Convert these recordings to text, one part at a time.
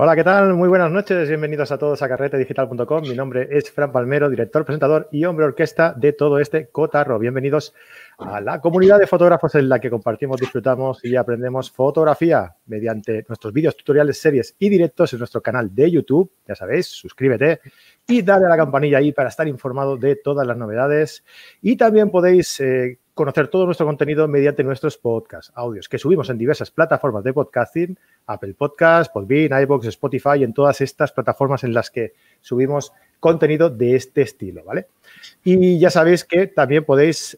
Hola, ¿qué tal? Muy buenas noches. Bienvenidos a todos a carretedigital.com. Mi nombre es Fran Palmero, director, presentador y hombre orquesta de todo este cotarro. Bienvenidos a la comunidad de fotógrafos en la que compartimos, disfrutamos y aprendemos fotografía mediante nuestros vídeos, tutoriales, series y directos en nuestro canal de YouTube. Ya sabéis, suscríbete y dale a la campanilla ahí para estar informado de todas las novedades. Y también podéis eh, conocer todo nuestro contenido mediante nuestros podcasts, audios que subimos en diversas plataformas de podcasting, Apple Podcasts, Podbean, iBox, Spotify, en todas estas plataformas en las que subimos contenido de este estilo, ¿vale? Y ya sabéis que también podéis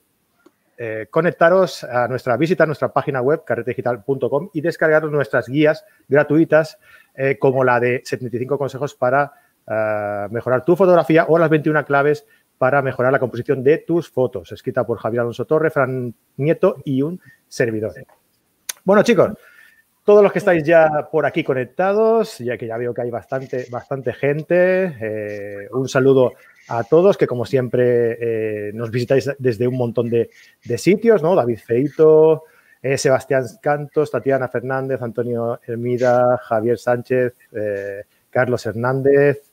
eh, conectaros a nuestra visita a nuestra página web, carretedigital.com, y descargar nuestras guías gratuitas, eh, como la de 75 consejos para eh, mejorar tu fotografía o las 21 claves para mejorar la composición de tus fotos, escrita por Javier Alonso Torre, Fran Nieto y un servidor. Bueno, chicos, todos los que estáis ya por aquí conectados, ya que ya veo que hay bastante, bastante gente, eh, un saludo a todos que como siempre eh, nos visitáis desde un montón de, sitios, ¿no? David Feito, eh, Sebastián Cantos, Tatiana Fernández, Antonio Hermida, Javier Sánchez, Carlos Hernández,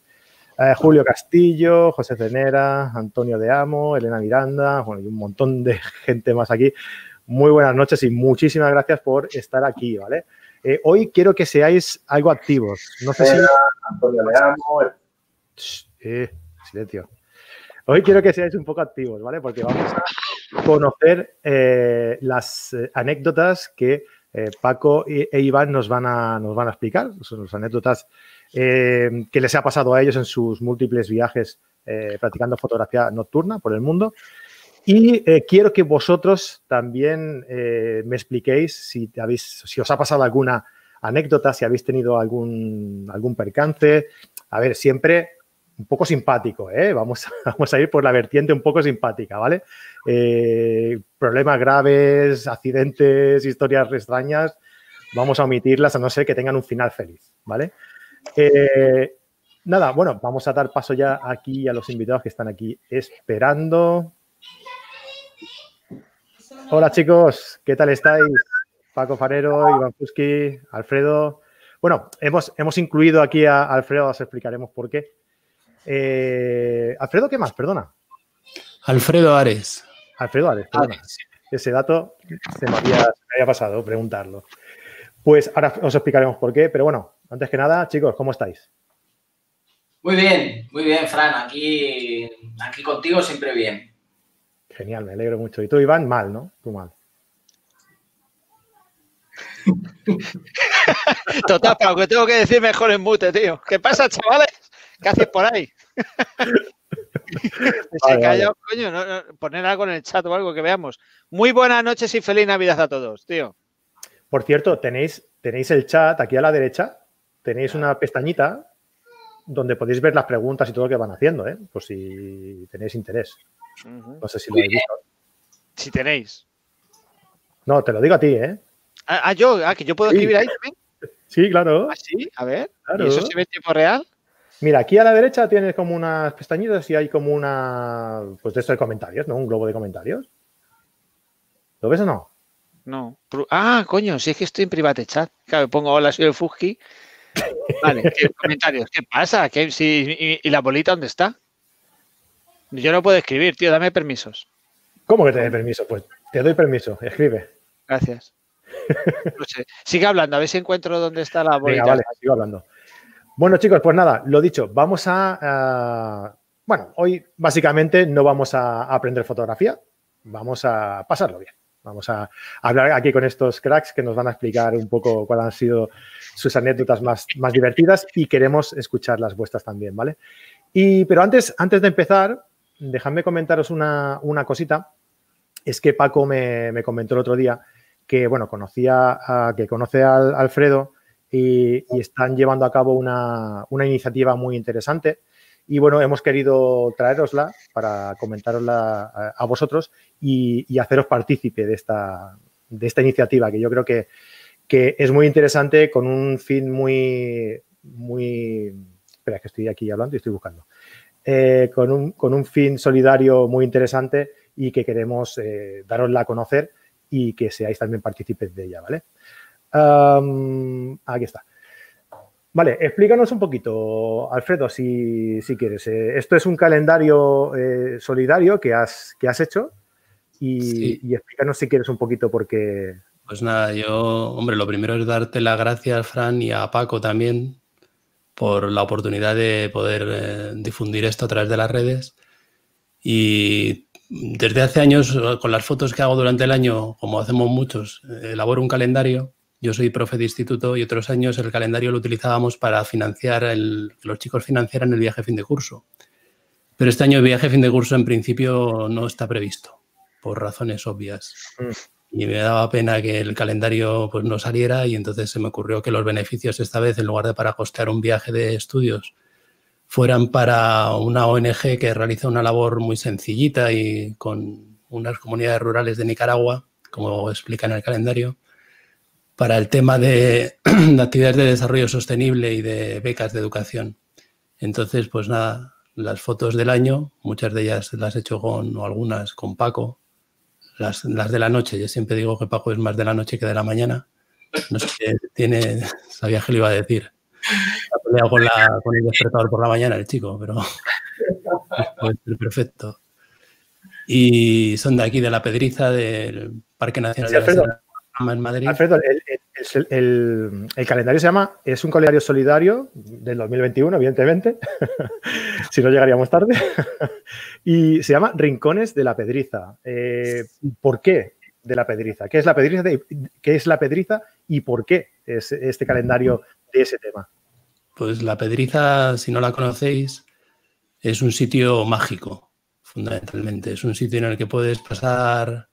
eh, Julio Castillo, José Cenera, Antonio de Amo, Elena Miranda, bueno, y un montón de gente más aquí. Muy buenas noches y muchísimas gracias por estar aquí, ¿vale? Eh, hoy quiero que seáis algo activos. No sé si... Antonio de Amo. Eh, silencio. Hoy quiero que seáis un poco activos, ¿vale? Porque vamos a conocer las anécdotas que Paco e Iván nos van a, nos van a explicar. Las anécdotas eh, que les ha pasado a ellos en sus múltiples viajes eh, practicando fotografía nocturna por el mundo. Y eh, quiero que vosotros también me expliquéis si, habéis, si os ha pasado alguna anécdota, si habéis tenido algún, algún percance. A ver, siempre un poco simpático, Vamos, vamos a ir por la vertiente un poco simpática, ¿vale? problemas graves, accidentes, historias extrañas, vamos a omitirlas a no ser que tengan un final feliz, ¿vale? Eh, nada, bueno, vamos a dar paso ya aquí a los invitados que están aquí esperando. Hola chicos, ¿qué tal estáis? Paco Farero, Iván Fuski, Alfredo. Bueno, hemos, hemos incluido aquí a Alfredo, os explicaremos por qué. Eh, Alfredo, ¿qué más? Perdona. Alfredo Ares. Alfredo Ares, perdona. Ese dato se me, había, se me había pasado preguntarlo. Pues ahora os explicaremos por qué, pero bueno, antes que nada, chicos, ¿cómo estáis? Muy bien, muy bien, Fran. Aquí, aquí contigo siempre bien. Genial, me alegro mucho. Y tú, Iván, mal, ¿no? Tú mal. Total, pero que tengo que decir mejor en mute, tío. ¿Qué pasa, chavales? ¿Qué haces por ahí? Se calla, coño, poner algo en el chat o algo que veamos. Muy buenas noches y feliz Navidad a todos, tío. Por cierto, tenéis, tenéis el chat aquí a la derecha, tenéis una pestañita donde podéis ver las preguntas y todo lo que van haciendo, ¿eh? Por si tenéis interés. No sé si lo habéis visto. Si tenéis. No, te lo digo a ti, ¿eh? Ah, ah yo, ah, que yo puedo escribir ahí también. Sí, claro. ¿Ah, sí? A ver. ¿Y eso se ve en tiempo real? Mira, aquí a la derecha tienes como unas pestañitas y hay como una. Pues de esto de comentarios, ¿no? Un globo de comentarios. ¿Lo ves o no? No. Ah, coño, si es que estoy en private chat. Claro, pongo hola, soy el Fuski. Vale, ¿qué comentarios? ¿Qué pasa? ¿Qué, y, la bolita dónde está? Yo no puedo escribir, tío, dame permisos. ¿Cómo que te doy permiso? Pues te doy permiso, escribe. Gracias. No sé. Sigue hablando, a ver si encuentro dónde está la bolita. Venga, vale, sigo hablando. Bueno, chicos, pues nada, lo dicho, vamos a, Bueno, hoy básicamente no vamos a aprender fotografía, vamos a pasarlo bien. Vamos a hablar aquí con estos cracks que nos van a explicar un poco cuáles han sido sus anécdotas más, más divertidas y queremos escuchar las vuestras también, ¿vale? Y, pero antes, antes de empezar, dejadme comentaros una, cosita. Es que Paco me, comentó el otro día que, bueno, conocía, a, que conoce al Alfredo y, están llevando a cabo una, una iniciativa muy interesante y bueno, hemos querido traerosla para comentarosla a, vosotros y, haceros partícipe de esta, de esta iniciativa, que yo creo que, es muy interesante con un fin muy, muy... Espera, que estoy aquí hablando y estoy buscando. Eh, con, un, fin solidario muy interesante y que queremos eh, darosla a conocer y que seáis también partícipes de ella, ¿vale? Aquí está. Vale, explícanos un poquito, Alfredo, si, quieres. Eh, esto es un calendario eh, solidario que has, que has hecho y, explícanos si quieres un poquito por qué. Pues nada, yo, hombre, lo primero es darte las gracias, Fran, y a Paco también por la oportunidad de poder eh, difundir esto a través de las redes. Y desde hace años, con las fotos que hago durante el año, como hacemos muchos, elaboro un calendario yo soy profe de instituto y otros años el calendario lo utilizábamos para financiar, el, que los chicos financiaran el viaje fin de curso. Pero este año el viaje fin de curso en principio no está previsto, por razones obvias. Mm. Y me daba pena que el calendario pues, no saliera y entonces se me ocurrió que los beneficios esta vez, en lugar de para costear un viaje de estudios, fueran para una ONG que realiza una labor muy sencillita y con unas comunidades rurales de Nicaragua, como explica en el calendario, para el tema de, actividades de desarrollo sostenible y de becas de educación. Entonces, pues nada, las fotos del año, muchas de ellas las he hecho con, o algunas con Paco, las, de la noche, yo siempre digo que Paco es más de la noche que de la mañana. No sé qué tiene, sabía que lo iba a decir. Ha peleado con, la, con el despertador por la mañana el chico, pero es perfecto. Y son de aquí, de la Pedriza, del Parque Nacional de la en Madrid. Alfredo, el, calendario se llama, es un calendario solidario del 2021, evidentemente, si no llegaríamos tarde, y se llama Rincones de la Pedriza. Eh, ¿Por qué de la Pedriza? ¿Qué es la Pedriza, ¿Qué es la Pedriza y por qué es este calendario de ese tema? Pues la Pedriza, si no la conocéis, es un sitio mágico, fundamentalmente. Es un sitio en el que puedes pasar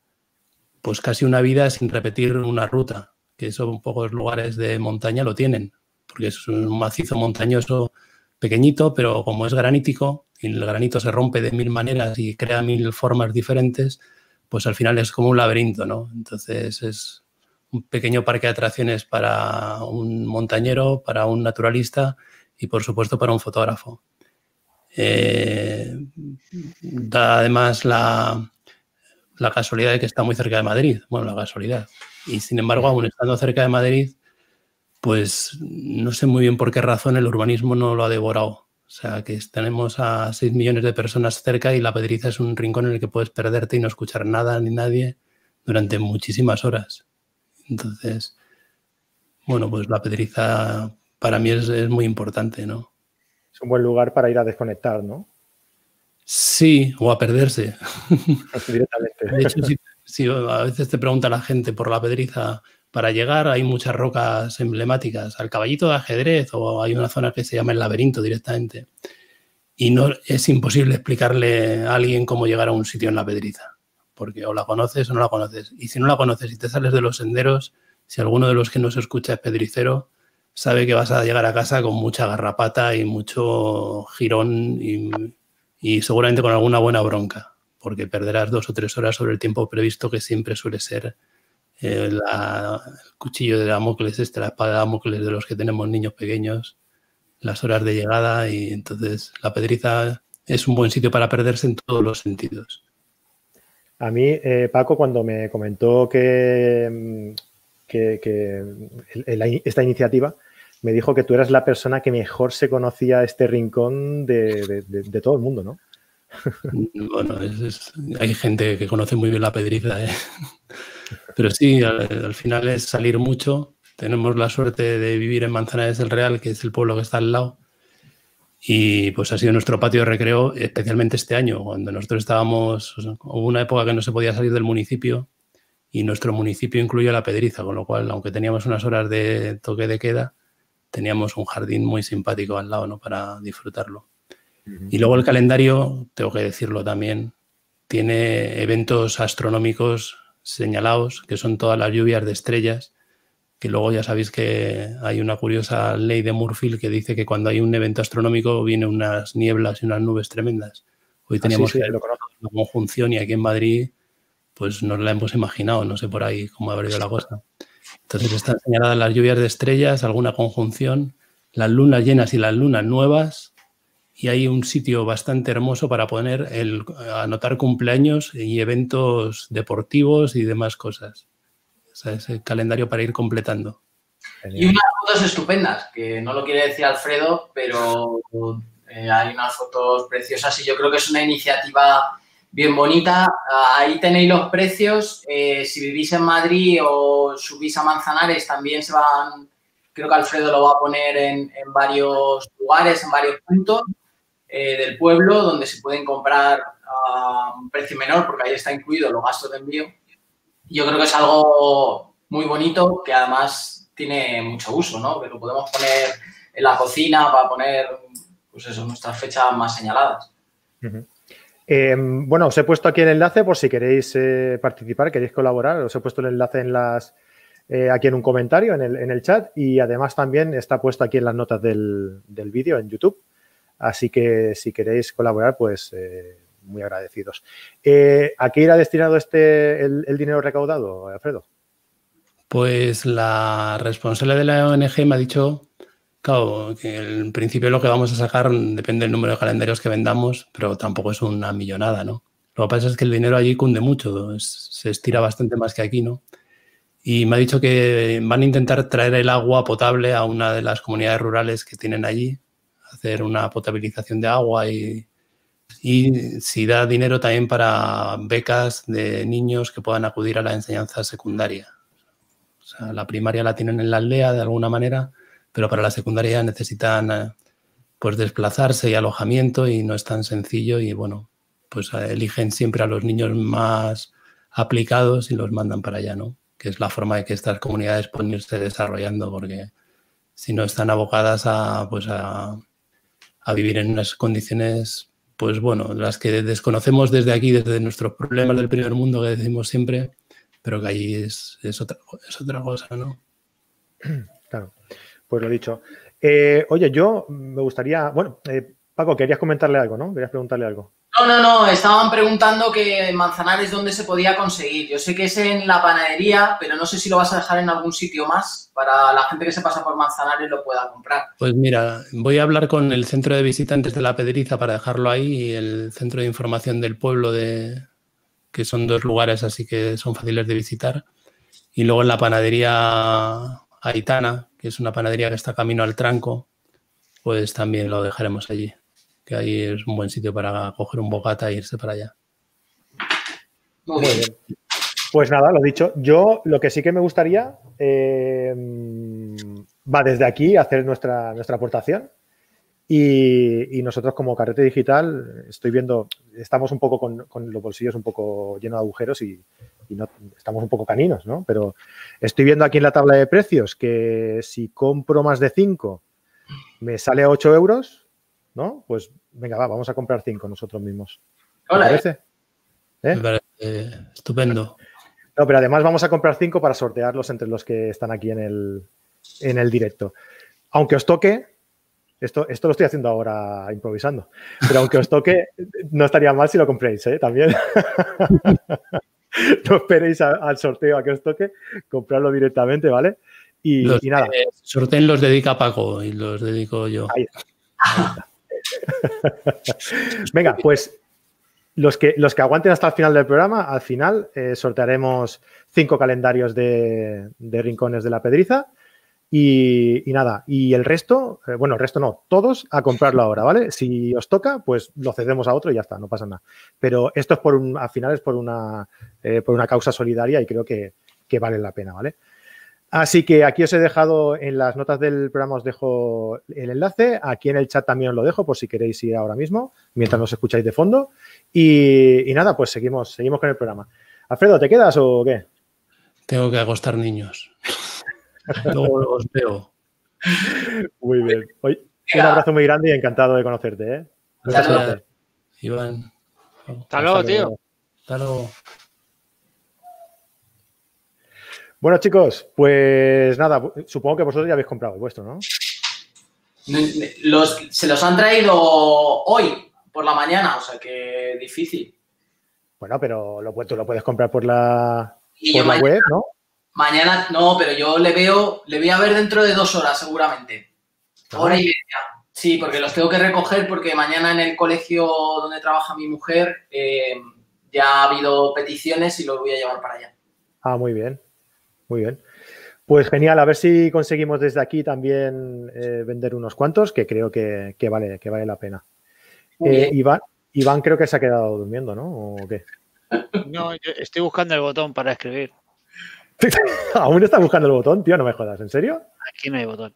pues casi una vida sin repetir una ruta, que son pocos lugares de montaña lo tienen, porque es un macizo montañoso pequeñito, pero como es granítico y el granito se rompe de mil maneras y crea mil formas diferentes, pues al final es como un laberinto, ¿no? Entonces es un pequeño parque de atracciones para un montañero, para un naturalista y por supuesto para un fotógrafo. Eh, da además la, la casualidad de que está muy cerca de Madrid. Bueno, la casualidad. Y sin embargo, aún estando cerca de Madrid, pues no sé muy bien por qué razón el urbanismo no lo ha devorado. O sea, que tenemos a 6 millones de personas cerca y la Pedriza es un rincón en el que puedes perderte y no escuchar nada ni nadie durante muchísimas horas. Entonces, bueno, pues la Pedriza para mí es, es muy importante, ¿no? Es un buen lugar para ir a desconectar, ¿no? Sí, o a perderse. De hecho, si, a veces te pregunta la gente por la pedriza, para llegar hay muchas rocas emblemáticas, al caballito de ajedrez o hay una zona que se llama el laberinto directamente. Y no es imposible explicarle a alguien cómo llegar a un sitio en la pedriza, porque o la conoces o no la conoces. Y si no la conoces y te sales de los senderos, si alguno de los que nos escucha es pedricero, sabe que vas a llegar a casa con mucha garrapata y mucho girón y y seguramente con alguna buena bronca, porque perderás dos o tres horas sobre el tiempo previsto que siempre suele ser eh, el cuchillo de Damocles, este, la espada de Damocles de los que tenemos niños pequeños, las horas de llegada y entonces la pedriza es un buen sitio para perderse en todos los sentidos. A mí, eh, Paco, cuando me comentó que, que, esta iniciativa, me dijo que tú eras la persona que mejor se conocía este rincón de, todo el mundo, ¿no? Bueno, hay gente que conoce muy bien la pedriza, ¿eh? pero sí, al, final es salir mucho. Tenemos la suerte de vivir en Manzanares del Real, que es el pueblo que está al lado, y pues ha sido nuestro patio de recreo, especialmente este año, cuando nosotros estábamos, hubo una época que no se podía salir del municipio y nuestro municipio incluye la pedriza, con lo cual, aunque teníamos unas horas de toque de queda, teníamos un jardín muy simpático al lado, ¿no? Para disfrutarlo. Y luego el calendario, tengo que decirlo también, tiene eventos astronómicos señalados, que son todas las lluvias de estrellas, que luego ya sabéis que hay una curiosa ley de Murphy que dice que cuando hay un evento astronómico vienen unas nieblas y unas nubes tremendas. Hoy ah, teníamos una conjunción y aquí en Madrid pues nos la hemos imaginado, no sé por ahí cómo ha ido la cosa. Entonces están señaladas las lluvias de estrellas, alguna conjunción, las lunas llenas y las lunas nuevas, y hay un sitio bastante hermoso para poner el anotar cumpleaños y eventos deportivos y demás cosas. O sea, es el calendario para ir completando. Y una, fotos estupendas, que no lo quiere decir Alfredo, pero eh, hay unas fotos preciosas y yo creo que es una iniciativa bien bonita. Ahí tenéis los precios. Eh, si vivís en Madrid o subís a Manzanares, también se van, creo que Alfredo lo va a poner en, varios lugares, en varios puntos eh, del pueblo, donde se pueden comprar a un precio menor, porque ahí está incluido los gastos de envío. Yo creo que es algo muy bonito que además tiene mucho uso, ¿no? Que lo podemos poner en la cocina para poner, pues eso, nuestras fechas más señaladas. Em, bueno, os he puesto aquí el enlace por si queréis eh, participar, queréis colaborar. Os he puesto el enlace en las, eh, aquí en un comentario, en el, chat, y además también está puesto aquí en las notas del, vídeo en YouTube. Así que si queréis colaborar, pues eh, muy agradecidos. ¿A qué irá destinado este el, dinero recaudado, Alfredo? Pues la responsable de la ONG me ha dicho Claro, que en principio lo que vamos a sacar depende del número de calendarios que vendamos, pero tampoco es una millonada, ¿no? Lo que pasa es que el dinero allí cunde mucho, se estira bastante más que aquí, ¿no? Y me ha dicho que van a intentar traer el agua potable a una de las comunidades rurales que tienen allí, hacer una potabilización de agua y, y si da dinero también para becas de niños que puedan acudir a la enseñanza secundaria. O sea, la primaria la tienen en la aldea de alguna manera pero para la secundaria necesitan eh, pues desplazarse y alojamiento y no es tan sencillo y bueno, pues eh, eligen siempre a los niños más aplicados y los mandan para allá, ¿no? Que es la forma de que estas comunidades pueden irse desarrollando porque si no están abocadas a, pues a, vivir en unas condiciones, pues bueno, las que desconocemos desde aquí, desde nuestros problemas del primer mundo que decimos siempre, pero que allí es, es, otra, es otra cosa, ¿no? Pues lo dicho. Eh, oye, yo me gustaría, bueno, eh, Paco, querías comentarle algo, ¿no? Querías preguntarle algo. No, no, no, estaban preguntando que Manzanares dónde se podía conseguir. Yo sé que es en la panadería, pero no sé si lo vas a dejar en algún sitio más para la gente que se pasa por Manzanares lo pueda comprar. Pues mira, voy a hablar con el centro de visitantes de la Pedriza para dejarlo ahí y el centro de información del pueblo de que son dos lugares así que son fáciles de visitar. Y luego en la panadería Aitana, que es una panadería que está camino al tranco, pues también lo dejaremos allí, que ahí es un buen sitio para coger un bocata e irse para allá. Muy bien. Pues nada, lo dicho. Yo lo que sí que me gustaría eh, va desde aquí a hacer nuestra, nuestra aportación. Y, nosotros como carrete digital estoy viendo, estamos un poco con, con los bolsillos un poco llenos de agujeros y, y no, estamos un poco caninos, ¿no? Pero estoy viendo aquí en la tabla de precios que si compro más de 5 me sale a 8 euros, ¿no? Pues venga, va, vamos a comprar 5 nosotros mismos. ¿Te parece? ¿Eh? Me parece estupendo. No, pero además vamos a comprar 5 para sortearlos entre los que están aquí en el, en el directo. Aunque os toque, esto, esto lo estoy haciendo ahora improvisando, pero aunque os toque, no estaría mal si lo compréis, ¿eh? También. no esperéis al sorteo a que os toque, comprarlo directamente, ¿vale? Y, nada. sorteen los dedica Paco y los dedico yo. Venga, pues los que, los que aguanten hasta el final del programa, al final eh, sortearemos cinco calendarios de, de, rincones de la pedriza y, nada, y el resto, eh, bueno, el resto no, todos a comprarlo ahora, ¿vale? Si os toca, pues lo cedemos a otro y ya está, no pasa nada. Pero esto es por un, al final es por una, eh, por una causa solidaria y creo que, vale la pena, ¿vale? Así que aquí os he dejado en las notas del programa, os dejo el enlace. Aquí en el chat también os lo dejo por si queréis ir ahora mismo, mientras nos escucháis de fondo. Y, y nada, pues seguimos, seguimos con el programa. Alfredo, ¿te quedas o qué? Tengo que acostar niños. Luego los veo. Muy bien. un abrazo muy grande y encantado de conocerte. ¿eh? Muchas gracias. Iván. Hasta luego, tío. Hasta luego. Bueno, chicos, pues nada, supongo que vosotros ya habéis comprado el vuestro, ¿no? se los han traído hoy, por la mañana, o sea que difícil. Bueno, pero lo, tú lo puedes comprar por la, por la web, ¿no? Mañana no, pero yo le veo, le voy a ver dentro de dos horas seguramente. Hora y media. Sí, porque los tengo que recoger porque mañana en el colegio donde trabaja mi mujer eh, ya ha habido peticiones y los voy a llevar para allá. Ah, muy bien. Muy bien. Pues genial, a ver si conseguimos desde aquí también eh, vender unos cuantos, que creo que, que vale, que vale la pena. Eh. Iván, Iván creo que se ha quedado durmiendo, ¿no? ¿O qué? No, yo estoy buscando el botón para escribir. Aún está buscando el botón, tío, no me jodas, ¿en serio? Aquí no hay botón.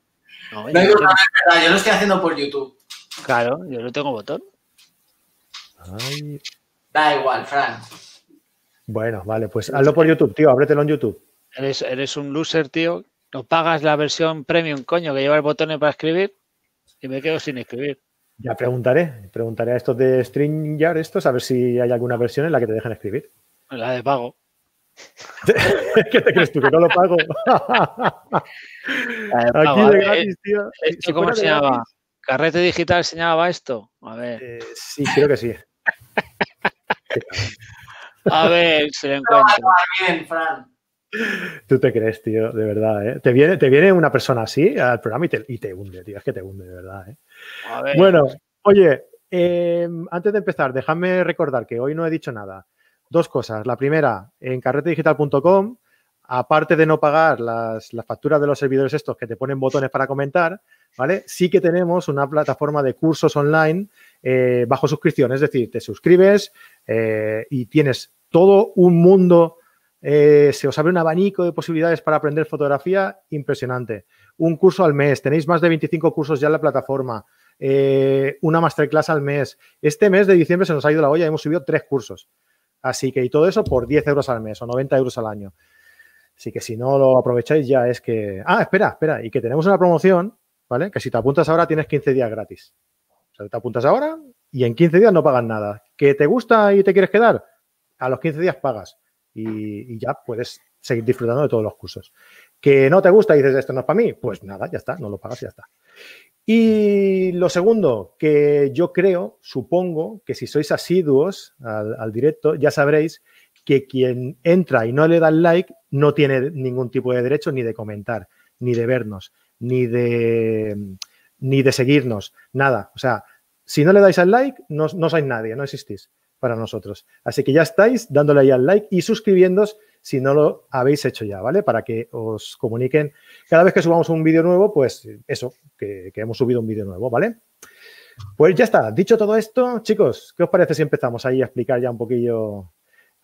No, No hay yo- botón, es verdad, yo lo estoy haciendo por YouTube. claro, yo no tengo botón. Ay, Da igual, Fran. bueno, vale, pues hazlo por YouTube, tío, ábretelo en YouTube. Eres, eres un loser, tío. No pagas la versión premium, coño, que lleva el botón para escribir y me quedo sin escribir. Ya preguntaré, preguntaré a estos de StreamYard estos a ver si hay alguna versión en la que te dejen escribir. La de pago. ¿Qué te crees tú? ¿Que no lo pago? Aquí de ver, gratis, tío. ¿Esto Si cómo se llama? gratis, ¿Carrete digital se llamaba esto? A ver, eh, sí, creo que sí. a ver si lo encuentro. acabar bien, Fran. Tú te crees, tío, de verdad, ¿eh? Te viene, te viene una persona así al programa y te, y te hunde, tío. Es que te hunde, de verdad, ¿eh? A ver, Bueno, oye, eh, antes de empezar, déjame recordar que hoy no he dicho nada. Dos cosas. La primera, en carretedigital.com, aparte de no pagar las, facturas de los servidores estos que te ponen botones para comentar, ¿vale? Sí que tenemos una plataforma de cursos online eh, bajo suscripción. Es decir, te suscribes eh, y tienes todo un mundo, eh, se os abre un abanico de posibilidades para aprender fotografía impresionante. Un curso al mes, tenéis más de 25 cursos ya en la plataforma una masterclass al mes. Este mes de diciembre se nos ha ido la olla, hemos subido tres cursos. Así que, y todo eso por 10 euros al mes o 90 euros al año. Así que si no lo aprovecháis ya es que... Ah, espera, espera, y que tenemos una promoción, ¿vale? Que si te apuntas ahora tienes 15 días gratis. O sea, te apuntas ahora y en 15 días no pagas nada. ¿Que te gusta y te quieres quedar? A los 15 días pagas y, ya puedes seguir disfrutando de todos los cursos. ¿Que no te gusta y dices esto no es para mí? Pues nada, ya está, no lo pagas y ya está. Y lo segundo, que yo creo, supongo, que si sois asiduos al, directo, ya sabréis que quien entra y no le da el like no tiene ningún tipo de derecho ni de comentar, ni de vernos, ni de, ni de seguirnos, nada. O sea, si no le dais al like, no, no sois nadie, no existís para nosotros. Así que ya estáis dándole ahí al like y suscribiéndos si no lo habéis hecho ya, ¿vale? Para que os comuniquen cada vez que subamos un vídeo nuevo, pues eso, que, hemos subido un vídeo nuevo, ¿vale? Pues ya está. Dicho todo esto, chicos, ¿qué os parece si empezamos ahí a explicar ya un poquillo?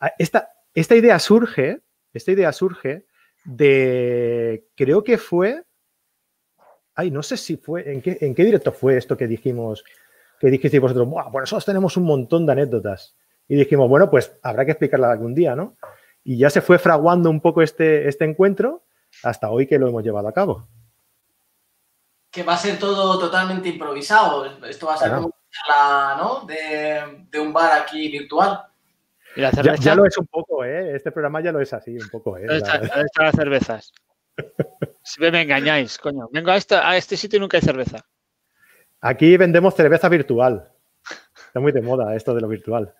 Ah, Esta, esta idea surge, esta idea surge de, creo que fue, ay, no sé si fue, ¿en qué, en qué directo fue esto que dijimos, que dijisteis vosotros, Buah, pues nosotros tenemos un montón de anécdotas. Y dijimos, bueno, pues habrá que explicarla algún día, ¿no? Y ya se fue fraguando un poco este, este encuentro hasta hoy que lo hemos llevado a cabo. Que va a ser todo totalmente improvisado. Esto va a ser Claro. como una charla, ¿no? De, de un bar aquí virtual. ¿y la Ya, lo es un poco, ¿eh? Este programa ya lo es así, un poco, ¿eh? ¿Dónde, está- La- están las cervezas? Siempre me engañáis, coño. Vengo a, esto, a este sitio y nunca hay cerveza. Aquí vendemos cerveza virtual. Está muy de moda esto de lo virtual.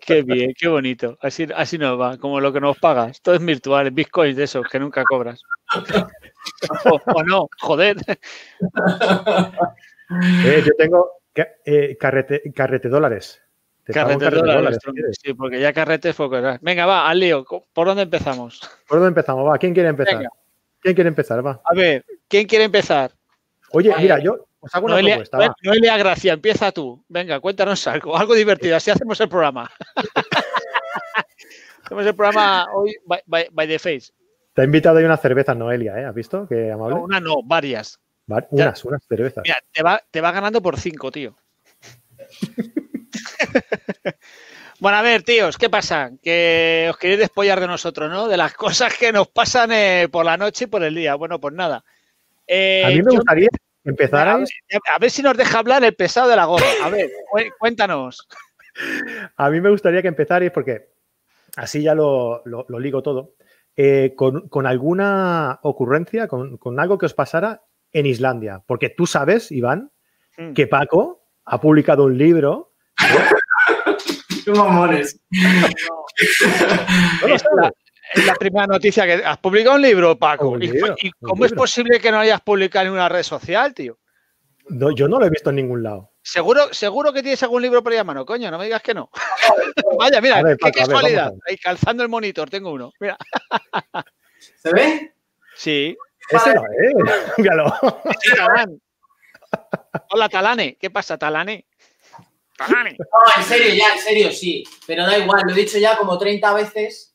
Qué bien, qué bonito. Así, así nos va, como lo que nos pagas. Todo es virtual, bitcoins de esos que nunca cobras. o, o no, joder. Eh, yo tengo eh, carrete, carrete dólares. Te Carrete dólares. Sí, porque ya carretes poco. Venga, va, al lío. ¿Por dónde empezamos? ¿Por dónde empezamos? Va, ¿quién quiere empezar? Venga. ¿Quién quiere empezar? Va. A ver, ¿quién quiere empezar? Oye, mira, yo os hago una Noelia, propuesta. va. Noelia Gracia, empieza tú. Venga, cuéntanos algo, algo divertido. Así hacemos el programa. hacemos el programa hoy by, by- by the face. Te ha invitado ahí unas cervezas, Noelia, ¿eh? ¿Has visto? Qué amable. No, una no, varias. Va- unas, unas cervezas. Mira, te va, te va ganando por cinco, tío. bueno, a ver, tíos, ¿qué pasa? Que os queréis despollar de nosotros, ¿no? De las cosas que nos pasan eh, por la noche y por el día. Bueno, pues nada. Eh, A mí me yo- gustaría que a, ver, empezarais, a ver si nos deja hablar el pesado de la gorra. A ver, cu- cuéntanos. a mí me gustaría que empezarais porque así ya lo, lo- lo ligo todo, eh, con, con alguna ocurrencia, con, con algo que os pasara en Islandia. Porque tú sabes, Iván, Mm. que Paco ha publicado un libro. Qué mamones. ¿No la, sabes? Es la primera noticia que has publicado un libro, Paco. Un ¿Y, libro, y un cómo es posible que no hayas publicado en una red social, tío? No, yo no lo he visto en ningún lado. Seguro, seguro que tienes algún libro por ahí a mano, coño, no me digas que no. Vaya, mira, ver, qué Paco, casualidad. ver. Ahí calzando el monitor, tengo uno. Mira, ¿Se ve? Sí. Ese no es. Míralo. Sí, Talán. Hola, Talane. ¿Qué pasa, Talane? Talane. No, en serio, ya, en serio, sí. Pero da igual, lo he dicho ya como 30 veces.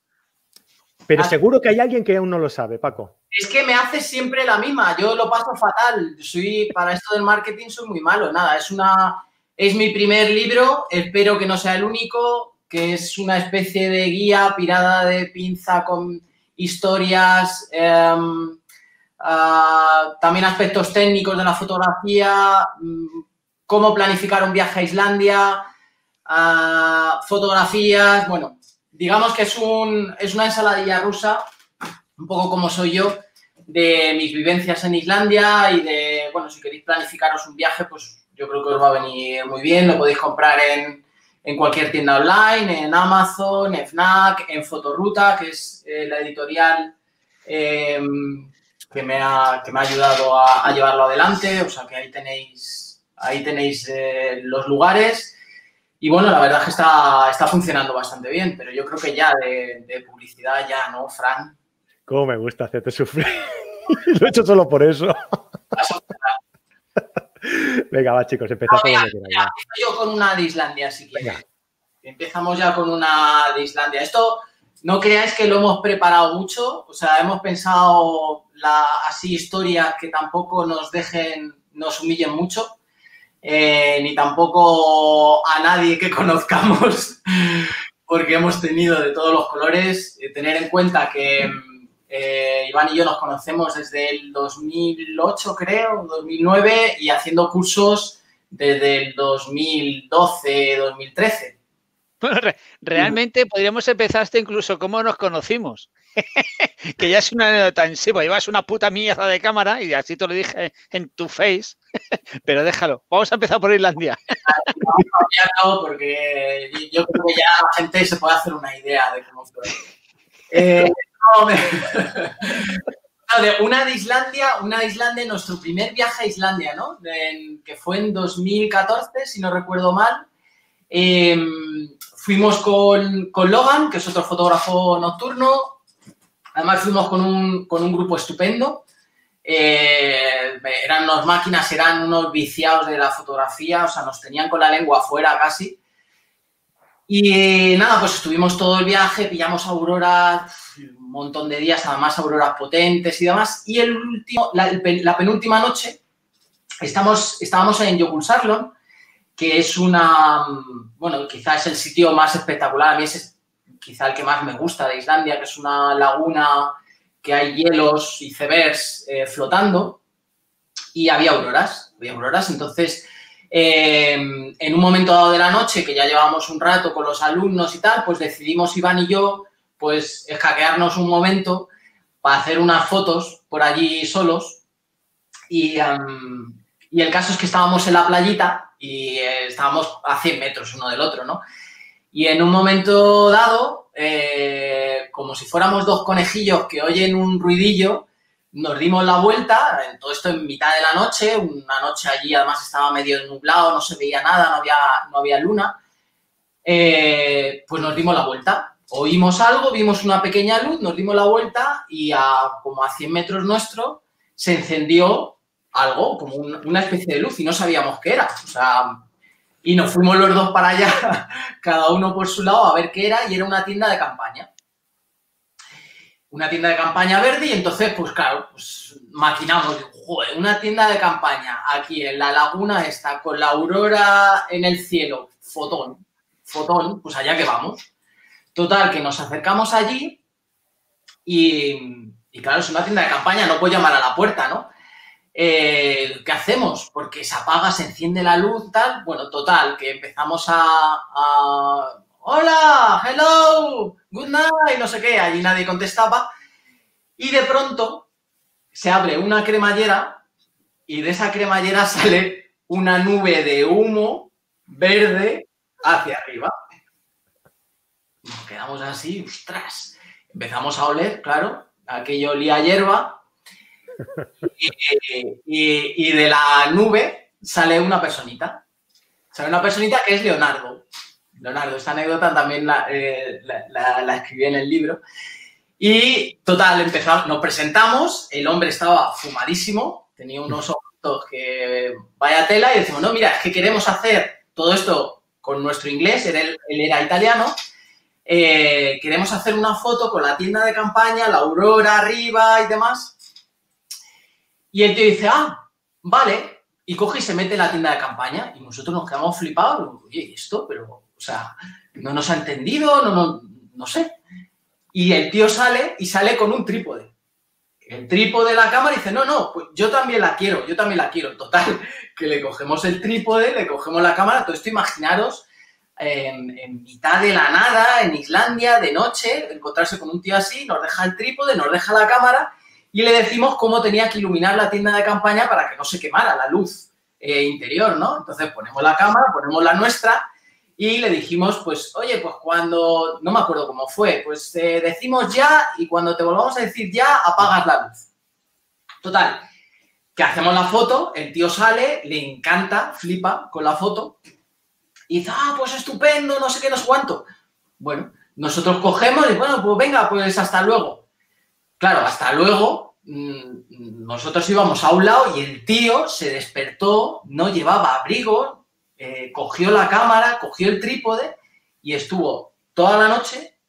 Pero Ah. seguro que hay alguien que aún no lo sabe, Paco. Es que me hace siempre la misma. Yo lo paso fatal. Soy, para esto del marketing soy muy malo. Nada, es una. Es mi primer libro. Espero que no sea el único. Que es una especie de guía pirada de pinza con historias. em, ah, también aspectos técnicos de la fotografía. mm, Cómo planificar un viaje a Islandia. ah, fotografías. Bueno, digamos que es, un, es una ensaladilla rusa un poco como soy yo, de mis vivencias en Islandia y de, bueno, si queréis planificaros un viaje, pues yo creo que os va a venir muy bien. Lo podéis comprar en, en cualquier tienda online, en Amazon, en FNAC, en Fotoruta, que es eh, la editorial eh, que, me ha, que me ha ayudado a, a llevarlo adelante. O sea que ahí tenéis, ahí tenéis eh, los lugares. Y bueno, la verdad es que está, está funcionando bastante bien, pero yo creo que ya de, de publicidad ya, ¿no, Fran? Cómo me gusta hacerte sufrir. lo he hecho solo por eso. Venga, va, chicos, donde queráis. Ya, yo con una de Islandia, si quieres. Empezamos ya con una de Islandia. Esto no creáis que lo hemos preparado mucho, o sea, hemos pensado la, así historias que tampoco nos dejen, nos humillen mucho, eh, ni tampoco a nadie que conozcamos, porque hemos tenido de todos los colores. Eh, tener en cuenta que eh, Iván y yo nos conocemos desde el 2008, creo, 2009, y haciendo cursos desde el 2012, 2013. Realmente podríamos empezar hasta incluso cómo nos conocimos. que ya es una anécdota en sí, porque llevas una puta mierda de cámara y así te lo dije en tu face. Pero déjalo. Vamos a empezar por no, porque yo creo que ya la gente se puede hacer una idea de cómo fue. Eh, una de Islandia, una de Islandia, nuestro primer viaje a Islandia, ¿no? Que fue en 2014, si no recuerdo mal. Eh, fuimos con, con Logan, que es otro fotógrafo nocturno. Además, fuimos con un, con un grupo estupendo. Eh, eran unas máquinas, eran unos viciados de la fotografía, o sea, nos tenían con la lengua afuera casi. Y nada, pues estuvimos todo el viaje, pillamos auroras, un montón de días, además auroras potentes y demás. Y el último, la, la penúltima noche, estamos, estábamos en Jökulsárlón, que es una, bueno, quizás es el sitio más espectacular, a mí es quizá el que más me gusta de Islandia, que es una laguna que hay hielos, icebergs eh, flotando. Y había auroras, había auroras, entonces eh, en un momento dado de la noche, que ya llevábamos un rato con los alumnos y tal, pues decidimos Iván y yo, pues escaquearnos un momento para hacer unas fotos por allí solos. Y, y el caso es que estábamos en la playita y eh, estábamos a 100 metros uno del otro, ¿no? Y en un momento dado, eh, como si fuéramos dos conejillos que oyen un ruidillo, nos dimos la vuelta, en todo esto en mitad de la noche, una noche allí además estaba medio nublado, no se veía nada, no había, no había luna, eh, pues nos dimos la vuelta. Oímos algo, vimos una pequeña luz, nos dimos la vuelta y a como a 100 metros nuestro se encendió algo, como un- una especie de luz y no sabíamos qué era. O sea, y nos fuimos los dos para allá, cada uno por su lado, a ver qué era y era una tienda de campaña una tienda de campaña verde y entonces, pues claro, pues maquinamos, joder, una tienda de campaña aquí en la laguna esta, con la aurora en el cielo, fotón, fotón, pues allá que vamos. Total, que nos acercamos allí y claro, es una tienda de campaña, no puedo llamar a la puerta, ¿no? Eh, ¿Qué hacemos? Porque se apaga, se enciende la luz, tal. Bueno, total, que empezamos a, hola, hello, good night, no sé qué, allí nadie contestaba. Y de pronto se abre una cremallera y de esa cremallera sale una nube de humo verde hacia arriba. Nos quedamos así, ostras. Empezamos a oler, claro, aquello olía hierba. Y, y- y de la nube sale una personita. Sale una personita que es Leonardo. Leonardo, esta anécdota también la, eh, la- la- la escribí en el libro. Y total, empezamos, nos presentamos, el hombre estaba fumadísimo, tenía unos ojos que vaya tela y decimos, no, mira, es que queremos hacer todo esto con nuestro inglés, él, era italiano, eh, queremos hacer una foto con la tienda de campaña, la aurora arriba y demás. Y el tío dice, ah, vale, y coge y se mete en la tienda de campaña y nosotros nos quedamos flipados, oye, esto? Pero, o sea, no nos ha entendido, no, no, no sé. Y el tío sale y sale con un trípode. El trípode de la cámara dice, no, no, pues yo también la quiero, yo también la quiero. Total, que le cogemos el trípode, le cogemos la cámara, todo esto imaginaros en, mitad de la nada, en Islandia, de noche, encontrarse con un tío así, nos deja el trípode, nos deja la cámara y le decimos cómo tenía que iluminar la tienda de campaña para que no se quemara la luz eh, interior, ¿no? Entonces ponemos la cámara, ponemos la nuestra y le dijimos, pues, oye, pues cuando, no me acuerdo cómo fue, pues te decimos ya y cuando te volvamos a decir ya, apagas la luz. Total, que hacemos la foto, el tío sale, le encanta, flipa con la foto y dice, ah, pues estupendo, no sé qué, no sé cuánto. Bueno, nosotros cogemos y bueno, pues venga, pues hasta luego. Claro, hasta luego, mm, nosotros íbamos a un lado y el tío se despertó, no llevaba abrigo, eh, cogió la cámara, cogió el trípode y estuvo toda la noche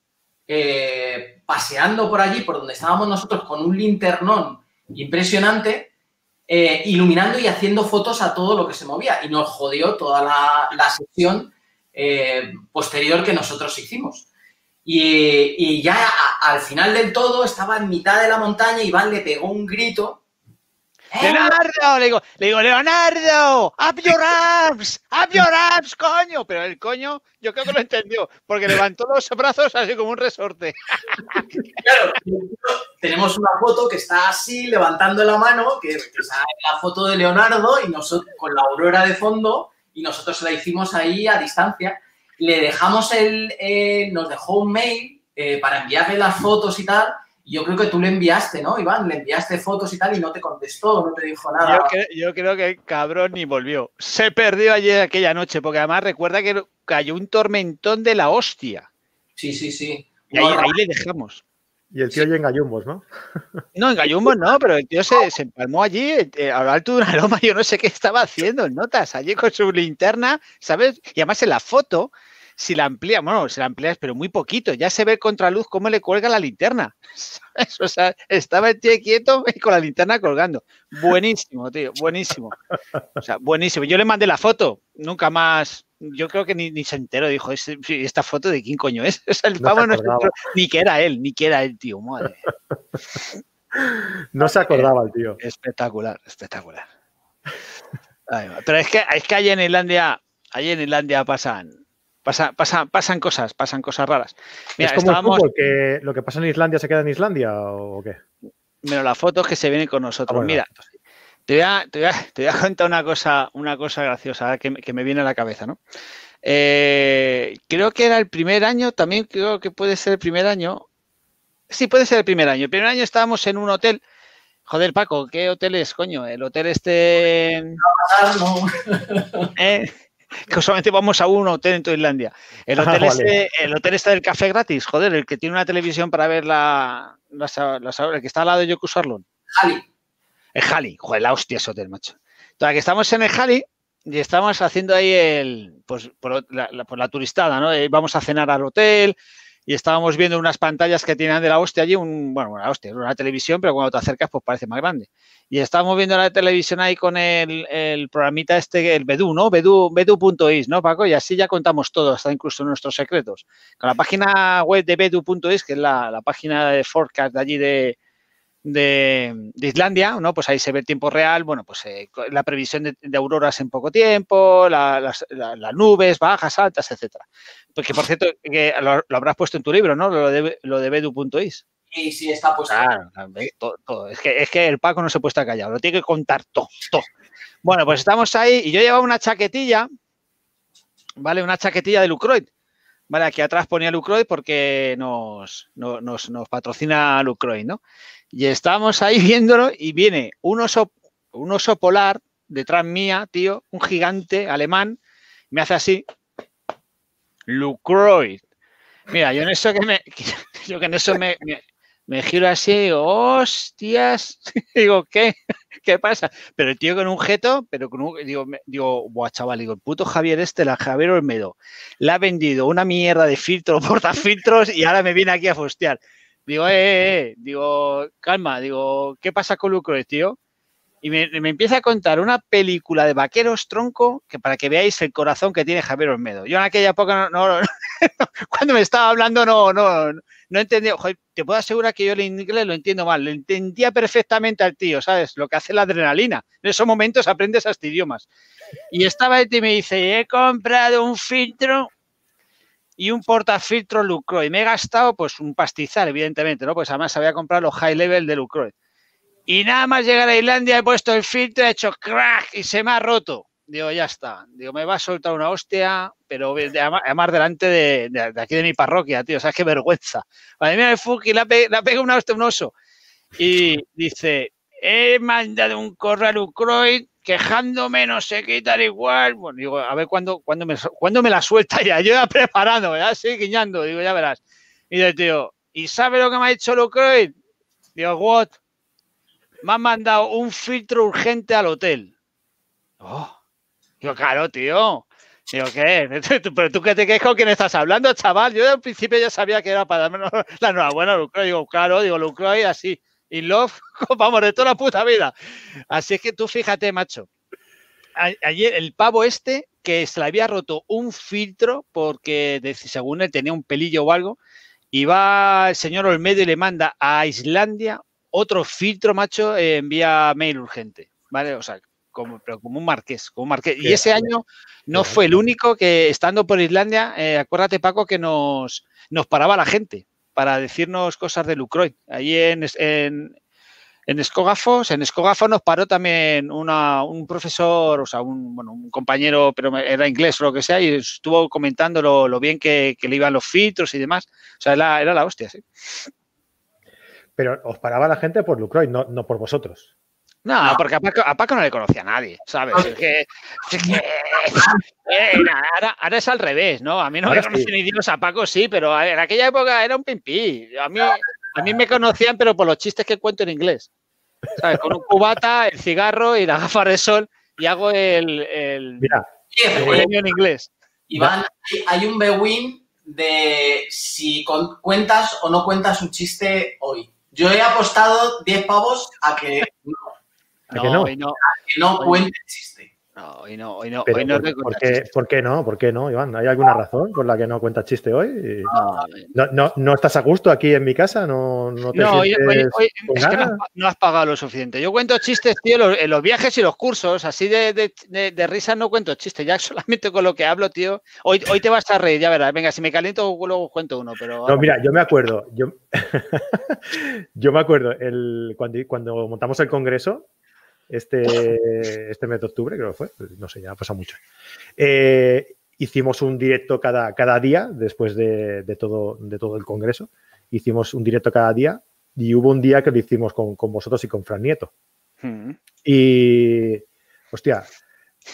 eh, paseando por allí, por donde estábamos nosotros, con un linternón impresionante, eh, iluminando y haciendo fotos a todo lo que se movía. Y nos jodió toda la, sesión posterior que nosotros hicimos. Y, ya al final del todo estaba en mitad de la montaña, y Iván le pegó un grito ¡Eh! ¡Leonardo! Le digo, le digo, Leonardo, up your arms, up your arms, coño. Pero el coño, yo creo que lo entendió, porque levantó los brazos así como un resorte. Claro, tenemos una foto que está así, levantando la mano, que, es la foto de Leonardo y nosotros con la aurora de fondo, y nosotros la hicimos ahí a distancia. Le dejamos el, eh, nos dejó un mail eh, para enviarle las fotos y tal yo creo que tú le enviaste, ¿no, Iván? Le enviaste fotos y tal y no te contestó, no te dijo nada. Yo, creo, que el cabrón ni volvió. Se perdió ayer aquella noche, porque además recuerda que cayó un tormentón de la hostia. Sí, sí, sí. Y ahí, le dejamos. Y el tío ya en gallumbos, ¿no? No, en gallumbos no, pero el tío se, empalmó allí eh, a lo alto de una loma. Yo no sé qué estaba haciendo en notas, allí con su linterna, ¿sabes? Y además en la foto si la amplía, bueno, si la amplías, pero muy poquito, ya se ve contraluz cómo le cuelga la linterna. O sea, estaba el tío quieto y con la linterna colgando. Buenísimo, tío, buenísimo. O sea, buenísimo. Yo le mandé la foto, nunca más. Yo creo que ni, se enteró, dijo, ¿esta foto de quién coño es? O sea, el pavo no, ni que era él, ni que era el tío, madre. No se acordaba el tío. Espectacular, espectacular. Pero es que, es que allí en Islandia, allí en Islandia pasan, pasan cosas, pasan cosas raras. ¿Es como el fútbol, que lo que pasa en Islandia se queda en Islandia o qué? Menos las fotos que se vienen con nosotros. Ah, Mira, te voy, a, te, voy a, contar una cosa, una cosa graciosa que, me viene a la cabeza, ¿no? Eh, creo que era el primer año, también creo que puede ser el primer año. Sí, puede ser el primer año. El primer año estábamos en un hotel. Joder, Paco, ¿qué hotel es, coño? El hotel este. ¿Eh? que solamente vamos a un hotel en toda Islandia. El hotel, este, el hotel está del café gratis, joder, el que tiene una televisión para ver la, el que está al lado de Yoku Sarlon. Jali. El Jali, joder, la hostia ese hotel, macho. Entonces, que estamos en el Jali y estamos haciendo ahí el, pues, por la, por la turistada, ¿no? Eh, vamos a cenar al hotel, y estábamos viendo unas pantallas que tienen de la hostia allí, un, bueno, la hostia, una televisión, pero cuando te acercas pues parece más grande. Y estábamos viendo la televisión ahí con el, el programita este, el Bedu, ¿no? Bedu, Bedu.is, ¿no, Paco? Y así ya contamos todo, hasta incluso nuestros secretos. Con la página web de Bedu.is, que es la, la página de forecast de allí de, de, Islandia, ¿no? Pues ahí se ve el tiempo real, bueno, pues eh, la previsión de, auroras en poco tiempo, las, nubes bajas, altas, etcétera. Porque, por cierto, que lo, habrás puesto en tu libro, ¿no? Lo de, lo de Bedu.is. Sí, sí, está puesto. Es, que, es que el Paco no se puede estar callado, lo tiene que contar todo, todo. Bueno, pues estamos ahí y yo llevaba una chaquetilla, ¿vale? Una chaquetilla de Lucroid. Vale, aquí atrás ponía Lucroid porque nos, nos, nos patrocina Lucroid, ¿no? Y estábamos ahí viéndolo y viene un oso, un oso polar detrás mía, tío, un gigante alemán, me hace así, Lucroid. Mira, yo en eso que me, yo que en eso me, Me giro así digo, hostias. digo, ¿qué? ¿Qué pasa? Pero el tío con un jeto, pero con un. Digo, digo, buah, chaval, digo, el puto Javier este, la Javier Olmedo, le ha vendido una mierda de filtro, portafiltros y ahora me viene aquí a fostear. Digo, eh, eh, eh, digo, calma, digo, ¿qué pasa con Lucroy, tío? Y me, me empieza a contar una película de vaqueros tronco que para que veáis el corazón que tiene Javier Olmedo. Yo en aquella época no, no- cuando me estaba hablando no, no, no entendía. Te puedo asegurar que yo el inglés lo entiendo mal. Lo entendía perfectamente al tío, ¿sabes? Lo que hace la adrenalina. En esos momentos aprendes hasta idiomas. Y estaba este y me dice, he comprado un filtro y un portafiltro Lucroy. Me he gastado pues un pastizal, evidentemente, ¿no? Pues además había comprado los high level de Lucroy. Y nada más llegar a Islandia he puesto el filtro, he hecho crack y se me ha roto. Digo, ya está. Digo, me va a soltar una hostia, pero de- de- además delante de, de- aquí de mi parroquia, tío. ¿Sabes qué vergüenza? Madre mía, Fuki le ha pe- le ha pegado una hostia un oso. Y dice, he mandado un correo a Lucroy quejándome, no sé qué tal igual. Bueno, digo, a ver cuándo, me, me la suelta ya. Yo ya preparando, ya así guiñando. Digo, ya verás. Y dice, tío, ¿y sabe lo que me ha hecho Lucroy? Digo, what? Me han mandado un filtro urgente al hotel. Oh. Digo, claro, tío. Digo, ¿qué? ¿Pero tú qué te crees con quién estás hablando, chaval? Yo al principio ya sabía que era para darme la enhorabuena a Lucroy. Digo, claro, digo, Lucroy así. In love, vamos, de toda la puta vida. Así es que tú fíjate, macho. Ayer el pavo este que se le había roto un filtro porque según él tenía un pelillo o algo, y va el señor Olmedo y le manda a Islandia otro filtro, macho, eh, envía mail urgente. ¿Vale? O sea, como, pero como un marqués, como un marqués. Y ese año no fue el único que, estando por Islandia, eh, acuérdate, Paco, que nos, nos paraba la gente para decirnos cosas de Lucroy. Allí en, en, en Escógafos, en Escógafos nos paró también una- un profesor, o sea, un, bueno, un compañero, pero era inglés o lo que sea, y estuvo comentando lo, lo bien que, que le iban los filtros y demás. O sea, era, era la hostia, sí. Pero os paraba la gente por Lucroy, no, no por vosotros. No, porque a Paco, a Paco no le conocía a nadie, ¿sabes? Es que, es que- eh, ahora, ahora es al revés, ¿no? A mí no Ahora me conocen sí. ni Dios, a Paco sí, pero en aquella época era un pimpí. A mí, a mí me conocían, pero por los chistes que cuento en inglés. ¿Sabes? Con un cubata, el cigarro y las gafas de sol y hago el, el, Mira, el genio en inglés. Iván, hay- hay un B-Win de si con- cuentas o no cuentas un chiste hoy. Yo he apostado 10 pavos a que no, ¿A que no? hoy no, que no Oye. cuente el chiste. no, hoy no, hoy no, pero hoy no ¿por, recuerdo por qué, por qué no? ¿Por qué no, Iván? ¿Hay alguna razón por la que no cuentas chiste hoy? No, ¿No, no, no estás a gusto aquí en mi casa? ¿No, no te No, hoy- hoy- hoy- es que no has, no pagado lo suficiente. Yo cuento chistes, tío, los- en los viajes y los cursos, así de, de, de- de risas no cuento chistes, ya solamente con lo que hablo, tío. Hoy, hoy te vas a reír, ya verás. Venga, si me caliento, luego cuento uno, pero... No, mira, yo me acuerdo, yo, yo me acuerdo el, cuando, cuando montamos el congreso, este, este mes de octubre, creo que fue, no sé, ya ha pasado mucho. Eh, hicimos un directo cada, cada día después de, de todo, de todo el congreso. Hicimos un directo cada día y hubo un día que lo hicimos con, con vosotros y con Fran Nieto. Mm. Y, hostia,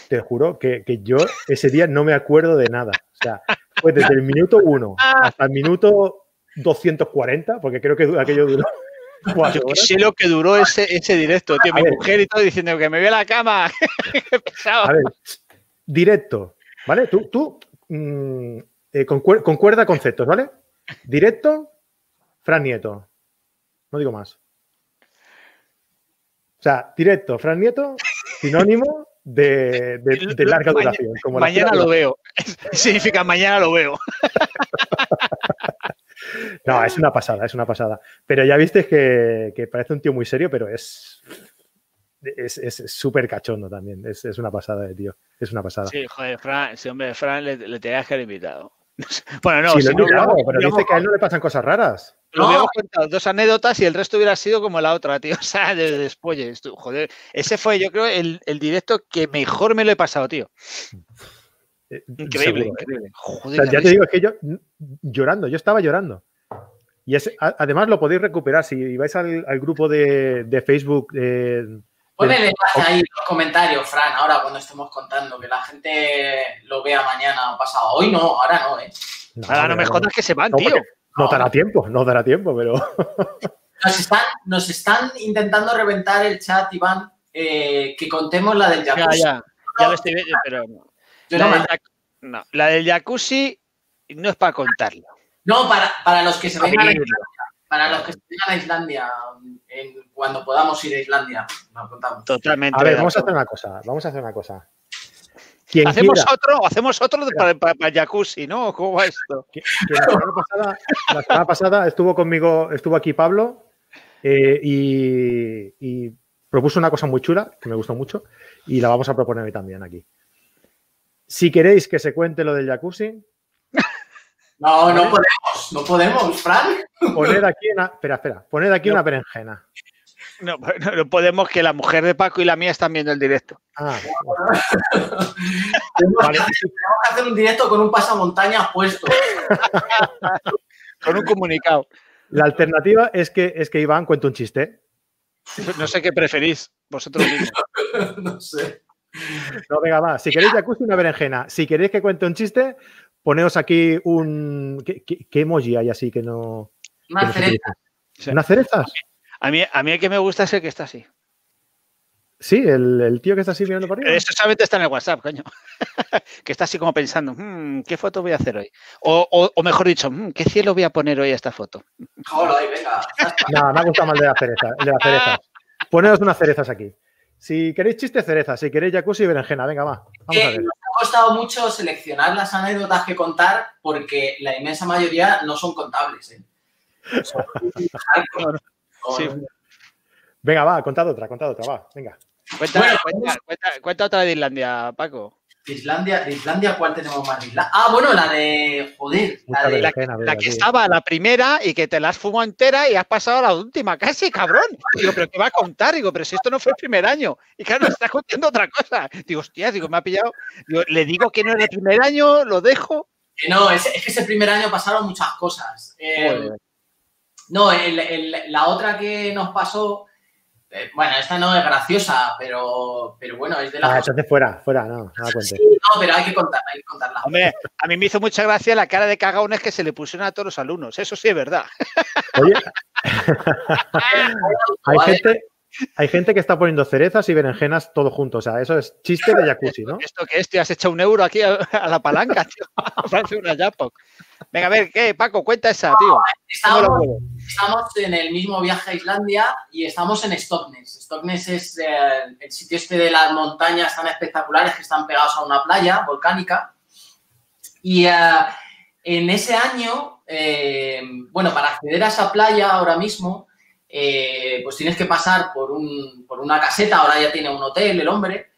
te juro que, que yo ese día no me acuerdo de nada. O sea, fue desde el minuto 1 hasta el minuto 240, porque creo que aquello duró Yo sé lo que duró ese, ese directo, tío. A Mi ver. mujer y todo diciendo que me voy a la cama. A ver, directo, ¿vale? Tú, tú mm, eh, concuer- concuerda conceptos, ¿vale? Directo, Fran Nieto. No digo más. O sea, directo, Fran Nieto, sinónimo de, de- de larga duración. Como mañana lo veo. Significa mañana lo veo. No, es una pasada, es una pasada. Pero ya viste que, que parece un tío muy serio, pero es es es súper cachondo también. Es, es una pasada de tío. Es una pasada. Sí, joder, Fran, ese hombre, Fran, le, le tenías que haber invitado. Bueno, no, Sí, si no mirado, pero dice que a él no le pasan cosas raras. Lo No. hubiéramos contado dos anécdotas y el resto hubiera sido como la otra, tío. O sea, de después. esto- Joder, ese fue, yo creo, el, el directo que mejor me lo he pasado, tío. Increíble, seguro, ¿eh? increíble. O sea, ya te digo, es que yo llorando, yo estaba llorando. Y a- además lo podéis recuperar si vais al, al grupo de, de Facebook. eh, enlace ahí los comentarios, Fran, ahora cuando estemos contando, que la gente lo vea mañana o pasado. Hoy no, ahora no, ¿eh? no, Ahora no me jodas que se van, no, tío. No dará tiempo, no dará tiempo, pero Nos están, nos están intentando reventar el chat, Iván, eh, que contemos la del Ya, jacuzzi. ya. Ya lo estoy viendo, pero La no, del, no, la del jacuzzi no es para contarlo. no, para, para los que se vengan a. Islandia, para los que se vengan a Islandia, en- cuando podamos ir a Islandia, lo contamos. Totalmente. A ver, vamos a hacer una cosa. Vamos a hacer una cosa. Quien Hacemos quiera, otro, hacemos otro para, para- para el jacuzzi, ¿no? ¿Cómo va esto? que- que la, semana pasada, la semana pasada estuvo conmigo, estuvo aquí Pablo eh, y, y propuso una cosa muy chula que me gustó mucho y la vamos a proponer hoy también aquí. Si queréis que se cuente lo del jacuzzi, No, no podemos, no podemos, Fran. poned aquí una. Espera, espera. Poned aquí No. una berenjena. No, no, no podemos que la mujer de Paco y la mía están viendo el directo. Ah, Tenemos, Vale. que hacer, tenemos que hacer un directo con un pasamontañas puesto. Con un comunicado. la alternativa es que, es que Iván cuente un chiste. No sé qué preferís, vosotros mismos. no sé. No, venga, va. Si queréis jacuzzi, una berenjena. Si queréis que cuente un chiste, poneos aquí un. ¿Qué, qué- qué emoji hay así que no. que Una cereza. Sí. ¿Unas cerezas? A mí, a mí el que me gusta es el que está así. Sí, el, el tío que está así mirando para arriba. Eso solamente está en el WhatsApp, coño. que está así como pensando, "Mm, ¿qué foto voy a hacer hoy? O, o- o mejor dicho, "Mm, ¿qué cielo voy a poner hoy a esta foto? Ahí, venga. No, me ha gustado más el de las cerezas. El de las cerezas. Poneos unas cerezas aquí. Si queréis chiste, cerezas. Si queréis jacuzzi, berenjena. Venga, va. Vamos a ver. nos ha costado mucho seleccionar las anécdotas que contar porque la inmensa mayoría no son contables. ¿eh? Son. Sí. Venga, va. Contad otra, contad otra. Va. Venga. Cuenta, Bueno, cuenta- cuenta- cuenta otra de Islandia, Paco. De Islandia, de Islandia, ¿cuál tenemos más de Islandia? Ah, bueno, la de. Joder, la de. La, que estaba la primera y que te la has fumado entera y has pasado a la última, casi, cabrón. Digo, ¿pero qué va a contar? Digo, pero si esto no fue el primer año. Y claro, está contando otra cosa. Digo, hostia, digo, me ha pillado. Digo, le digo que no es el primer año, lo dejo. Que no, es, es que ese primer año pasaron muchas cosas. Eh, no, el- el- la otra que nos pasó. Eh, bueno, esta no es graciosa, pero, pero bueno, es de Ah, la. entonces fuera, fuera. No, no la cuentes. no, pero hay que contarla, hay que contarla. Hombre, a mí me hizo mucha gracia la cara de cagaones que se le pusieron a todos los alumnos. Eso sí es verdad. Oye, hay Vale. gente, hay gente que está poniendo cerezas y berenjenas todo junto. O sea, eso es chiste de jacuzzi, ¿no? ¿Esto qué es, tío? Has echado un euro aquí a, a la palanca, tío. Parece una Jackpot. Venga, a ver, ¿qué, Paco? Cuenta esa, tío. ¿Cómo lo Estábamos, puedo? estamos en el mismo viaje a Islandia y estamos en Stockness. Stockness es eh, el sitio este de las montañas tan espectaculares que están pegados a una playa volcánica. Y eh, en ese año, eh, bueno, para acceder a esa playa ahora mismo, eh, pues tienes que pasar por, un- por una caseta, ahora ya tiene un hotel el hombre,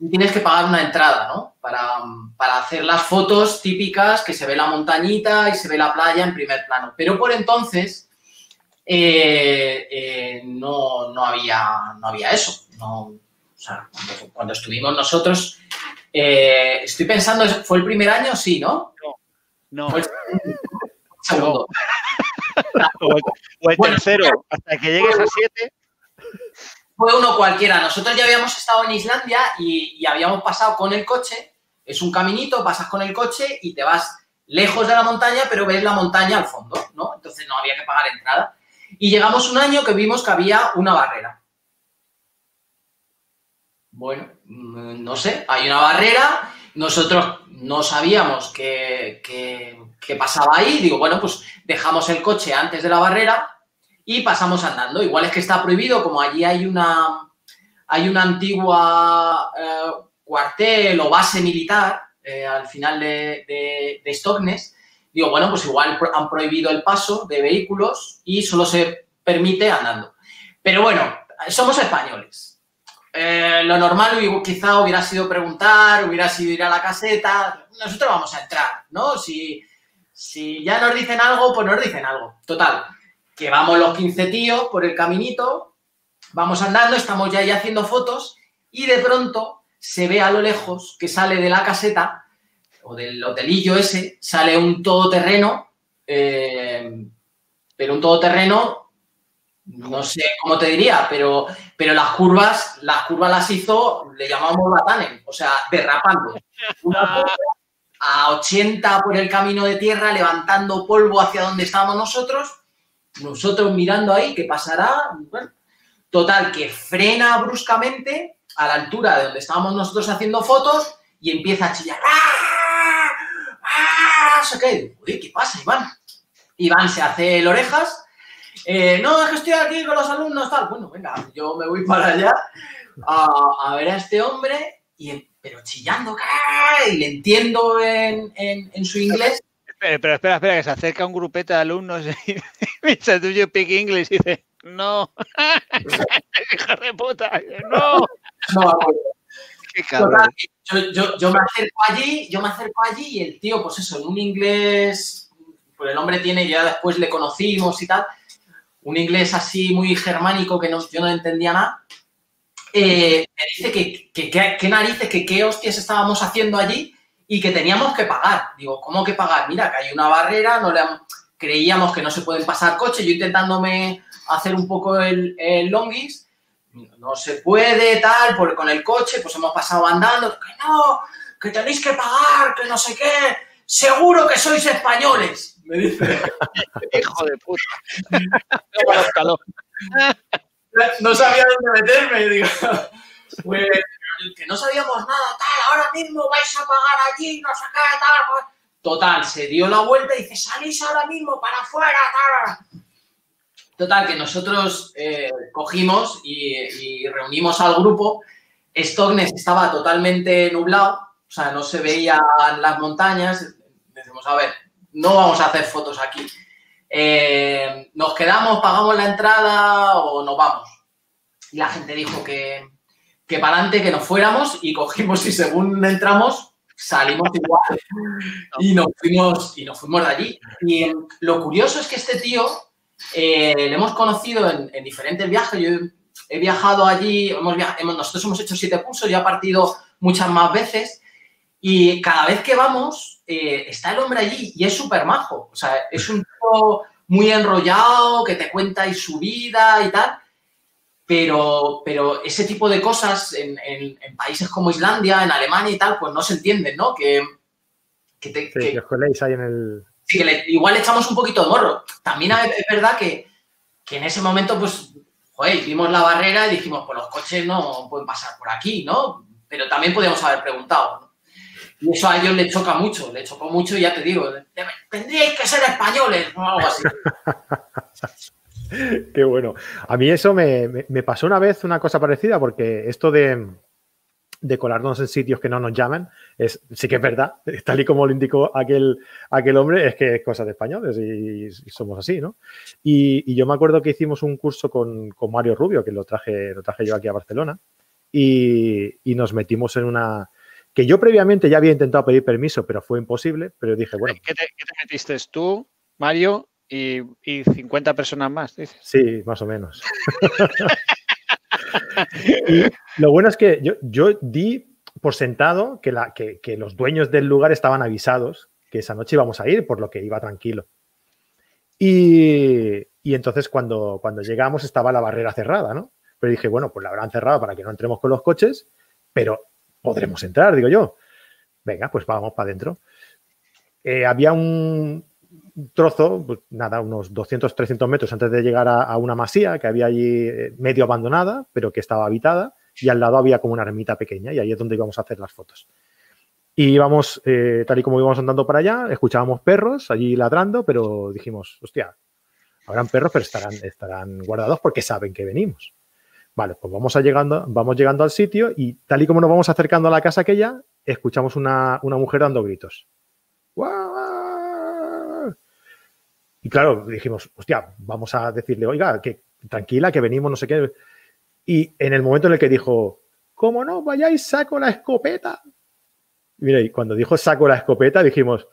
y tienes que pagar una entrada, ¿no? Para, para hacer las fotos típicas que se ve la montañita y se ve la playa en primer plano. Pero por entonces eh, eh, no, no había, no había eso. No, o sea, cuando, cuando estuvimos nosotros, estoy pensando, ¿fue el primer año? Sí, ¿no? No, segundo. segundo. o el, o el Bueno. tercero. Hasta que llegues a siete. Fue uno cualquiera. Nosotros ya habíamos estado en Islandia y, y habíamos pasado con el coche. Es un caminito, pasas con el coche y te vas lejos de la montaña, pero ves la montaña al fondo, ¿no? Entonces no había que pagar entrada. Y llegamos un año que vimos que había una barrera. Bueno, mm, no sé, hay una barrera. Nosotros no sabíamos qué- qué pasaba ahí. Digo, bueno, pues dejamos el coche antes de la barrera y pasamos andando. Igual es que está prohibido, como allí hay una, hay una antigua eh, cuartel o base militar eh, al final de, de, de Stockness, digo, bueno, pues igual han prohibido el paso de vehículos y solo se permite andando. Pero bueno, somos españoles. Eh, lo normal quizá hubiera sido preguntar, hubiera sido ir a la caseta. Nosotros vamos a entrar, ¿no? Si, si ya nos dicen algo, pues nos dicen algo. Total, que vamos los 15 tíos por el caminito, vamos andando, estamos ya ahí haciendo fotos y de pronto se ve a lo lejos que sale de la caseta o del hotelillo ese, sale un todoterreno, eh, pero un todoterreno, no sé cómo te diría, pero, pero las curvas, las curvas las hizo, le llamamos batanen, o sea, derrapando. Una a 80 por el camino de tierra, levantando polvo hacia donde estábamos nosotros nosotros mirando ahí qué pasará. Bueno, total, que frena bruscamente a la altura de donde estábamos nosotros haciendo fotos y empieza a chillar. ¡Ah! ¡Ah! ¿Qué? ¿qué pasa, Iván? Iván se hace el orejas. Eh, no, es que estoy aquí con los alumnos, tal. Bueno, venga, yo me voy para allá a, ver a este hombre, y, pero chillando, y le entiendo en, en, su inglés. Pero, espera, espera, que se acerca un grupete de alumnos y dice, ¿do you speak English? Y dice, no. Hija de puta, no. no Qué cabrón. Yo, yo, me acerco allí, yo me acerco allí y el tío, pues eso, en un inglés, pues el hombre tiene, ya después le conocimos y tal, un inglés así muy germánico que no, yo no entendía nada. Eh, me dice que, qué narices, que qué hostias estábamos haciendo allí y que teníamos que pagar. Digo, ¿cómo que pagar? Mira, que hay una barrera, no le creíamos que no se pueden pasar coches, yo intentándome hacer un poco el, el longis, no se puede, tal, porque con el coche, pues hemos pasado andando, que no, que tenéis que pagar, que no sé qué, seguro que sois españoles, me dice. Hijo de puta. no sabía dónde meterme, digo. Pues, que no sabíamos nada, tal, ahora mismo vais a pagar allí, no sé qué, tal. Pues". Total, se dio la vuelta y dice, salís ahora mismo para afuera, tal. Total, que nosotros eh, cogimos y, reunimos al grupo. Stockness estaba totalmente nublado, o sea, no se veían las montañas. Decimos, a ver, no vamos a hacer fotos aquí. Eh, ¿Nos quedamos, pagamos la entrada o nos vamos? Y la gente dijo que, que para adelante, que nos fuéramos y cogimos y según entramos salimos igual y nos fuimos, y nos fuimos de allí. Y lo curioso es que este tío eh, le hemos conocido en, diferentes viajes. Yo he viajado allí, hemos, nosotros hemos hecho siete cursos, yo he partido muchas más veces y cada vez que vamos eh, está el hombre allí y es súper majo. O sea, es un tipo muy enrollado, que te cuenta y su vida y tal. Pero, pero ese tipo de cosas en, países como Islandia, en Alemania y tal, pues no se entienden, ¿no? Que, que, te, que, os ahí en el... Sí, que igual echamos un poquito de morro. También es verdad que, en ese momento, pues, joder, vimos la barrera y dijimos, pues los coches no pueden pasar por aquí, ¿no? Pero también podíamos haber preguntado, ¿no? Y eso a ellos les choca mucho, les chocó mucho y ya te digo, tendríais que ser españoles o algo así. Qué bueno. A mí eso me, pasó una vez una cosa parecida, porque esto de, colarnos en sitios que no nos llaman, es, sí que es verdad, tal y como lo indicó aquel, aquel hombre, es que es cosa de españoles y, somos así, ¿no? Y, yo me acuerdo que hicimos un curso con, Mario Rubio, que lo traje, lo traje yo aquí a Barcelona, y, nos metimos en una, que yo previamente ya había intentado pedir permiso, pero fue imposible, pero dije, bueno. ¿Qué te, qué te metiste tú, Mario, y, 50 personas más, Sí, más o menos. y lo bueno es que yo, di por sentado que, la, que, los dueños del lugar estaban avisados que esa noche íbamos a ir, por lo que iba tranquilo. Y, entonces cuando, cuando llegamos estaba la barrera cerrada, ¿no? Pero dije, bueno, pues la habrán cerrado para que no entremos con los coches, pero podremos entrar, digo yo. Venga, pues vamos para adentro. Eh, había un, trozo, pues nada, unos 200, 300 metros antes de llegar a, una masía que había allí eh, medio abandonada, pero que estaba habitada, y al lado había como una ermita pequeña, y ahí es donde íbamos a hacer las fotos. Y íbamos, eh, tal y como íbamos andando para allá, escuchábamos perros allí ladrando, pero dijimos, hostia, habrán perros, pero estarán, estarán guardados porque saben que venimos. Vale, pues vamos, llegando, vamos llegando al sitio y tal y como nos vamos acercando a la casa aquella, escuchamos una, una mujer dando gritos. Y claro, dijimos, hostia, vamos a decirle, oiga, que tranquila, que venimos, no sé qué. Y en el momento en el que dijo, ¿cómo no vayáis, saco la escopeta. mira, y cuando dijo saco la escopeta, dijimos,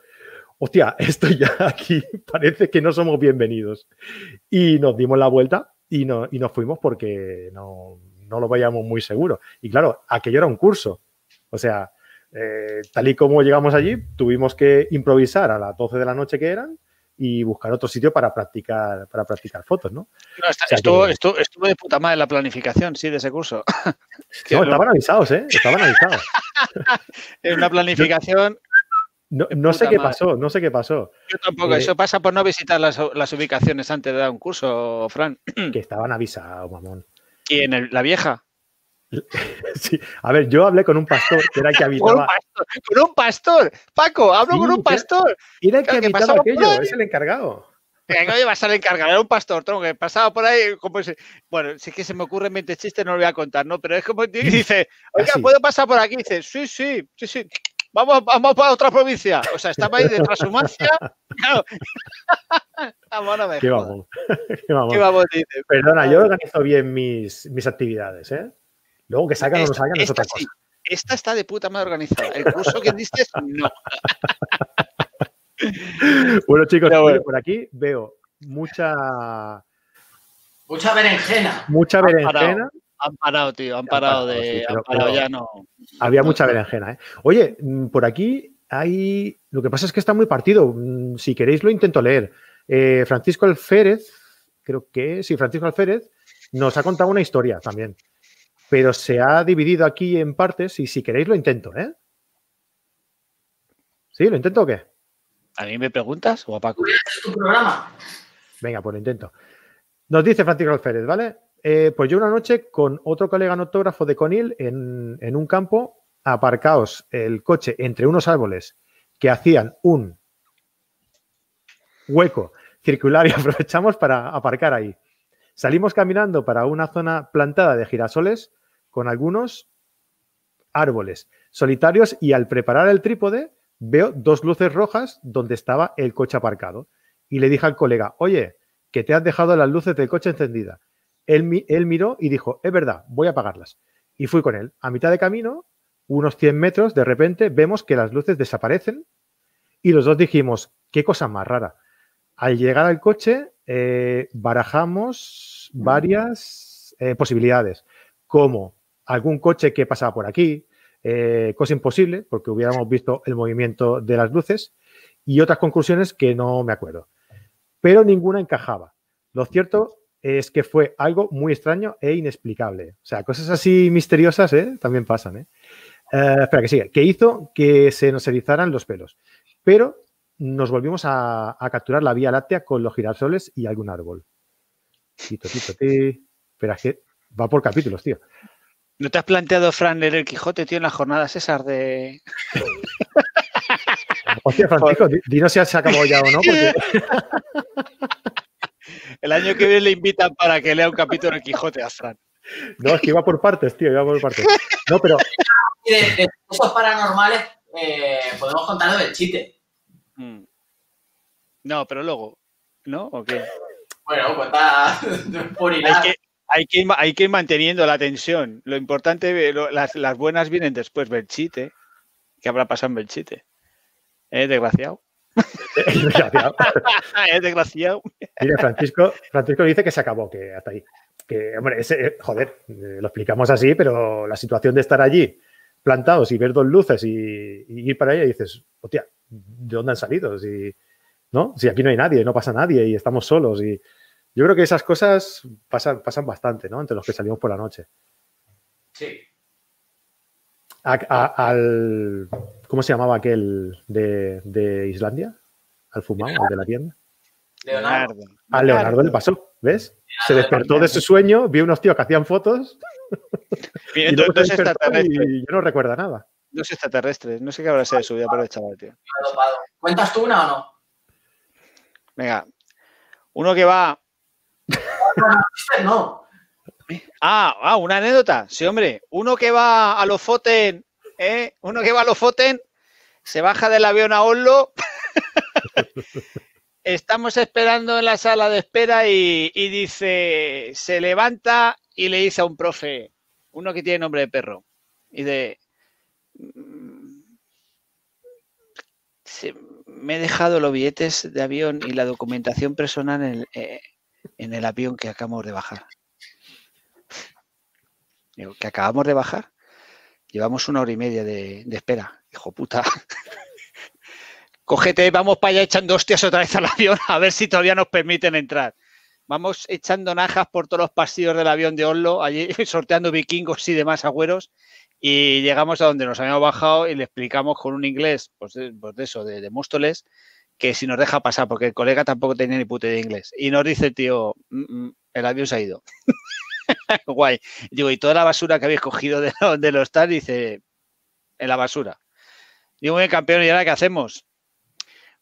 hostia, esto ya aquí parece que no somos bienvenidos. Y nos dimos la vuelta y, no, y nos fuimos porque no, no lo veíamos muy seguro. Y claro, aquello era un curso. O sea, eh, tal y como llegamos allí, tuvimos que improvisar a las 12 de la noche que eran y buscar otro sitio para practicar, para practicar fotos, ¿no? estuvo, de puta madre la planificación, sí, de ese curso. estaban avisados, ¿eh? Estaban avisados. en una planificación No, no sé qué madre. pasó, no sé qué pasó. Yo tampoco. Eh, Eso pasa por no visitar las, las ubicaciones antes de dar un curso, Fran. Que estaban avisados, mamón. Y en el- la vieja. Sí. A ver, yo hablé con un pastor que era el que Con un habitaba, pastor. Con un pastor. Paco, hablo Sí, con un pastor. era el que Claro, habitaba aquello, es el encargado. No iba a ser el encargado, era un pastor, tronco, que pasaba por ahí. Como ese- bueno, si es que se me ocurren 20 chistes, no lo voy a contar, ¿no? Pero es como dice, oiga. ¿puedo pasar por aquí? Dice, sí, sí, sí, sí. Vamos, vamos para otra provincia. O sea, estaba ahí de Trashumancia. Claro. Vamos, no me Qué jodas. mamón. Qué mamón. Qué vamos, dice. Perdona, yo organizo bien mis, mis actividades, ¿eh? Luego que salgan o no salgan es otra sí. cosa. Esta está de puta madre organizada. El curso que diste, no. Bueno, chicos, bueno. por aquí veo mucha, Mucha berenjena. mucha Han berenjena. Han parado, tío, han Han parado de. sí, han parado pero- ya, no. Había mucha berenjena, ¿eh? Oye, mm, por aquí hay. Lo que pasa es que está muy partido. Mm, Si queréis, lo intento leer. Eh, Francisco Alférez, creo que sí, Francisco Alférez, nos ha contado una historia también. Pero se ha dividido aquí en partes y si queréis, lo intento, ¿eh? ¿Sí? ¿Lo intento o qué? ¿A mí me preguntas o a Paco? Es tu programa. Venga, pues lo intento. Nos dice Francisco Alférez, ¿vale? Eh, pues yo una noche con otro colega notógrafo de Conil en, un campo, aparcaos el coche entre unos árboles que hacían un hueco circular y aprovechamos para aparcar ahí. Salimos caminando para una zona plantada de girasoles con algunos árboles solitarios y al preparar el trípode veo dos luces rojas donde estaba el coche aparcado y le dije al colega, oye, que te has dejado las luces del coche encendidas. Él, mi- él miró y dijo, es verdad, voy a apagarlas. Y fui con él. A mitad de camino, unos 100 metros, de repente vemos que las luces desaparecen y los dos dijimos, qué cosa más rara. Al llegar al coche, eh, barajamos varias eh, posibilidades, como algún coche que pasaba por aquí, eh, cosa imposible, porque hubiéramos visto el movimiento de las luces, y otras conclusiones que no me acuerdo. Pero ninguna encajaba. Lo cierto es que fue algo muy extraño e inexplicable. O sea, cosas así misteriosas ¿eh? también pasan. ¿eh? Eh, espera, que sigue. Que hizo que se nos erizaran los pelos. Pero nos volvimos a, a capturar la Vía Láctea con los girasoles y algún árbol. Tito, tito, ti. Espera, es que va por capítulos, tío. ¿No te has planteado, Fran, leer el Quijote, tío, en las jornadas esas de. Hostia, Francisco, di- dinos si se ha acabado ya o no. Porque... El año que viene le invitan para que lea un capítulo del Quijote a Fran. No, es que iba por partes, tío, iba por partes. No, pero de, de esos paranormales eh, podemos contar lo del chiste. Mm. No, pero luego. ¿No? ¿O qué? Bueno, cuenta por Hay que, hay, que ir, hay que ir manteniendo la tensión. Lo importante, lo- las, las buenas vienen después. Belchite. ¿Qué habrá pasado en Belchite? ¿Eh, desgraciado? desgraciado. ¿Eh, desgraciado? Mira, Francisco, Francisco dice que se acabó, que hasta ahí. Que, hombre, ese, eh, joder, eh, lo explicamos así, pero la situación de estar allí plantados y ver dos luces y, y ir para allá y dices, hostia, ¿de dónde han salido? Si, ¿no? si aquí no hay nadie, no pasa nadie y estamos solos. Y yo creo que esas cosas pasan, pasan bastante, ¿no? Entre los que salimos por la noche. Sí. A- a- al, ¿Cómo se llamaba aquel de, de Islandia? ¿Al fumado, el de la tienda? Leonardo. A Leonardo le pasó, ¿ves? Se despertó de su sueño, vio unos tíos que hacían fotos y luego dos se y yo no recuerda nada. Dos extraterrestres. No sé qué habrá sido de su vida por el chaval, tío. ¿Cuentas tú una o no? Venga. Uno que va. No. Ah, ah, una anécdota. Sí, hombre. Uno que va a los Foten, ¿eh? Uno que va a los Foten, se baja del avión a Oslo. Estamos esperando en la sala de espera y, y dice, se levanta y le dice a un profe, uno que tiene nombre de perro, y de, "Mm, se- me he dejado los billetes de avión y la documentación personal en el, eh, en el avión que acabamos de bajar. Digo, ¿que acabamos de bajar? Llevamos una hora y media de, de espera. Hijo puta. Cógete, vamos para allá echando hostias otra vez al avión a ver si todavía nos permiten entrar. Vamos echando najas por todos los pasillos del avión de Oslo, allí sorteando vikingos y demás agüeros, Y llegamos a donde nos habíamos bajado y le explicamos con un inglés, pues pues de eso, de, de Móstoles, que si nos deja pasar, porque el colega tampoco tenía ni puta de inglés. Y nos dice el tío, "Mm, mm, el avión se ha ido. Guay. Digo, y toda la basura que habéis cogido de, de los tal, dice, en la basura. Digo, muy campeón, ¿y ahora qué hacemos?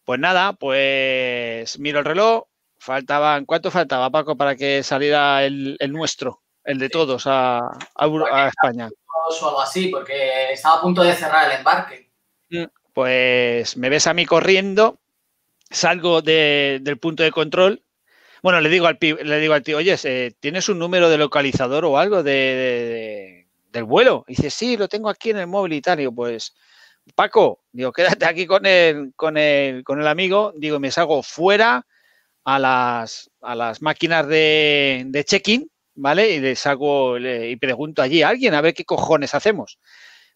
Pues nada, pues miro el reloj, faltaban, ¿cuánto faltaba, Paco, para que saliera el, el nuestro, el de todos a, a Euro- a España? O algo así, porque estaba a punto de cerrar el embarque. Pues me ves a mí corriendo, salgo de- del punto de control. Bueno, le digo al, le digo al tío, oye, eh, ¿tienes un número de localizador o algo de, de- de- del vuelo? Dice, sí, lo tengo aquí en el móvil y tal. Digo, pues, Paco, digo, quédate aquí con el, con el, con el amigo. Digo, me salgo fuera a las, a las máquinas de, de check-in, ¿vale? Y les hago, le- y pregunto allí a alguien a ver qué cojones hacemos.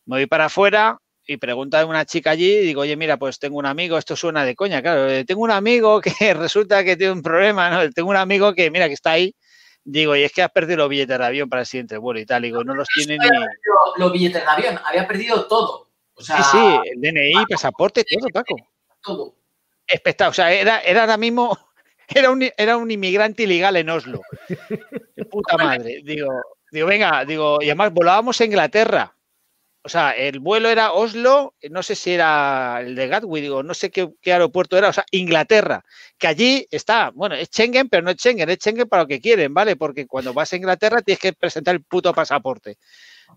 Me voy para afuera, y pregunta a una chica allí y digo, oye, mira, pues tengo un amigo, esto suena de coña, claro, eh, tengo un amigo que resulta que tiene un problema, ¿no? Tengo un amigo que, mira, que está ahí, digo, y es que has perdido los billetes de avión para el siguiente vuelo y tal, digo, no los tiene ni... Los, billetes de avión, había perdido todo. O sea, Sí, sí, el DNI, pasaporte, todo, Paco. todo. Espectacular, o sea, era, era ahora mismo, era un, era un inmigrante ilegal en Oslo. Puta madre, digo, digo, venga, digo, y además volábamos a Inglaterra. O sea, el vuelo era Oslo, no sé si era el de Gatwick, digo, no sé qué, qué aeropuerto era, o sea, Inglaterra, que allí está, bueno, es Schengen, pero no es Schengen, es Schengen para lo que quieren, ¿vale? Porque cuando vas a Inglaterra tienes que presentar el puto pasaporte.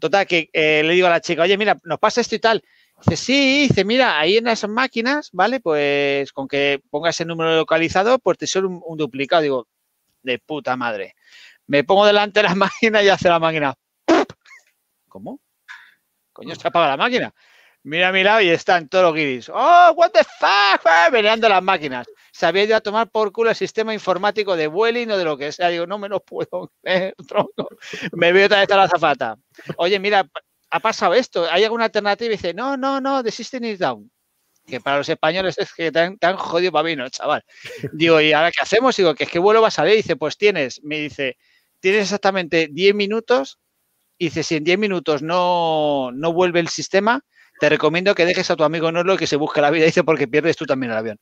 Total, que eh, le digo a la chica, oye, mira, nos pasa esto y tal. Dice, sí, dice, mira, ahí en esas máquinas, ¿vale? Pues con que pongas el número localizado, pues te sale un, un duplicado. Digo, de puta madre. Me pongo delante de la máquina y hace la máquina. ¿Cómo? Coño, se apaga la máquina. Mira a mi lado y están todos los guiris. ¡Oh, what the fuck! Ah, Veneando las máquinas. Se había ido a tomar por culo el sistema informático de Vueling o de lo que sea. Digo, no me lo puedo creer, tronco. Me veo otra vez a la azafata. Oye, mira, ha pasado esto. ¿Hay alguna alternativa? Y dice, no, no, no, the system is down. Que para los españoles es que te han jodido para vino, chaval. Digo, ¿y ahora qué hacemos? Digo, que es que vuelo va a salir. Dice, pues tienes, me dice, tienes exactamente 10 minutos. Y dice, si en 10 minutos no, no vuelve el sistema, te recomiendo que dejes a tu amigo Norlo que se busque la vida. Dice, porque pierdes tú también el avión.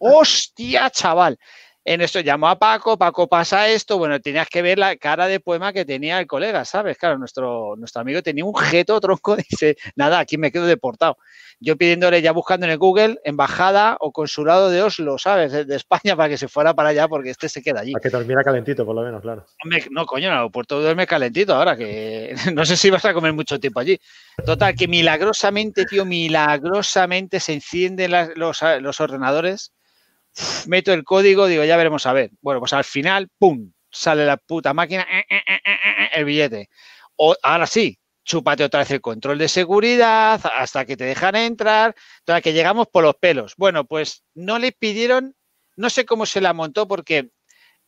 ¡Hostia, chaval! En esto llamó a Paco, Paco pasa esto. Bueno, tenías que ver la cara de poema que tenía el colega, ¿sabes? Claro, nuestro, nuestro amigo tenía un jeto tronco. Dice, nada, aquí me quedo deportado. Yo pidiéndole, ya buscando en el Google, embajada o consulado de Oslo, ¿sabes? De, de España para que se fuera para allá porque este se queda allí. Para que dormiera calentito, por lo menos, claro. Hombre, no, coño, en el aeropuerto duerme calentito ahora, que no sé si vas a comer mucho tiempo allí. Total, que milagrosamente, tío, milagrosamente se encienden las- los, los ordenadores, meto el código, digo, ya veremos a ver. Bueno, pues al final, ¡pum! Sale la puta máquina, eh, eh, eh, el billete. O, ahora sí, chúpate otra vez el control de seguridad hasta que te dejan entrar, hasta que llegamos por los pelos. Bueno, pues no le pidieron, no sé cómo se la montó porque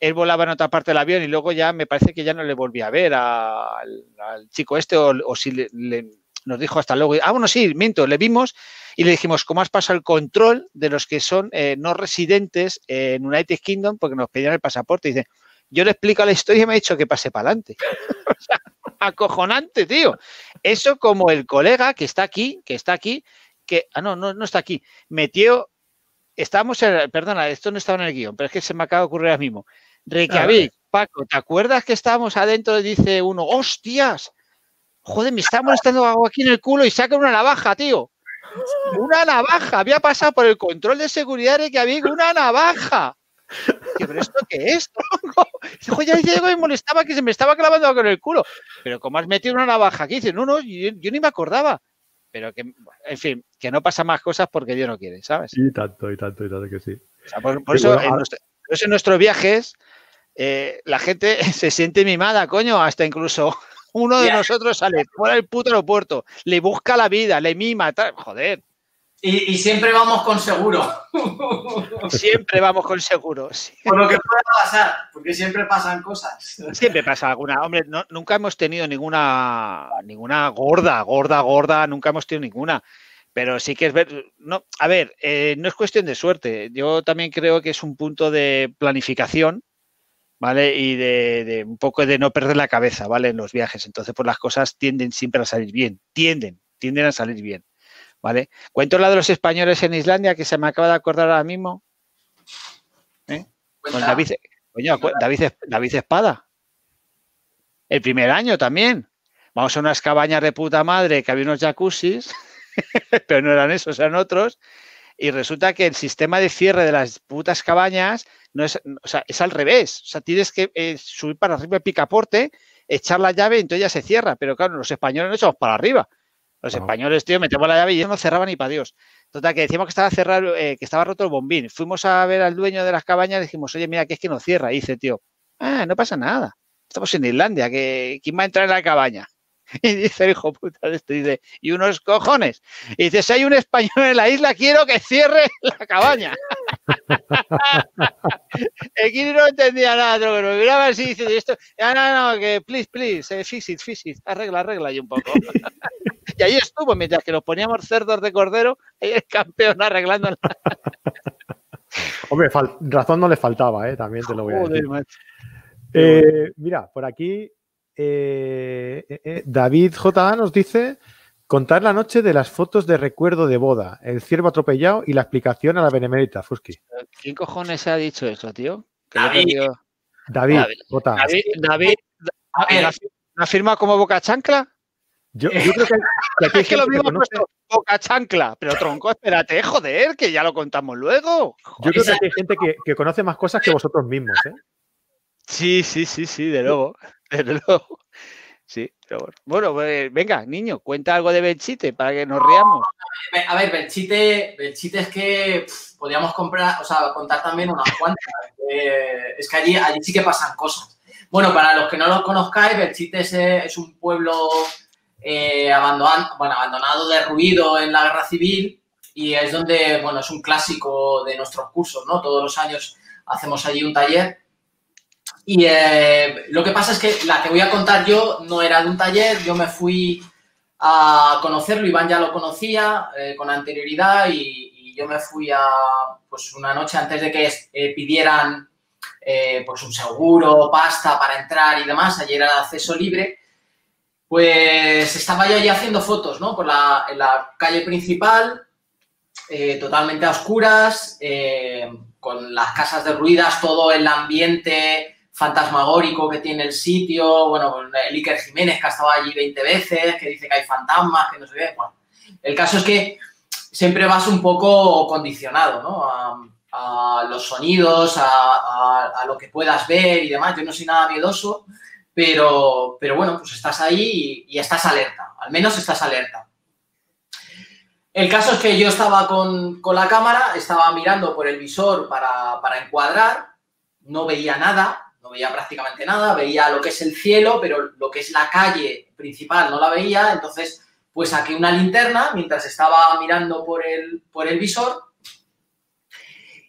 él volaba en otra parte del avión y luego ya me parece que ya no le volví a ver al chico este o, o si le, le- nos dijo hasta luego. Ah, bueno, sí, miento, le vimos y le dijimos, ¿cómo has pasado el control de los que son eh, no residentes en United Kingdom? Porque nos pedían el pasaporte. Y dice, yo le explico la historia y me ha dicho que pase para adelante. O sea, acojonante, tío. Eso como el colega que está aquí, que está aquí, que, ah, no, no, no está aquí, metió, estábamos, en, perdona, esto no estaba en el guion, pero es que se me acaba de ocurrir ahora mismo. Reykjavik, Paco, ¿te acuerdas que estábamos adentro y dice uno, hostias, joder, me está molestando algo aquí en el culo y saca una navaja, tío. Una navaja, había pasado por el control de seguridad de Reykjavik, una navaja. Tío, ¿Pero esto qué es, "Joder, ya y molestaba que se me estaba clavando en el culo. Pero como has metido una navaja aquí, dice, no, no, yo, yo ni me acordaba. Pero que, en fin, que no pasa más cosas porque Dios no quiere, ¿sabes? Y tanto, y tanto, y tanto que sí. O sea, por, por Sí, eso, bueno, en, ahora- nuestro- por eso en nuestros viajes eh, la gente se siente mimada, coño, hasta incluso uno de nosotros sale fuera del puto aeropuerto, le busca la vida, le mima, tal, joder, Y, y siempre vamos con seguro. siempre vamos con seguros. Por lo que pueda pasar, porque siempre pasan cosas. Siempre pasa alguna. Hombre, no- nunca hemos tenido ninguna, ninguna gorda, gorda, gorda, nunca hemos tenido ninguna. Pero sí que es ver. No, a ver, eh, no es cuestión de suerte. Yo también creo que es un punto de planificación, ¿vale? Y de, de un poco de no perder la cabeza, ¿vale? En los viajes. Entonces, pues las cosas tienden siempre a salir bien. Tienden, tienden a salir bien, ¿vale? Cuento la de los españoles en Islandia, que se me acaba de acordar ahora mismo. ¿Eh? Con. David, coño, David, David Espada. El primer año también. Vamos a unas cabañas de puta madre que había unos jacuzzis, pero no eran esos, eran otros. Y resulta que el sistema de cierre de las putas cabañas no es, o sea, es al revés. O sea, tienes que eh, subir para arriba el picaporte, echar la llave y entonces ya se cierra. Pero claro, los españoles no echamos para arriba. Los españoles, tío, metemos la llave y ellos no cerraban ni para Dios. Total, que decíamos que estaba cerrado, eh, que estaba roto el bombín. Fuimos a ver al dueño de las cabañas y dijimos, oye, mira, que es que no cierra. Y dice, tío, ah, no pasa nada. Estamos en Islandia, que ¿quién va a entrar en la cabaña? Y dice el hijo puta de esto, dice, y unos cojones. Y dice, si hay un español en la isla, quiero que cierre la cabaña. el Kiri no entendía nada, pero me miraba así diciendo, esto, no, no, no, que please, please, eh, fix it, fix it, arregla, arregla ahí un poco. y ahí estuvo, mientras que nos poníamos cerdos de cordero, ahí el campeón arreglando la Hombre, razón no le faltaba, ¿eh? También te lo voy a decir. Joder. Eh, mira, por aquí eh, eh, eh, David J. nos dice contar la noche de las fotos de recuerdo de boda, el ciervo atropellado y la explicación a la benemérita, Fuski. ¿Quién cojones ha dicho eso, tío? David. David, David, J. David, David, A ver, ¿la, ¿la firma como boca chancla? Yo, yo creo que, que aquí hay Es que lo mismo ha puesto boca chancla. Pero tronco, espérate, joder, que ya lo contamos luego. yo creo que aquí hay gente que, que conoce más cosas que vosotros mismos, ¿eh? Sí, sí, sí, sí, de luego. Luego. Sí, pero bueno. Bueno, pues, venga, niño, cuenta algo de Benchite para que nos riamos. A ver, Belchite, Belchite es que pff, podríamos comprar, o sea, contar también unas cuantas. Es que allí, allí sí que pasan cosas. Bueno, para los que no lo conozcáis, Belchite es, es un pueblo eh, abandonado, bueno, abandonado, derruido en la guerra civil y es donde, bueno, es un clásico de nuestros cursos, ¿no? Todos los años hacemos allí un taller. Y eh, lo que pasa es que la que voy a contar yo no era de un taller, yo me fui a conocerlo, Iván ya lo conocía eh, con anterioridad y, yo me fui a, pues una noche antes de que eh, pidieran pues un seguro, pasta para entrar y demás, ayer era acceso libre, pues estaba yo allí haciendo fotos, ¿no? Por la, en la calle principal, totalmente a oscuras, con las casas derruidas, todo el ambiente fantasmagórico que tiene el sitio, bueno, el Iker Jiménez que ha estado allí 20 veces, que dice que hay fantasmas, que no sé qué, bueno. El caso es que siempre vas un poco condicionado, ¿no? A, los sonidos, a, lo que puedas ver y demás. Yo no soy nada miedoso, pero, pero bueno, pues estás ahí y, y estás alerta, al menos estás alerta. El caso es que yo estaba con, con la cámara, estaba mirando por el visor para, para encuadrar, no veía nada, no veía prácticamente nada, veía lo que es el cielo, pero lo que es la calle principal no la veía, entonces pues saqué una linterna mientras estaba mirando por el, por el visor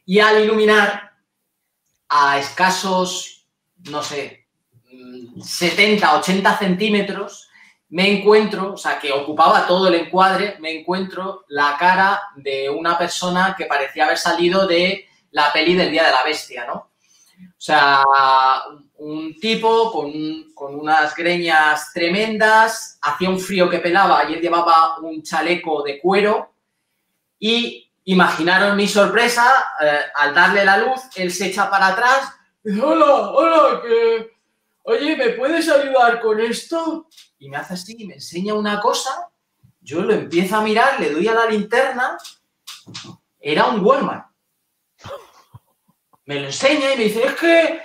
y al iluminar a escasos, no sé, 70, 80 centímetros, me encuentro, o sea, que ocupaba todo el encuadre, me encuentro la cara de una persona que parecía haber salido de la peli del Día de la Bestia, ¿no? O sea, un tipo con, con, unas greñas tremendas, hacía un frío que pelaba y él llevaba un chaleco de cuero y imaginaron mi sorpresa, eh, al darle la luz, él se echa para atrás y hola, hola, que, oye, ¿me puedes ayudar con esto? Y me hace así, me enseña una cosa, yo lo empiezo a mirar, le doy a la linterna, era un Walmart me lo enseña y me dice, es que,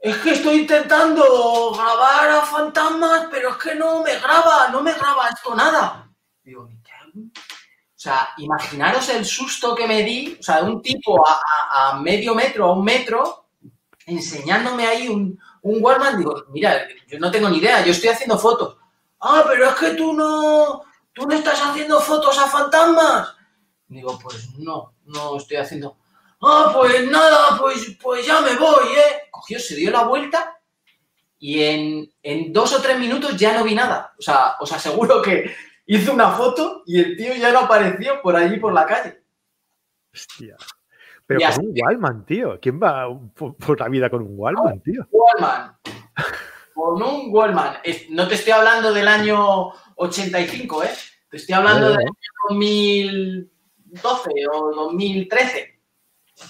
es que estoy intentando grabar a fantasmas, pero es que no me graba, no me graba esto nada. Digo, o sea, imaginaros el susto que me di, o sea, un tipo a, a, medio metro, a un metro, enseñándome ahí un, un. Digo, mira, yo no tengo ni idea, yo estoy haciendo fotos. Ah, pero es que tú no, tú no estás haciendo fotos a fantasmas. Digo, pues no, no estoy haciendo ah, pues nada, pues, pues ya me voy, ¿eh? Cogió, se dio la vuelta y en, en, dos o tres minutos ya no vi nada. O sea, os aseguro que hizo una foto y el tío ya no apareció por allí por la calle. Hostia. Pero con un Wallman, tío. ¿Quién va por, por la vida con un Wallman, tío? Wallman. Con un Wallman. No te estoy hablando del año 85, ¿eh? Te estoy hablando Eh. del año 2012 o 2013.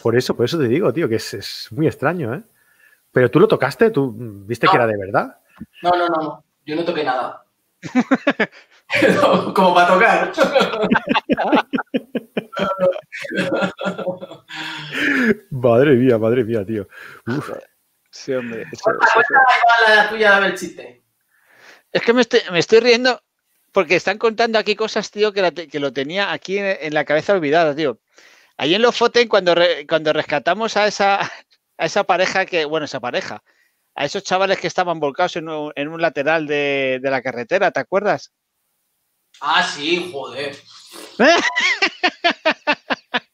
Por eso, por eso te digo, tío, que es, es muy extraño, ¿eh? Pero tú lo tocaste, tú viste que era de verdad. No, no, no, no. Yo no toqué nada. No, Como para tocar. Madre mía, madre mía, tío. Uf, Sí, hombre. Cuenta, igual la tuya del chiste. Es que me estoy, me estoy riendo porque están contando aquí cosas, tío, que, la lo tenía aquí en, en la cabeza olvidada, tío. Ahí en Lofoten, cuando, re- cuando rescatamos a esa, a esa pareja que, bueno, esa pareja, a esos chavales que estaban volcados en un, en un lateral de, de la carretera, ¿te acuerdas? Ah, sí, joder.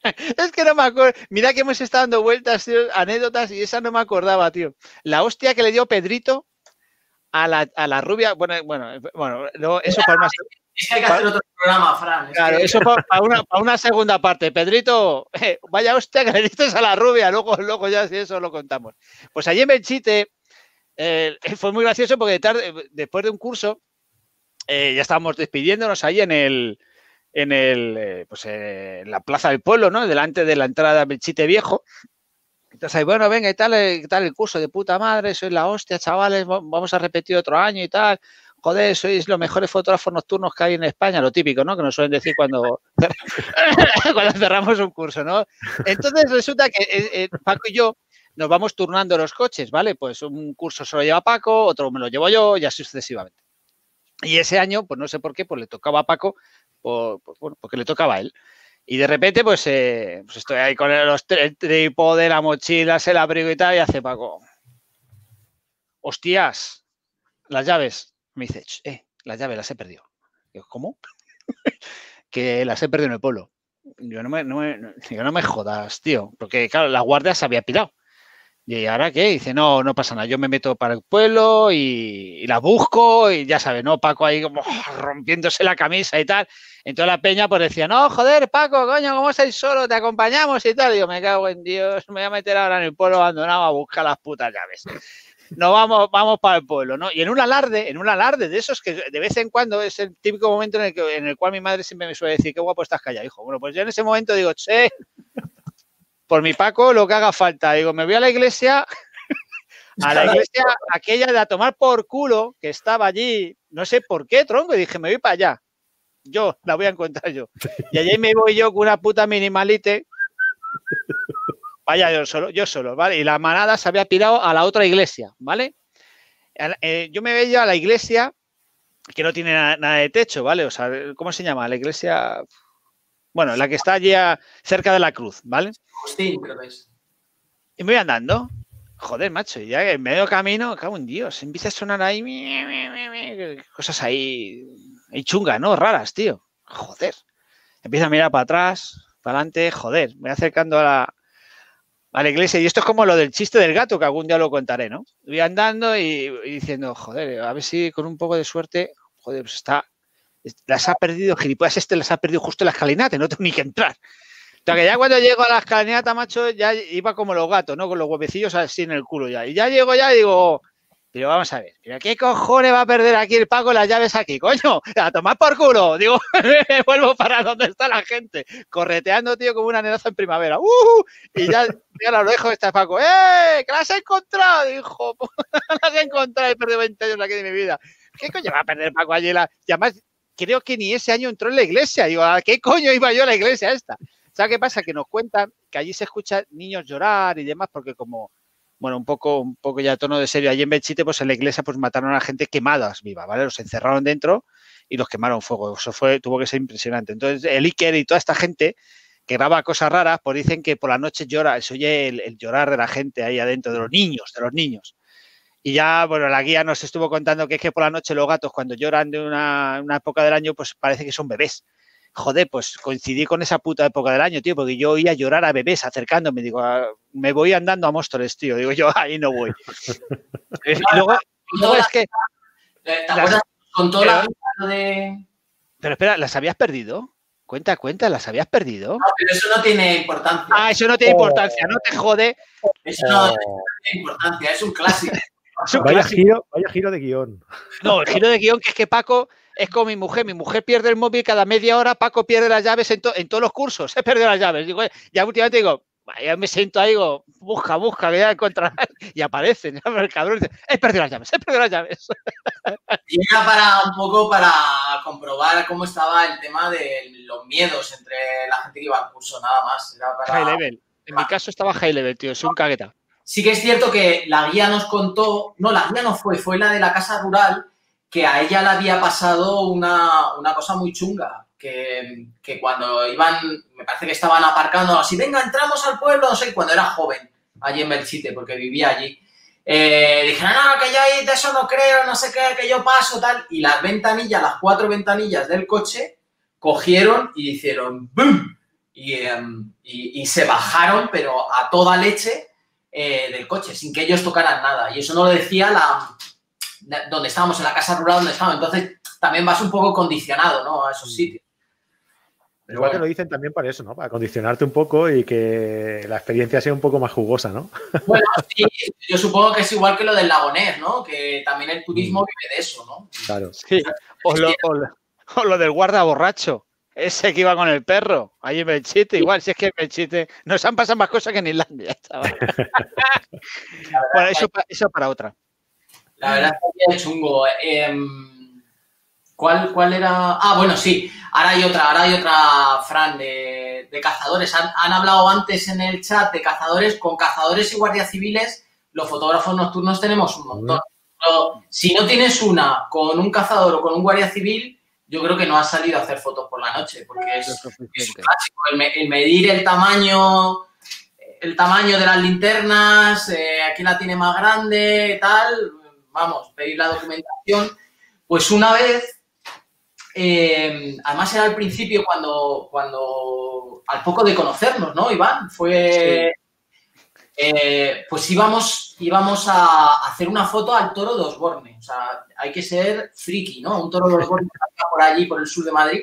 Es que no me acuerdo. Mira que hemos estado dando vueltas, tío, anécdotas, y esa no me acordaba, tío. La hostia que le dio Pedrito a la, a la rubia. Bueno, bueno, bueno, luego eso para una, Es que hay que hacer otro programa, Fran. es claro, que- eso para, para una, para una segunda parte. Pedrito, eh, vaya hostia que le diste a la rubia, luego, luego ya si eso lo contamos. Pues allí en Belchite eh, fue muy gracioso porque tarde, después de un curso eh, ya estábamos despidiéndonos ahí en el en el eh, pues en la plaza del pueblo, ¿no? Delante de la entrada Belchite Viejo. Entonces bueno, venga, y tal, eh, ¿qué tal el curso de puta madre, sois la hostia, chavales, va- vamos a repetir otro año y tal. Joder, sois los mejores fotógrafos nocturnos que hay en España, lo típico, ¿no? Que nos suelen decir cuando, cuando cerramos un curso, ¿no? Entonces resulta que eh, eh, Paco y yo nos vamos turnando los coches, ¿vale? Pues un curso se lo lleva Paco, otro me lo llevo yo y así sucesivamente. Y ese año, pues no sé por qué, pues le tocaba a Paco, por- bueno, porque le tocaba a él. Y de repente, pues, eh, pues estoy ahí con los trípode, la mochila, el abrigo y tal, y hace Paco. Hostias, las llaves. Me dice, "Ch, eh, las llaves las he perdido. Digo, ¿cómo? que las he perdido en el pueblo. Yo no me, no me- no me jodas, tío. Porque, claro, la guardia se había pirado. ¿Y ahora qué? Dice, no, no pasa nada. Yo me meto para el pueblo y, y la busco y ya sabes, ¿no? Paco ahí como rompiéndose la camisa y tal. Entonces la peña pues decía, no, joder, Paco, coño, ¿cómo estáis solo? Te acompañamos y tal. Y yo me cago en Dios, me voy a meter ahora en el pueblo abandonado a buscar las putas llaves. No vamos, vamos para el pueblo, ¿no? Y en un alarde, en un alarde de esos que de vez en cuando es el típico momento en el, que, en el cual mi madre siempre me suele decir, qué guapo estás callado, hijo. Bueno, pues yo en ese momento digo, che, por mi Paco, lo que haga falta. Digo, me voy a la iglesia, a la iglesia aquella de a tomar por culo, que estaba allí, no sé por qué, tronco, y dije, me voy para allá. Yo, la voy a encontrar yo. Y allí me voy yo con una puta minimalite. Vaya, yo solo, yo solo, ¿vale? Y la manada se había pirado a la otra iglesia, ¿vale? Eh, yo me veía a la iglesia que no tiene na- nada, de techo, ¿vale? O sea, ¿cómo se llama? La iglesia, bueno, la que está allí a- cerca de la cruz, ¿vale? Agustín, creo que es. Y me voy andando. Joder, macho, ya en medio camino, cago en Dios, empieza a sonar ahí cosas ahí, ahí chungas, ¿no? Raras, tío. Joder. Empiezo a mirar para atrás, para adelante, joder, me voy acercando a la, a la iglesia. Y esto es como lo del chiste del gato, que algún día lo contaré, ¿no? Voy andando y, diciendo, joder, a ver si con un poco de suerte, joder, pues está, las ha perdido, gilipollas, este las ha perdido justo en la escalinata, no tengo ni que entrar. O sea, que ya cuando llego a la escalinata, macho, ya iba como los gatos, ¿no? Con los huevecillos así en el culo ya. Y ya llego ya y digo, pero vamos a ver, ¿pero qué cojones va a perder aquí el Paco las llaves aquí, coño? A tomar por culo. Digo, vuelvo para donde está la gente, correteando, tío, como una nenaza en primavera. ¡Uh! Y ya, ya lo dejo está Paco, ¡eh! ¡Que las he encontrado! Dijo, las he encontrado, he perdido 20 años aquí de mi vida. ¿Qué coño va a perder Paco allí? La... Y además, creo que ni ese año entró en la iglesia. Digo, ¿a qué coño iba yo a la iglesia esta? ¿Sabes qué pasa? Que nos cuentan que allí se escucha niños llorar y demás, porque como, bueno, un poco, un poco ya tono de serio, allí en Belchite, pues en la iglesia, pues mataron a gente quemadas viva, ¿vale? Los encerraron dentro y los quemaron fuego. Eso fue, tuvo que ser impresionante. Entonces, el Iker y toda esta gente que graba cosas raras, pues dicen que por la noche llora, se oye el, el llorar de la gente ahí adentro, de los niños, de los niños. Y ya, bueno, la guía nos estuvo contando que es que por la noche los gatos cuando lloran de una, una época del año, pues parece que son bebés joder, pues coincidí con esa puta época del año, tío, porque yo oía llorar a bebés acercándome. Digo, ah, me voy andando a Móstoles, tío. Digo, yo ahí no voy. y luego, luego es que. Eh, ¿Te Las- acuerdas con toda la vida de. Pero espera, ¿las habías perdido? Cuenta, cuenta, ¿las habías perdido? No, pero eso no tiene importancia. Ah, eso no tiene importancia, no te jode. Eso no, no tiene importancia, es un clásico. Es un Vaya clásico. giro, vaya giro de guion. No, el giro de guion que es que Paco es como mi mujer. Mi mujer pierde el móvil cada media hora, Paco pierde las llaves en, to- en todos los cursos. He perdido las llaves. Digo, ya últimamente digo, ya me siento ahí, digo, busca, busca, que ya encontrarás. Y aparecen. el cabrón dice, he perdido las llaves, he perdido las llaves. Y era para un poco para comprobar cómo estaba el tema de los miedos entre la gente que iba al curso, nada más. Era para- High level. En mi caso estaba high level, tío. Soy un cagueta. Sí que es cierto que la guía nos contó, no, la guía no fue, fue la de la casa rural, que a ella le había pasado una, una cosa muy chunga, que, que cuando iban, me parece que estaban aparcando así, venga, entramos al pueblo, no sé, cuando era joven, allí en Belchite, porque vivía allí. Eh, dijeron, no, que yo ahí de eso no creo, no sé qué, que yo paso, tal. Y las ventanillas, las cuatro ventanillas del coche, cogieron y hicieron ¡boom! Y, em, y- y se bajaron, pero a toda leche eh, del coche, sin que ellos tocaran nada. Y eso no lo decía la- donde estábamos, en la casa rural donde estábamos. Entonces, también vas un poco condicionado, ¿no? A esos sitios. Pero Igual te bueno, lo dicen también para eso, ¿no? Para condicionarte un poco y que la experiencia sea un poco más jugosa, ¿no? bueno, sí, yo supongo que es igual que lo del lagonés, ¿no? Que también el turismo vive de eso, ¿no? Claro. Sí. O lo, o lo- o lo del guarda borracho. Ese que iba con el perro. Ahí en Belchite, igual, si es que en Belchite nos han pasado más cosas que en Islandia, chaval. bueno, eso, eso para otra. La verdad es que es chungo. Em, ¿cuál, ¿Cuál era? Ah, bueno, sí. Ahora hay otra, ahora hay otra, Fran, de, de cazadores. Han, han hablado antes en el chat de cazadores. Con cazadores y guardias civiles, los fotógrafos nocturnos tenemos un montón. Pero si no tienes una con un cazador o con un guardia civil, yo creo que no has salido a hacer fotos por la noche, porque es, es clásico. El medir el tamaño, el tamaño de las linternas, eh, aquí la tiene más grande, tal, vamos, pedir la documentación. Pues una vez, eh, además era al principio cuando, cuando, al poco de conocernos, ¿no, Iván? Fue, eh, pues íbamos, íbamos a hacer una foto al toro de Osborne. O sea, hay que ser friki, ¿no? Un toro de Osborne que por allí, por el sur de Madrid.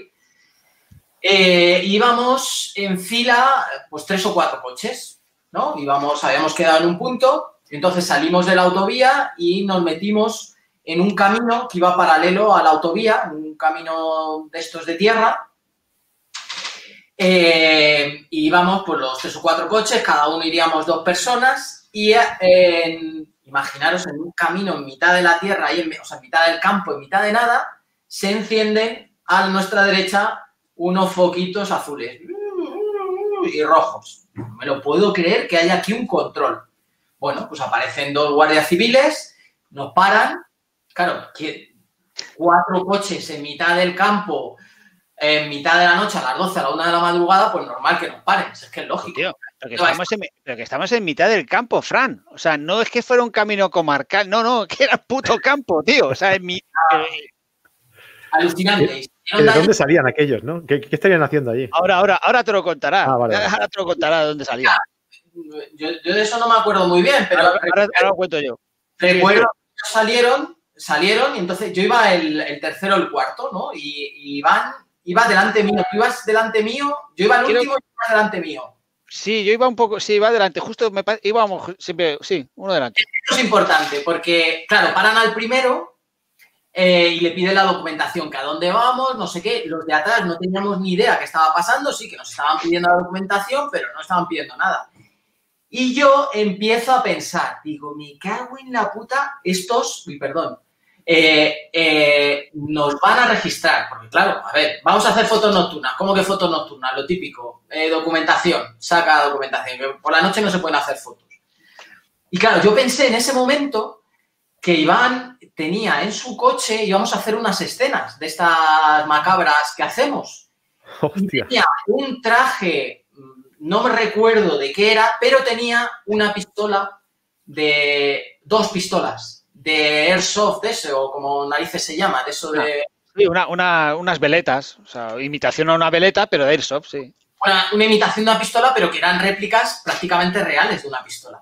Eh, íbamos en fila, pues tres o cuatro coches, ¿no? Íbamos, habíamos quedado en un punto, entonces salimos de la autovía y nos metimos en un camino que iba paralelo a la autovía, un camino de estos de tierra. Eh, y íbamos por los tres o cuatro coches, cada uno iríamos dos personas y eh, en- imaginaros en un camino en mitad de la tierra, ahí en, o sea, en mitad del campo, en mitad de nada, se encienden a nuestra derecha unos foquitos azules y rojos. No me lo puedo creer que haya aquí un control. Bueno, pues aparecen dos guardias civiles, nos paran. Claro, que cuatro coches en mitad del campo, en mitad de la noche, a las 12, a la 1 de la madrugada, pues normal que nos paren. Es que es lógico. Tío, pero que, estamos en, pero que estamos en mitad del campo, Fran. O sea, no es que fuera un camino comarcal, no, no, que era puto campo, tío. O sea, en mi, eh, Alucinante. Se ¿De dónde salían aquellos, no? ¿Qué, qué estarían haciendo allí? ahora, ahora, ahora te lo contará. Ah, vale, vale. Ahora te lo contará de dónde salía. Yo, yo de eso no me acuerdo muy bien, pero Ahora, ahora- ahora lo cuento yo. recuerdo que salieron, salieron y entonces yo iba el, el tercero o el cuarto, ¿no? Y, y Iván iba delante mío. Tú ibas delante mío, yo iba el Creo- último y tú ibas delante mío. Sí, yo iba un poco, sí, iba adelante, justo me íbamos siempre, sí, uno delante. Esto es importante porque, claro, paran al primero eh, y le piden la documentación, que a dónde vamos, no sé qué. Los de atrás no teníamos ni idea qué estaba pasando, sí que nos estaban pidiendo la documentación, pero no estaban pidiendo nada. Y yo empiezo a pensar, digo, me cago en la puta, estos, uy, perdón, eh, eh, nos van a registrar, porque claro, a ver, vamos a hacer fotos nocturnas. ¿Cómo que fotos nocturnas? Lo típico, eh, documentación, saca documentación, que por la noche no se pueden hacer fotos. Y claro, yo pensé en ese momento que Iván tenía en su coche, íbamos a hacer unas escenas de estas macabras que hacemos. Hostia. Tenía un traje, no me recuerdo de qué era, pero tenía una pistola de dos pistolas de airsoft, de ese, o como narices se llama, de eso de Sí, una, una- unas veletas, o sea, imitación a una veleta, pero de Airsoft, sí. una, una imitación de una pistola, pero que eran réplicas prácticamente reales de una pistola.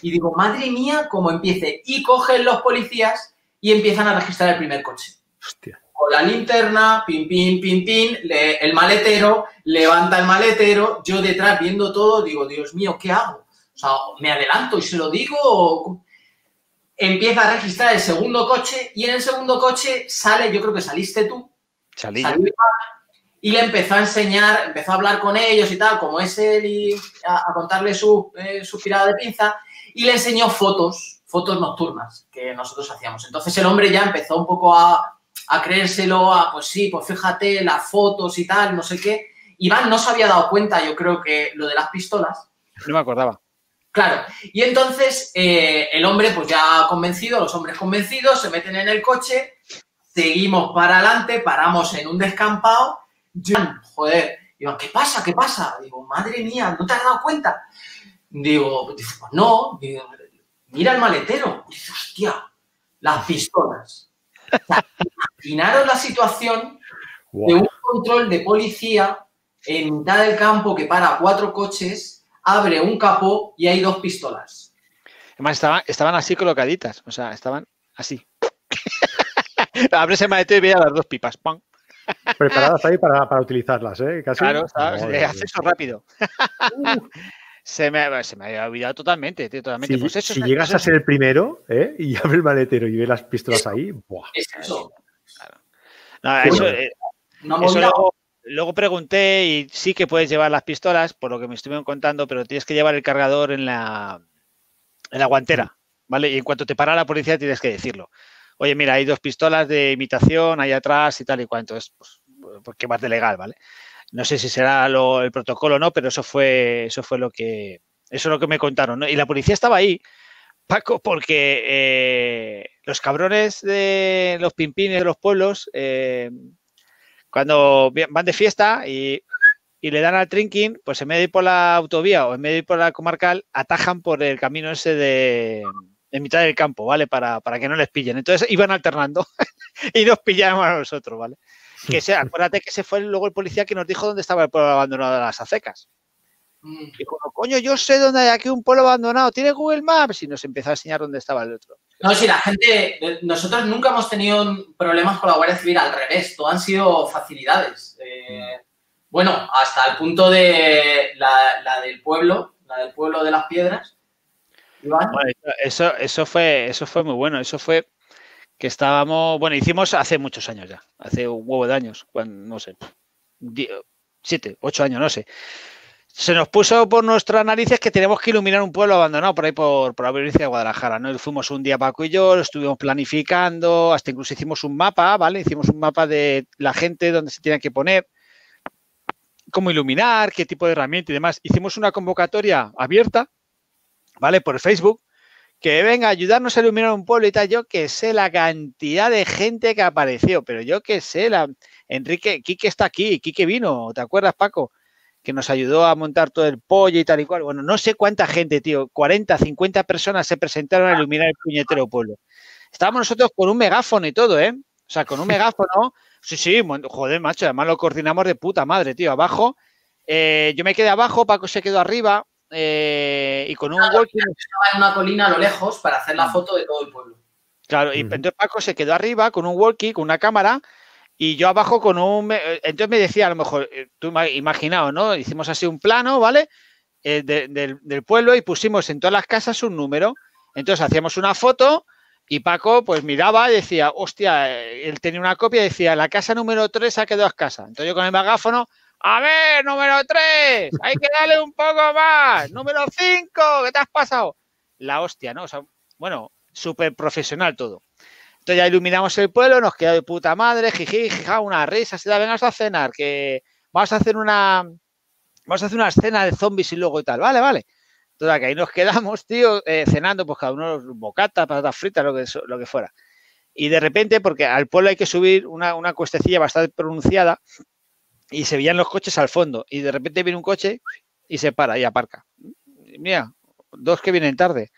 Y digo, madre mía, cómo empiece. Y cogen los policías y empiezan a registrar el primer coche. Hostia. Con la linterna, pim, pim, pim, pim, le- el maletero, levanta el maletero, yo detrás viendo todo, digo, Dios mío, ¿qué hago? O sea, ¿me adelanto y se lo digo? o- Empieza a registrar el segundo coche y en el segundo coche sale, yo creo que saliste tú, Salí y le empezó a enseñar, empezó a hablar con ellos y tal, como es él, y a, a contarle su, eh, su tirada de pinza, y le enseñó fotos, fotos nocturnas que nosotros hacíamos. Entonces el hombre ya empezó un poco a, a creérselo, a pues sí, pues fíjate, las fotos y tal, no sé qué. Iván no se había dado cuenta, yo creo que lo de las pistolas, No me acordaba. Claro, y entonces eh, el hombre, pues ya convencido, los hombres convencidos, se meten en el coche, seguimos para adelante, paramos en un descampado. Yo, joder, digo, ¿qué pasa? ¿Qué pasa? Digo, madre mía, ¿no te has dado cuenta? Digo, pues no, digo, mira el maletero. Dice, hostia, las pistolas. Imaginaros la situación de un control de policía en mitad del campo que para cuatro coches, abre un capó y hay dos pistolas. Además, estaban, estaban así colocaditas. O sea, estaban así. Abres el maletero y veía las dos pipas. ¡pam! Preparadas ahí para, para utilizarlas, ¿eh? Casi. Claro, Eh, acceso rápido. Se, me, se me había olvidado totalmente, tío, totalmente. Si, Pues eso si es- llegas a ser el primero ¿eh? y abre el maletero y ve las pistolas ahí, ¡buah! Es eso. No, eso, Bueno. eh, eso luego, luego pregunté y sí que puedes llevar las pistolas, por lo que me estuvieron contando, pero tienes que llevar el cargador en la, en la guantera, ¿vale? Y en cuanto te para la policía tienes que decirlo. Oye, mira, hay dos pistolas de imitación ahí atrás y tal y cuanto. Es, pues, pues, ¿qué más de legal, ¿vale? No sé si será lo- el protocolo o no, pero eso fue, eso fue lo que, eso es lo que me contaron. Y la policía estaba ahí, Paco, porque eh, los cabrones de los pimpines de los pueblos, eh, cuando van de fiesta y, y le dan al trinking, pues en vez de ir por la autovía o en vez de ir por la comarcal, atajan por el camino ese de en mitad del campo, ¿vale? Para, para que no les pillen. Entonces iban alternando y nos pillaban a nosotros, ¿vale? Que sea, acuérdate que ese fue luego el policía que nos dijo dónde estaba el pueblo abandonado de las acecas. Mm. Y como, coño, yo sé dónde hay aquí un pueblo abandonado, ¿tiene Google Maps? Y nos empezó a enseñar dónde estaba el otro. No, si la gente, eh, nosotros nunca hemos tenido problemas con la Guardia Civil, al revés, todo han sido facilidades. Eh, bueno, hasta el punto de la, la del pueblo, la del pueblo de las piedras. Iván. Bueno, eso, eso, fue, eso fue muy bueno. Eso fue que estábamos, bueno, hicimos hace muchos años ya, hace un huevo de años, no sé, siete, ocho años, no sé. Se nos puso por nuestras narices que tenemos que iluminar un pueblo abandonado por ahí por, por la provincia de Guadalajara, ¿no? Fuimos un día Paco y yo, lo estuvimos planificando, hasta incluso hicimos un mapa, ¿vale? Hicimos un mapa de la gente donde se tiene que poner, cómo iluminar, qué tipo de herramienta y demás. Hicimos una convocatoria abierta, ¿vale? Por Facebook, que venga a ayudarnos a iluminar un pueblo y tal. Yo que sé la cantidad de gente que apareció, pero yo que sé, la Enrique, Quique está aquí, Quique vino, ¿te acuerdas, Paco? Que nos ayudó a montar todo el pollo y tal y cual. Bueno, no sé cuánta gente, tío, 40, 50 personas se presentaron a iluminar el puñetero pueblo. Estábamos nosotros con un megáfono y todo, ¿eh? O sea, con un megáfono. Sí, sí, joder, macho, además lo coordinamos de puta madre, tío. Abajo, eh, yo me quedé abajo, Paco se quedó arriba eh, y con un walkie Estaba en una colina a lo lejos para hacer la foto de todo el pueblo. Claro, y entonces Paco se quedó arriba con un walkie, con una cámara, y yo abajo con un... eh, Entonces me decía, a lo mejor, eh, tú ima- imaginado, ¿no? Hicimos así un plano, ¿vale? Eh, de- del, del pueblo y pusimos en todas las casas un número. Entonces hacíamos una foto y Paco pues miraba y decía, hostia, él tenía una copia y decía, la casa número 3 ha quedado escasa. Entonces yo con el megáfono, a ver, número 3, hay que darle un poco más. Número 5, ¿qué te has pasado? La hostia, ¿no? O sea, bueno, súper profesional todo. Entonces ya iluminamos el pueblo, nos quedó de puta madre, jiji, jija, una risa, así, vengas a cenar, que vamos a hacer una vamos a hacer una escena de zombies y luego y tal, vale, vale. Entonces que ahí nos quedamos, tío, eh, cenando, pues cada uno bocata, patatas fritas, lo que, lo que fuera. Y de repente, porque al pueblo hay que subir una, una cuestecilla bastante pronunciada y se veían los coches al fondo. Y de repente viene un coche y se para y aparca. Mira, dos que vienen tarde.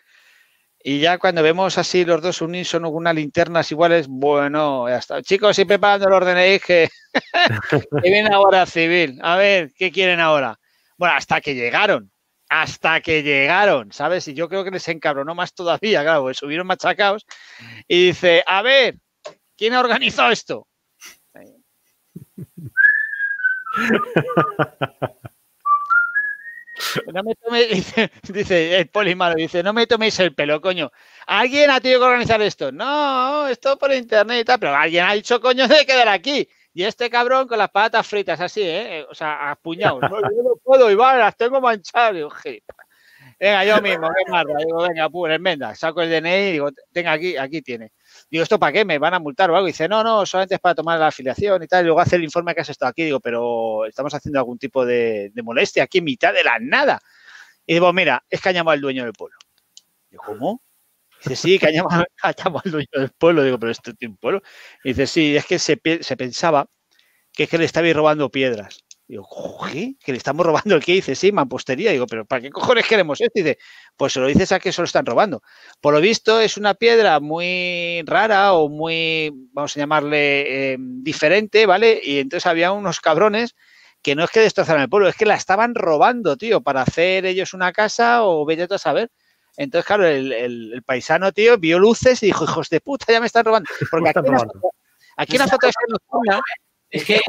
Y ya cuando vemos así los dos unísonos con unas linternas iguales, bueno, ya está. Chicos, y preparando el orden que, que viene Guardia Civil. A ver, ¿qué quieren ahora? Bueno, hasta que llegaron. Hasta que llegaron, ¿sabes? Y yo creo que les encabronó más todavía, claro, subieron machacados. Y dice, a ver, ¿quién ha organizado esto? No me dice, dice el polimaro, dice, no me toméis el pelo, coño. ¿Alguien ha tenido que organizar esto? No, esto por internet y tal, pero alguien ha dicho, coño, de quedar aquí. Y este cabrón con las patas fritas así, ¿eh? O sea, apuñados. No, yo no puedo, Iván, las tengo manchadas. Digo, venga, yo mismo, qué marra. Digo, venga, pues, enmenda. Saco el DNI y digo, tenga aquí, aquí tiene. Digo, ¿esto para qué? ¿Me van a multar o algo? Dice, no, no, solamente es para tomar la afiliación y tal. Y luego hace el informe que has estado aquí. Digo, pero estamos haciendo algún tipo de, molestia aquí en mitad de la nada. Y digo, mira, es que ha llamado al dueño del pueblo. Digo, ¿cómo? Dice, sí, que ha llamado, al dueño del pueblo. Digo, pero esto tiene un pueblo. Dice, sí, es que se, se pensaba que es que le estabais robando piedras. Digo, ¿qué? ¿Que le estamos robando el que dice? Sí, mampostería. Digo, ¿pero para qué cojones queremos esto? Y dice, pues se lo dices a que se lo están robando. Por lo visto es una piedra muy rara o muy, vamos a llamarle, eh, diferente, ¿vale? Y entonces había unos cabrones que no es que destrozaran el pueblo, es que la estaban robando, tío, para hacer ellos una casa o vete a saber. Entonces, claro, el, paisano, tío, vio luces y dijo, hijos de puta, ya me están robando. Porque aquí, fotografía nocturna es que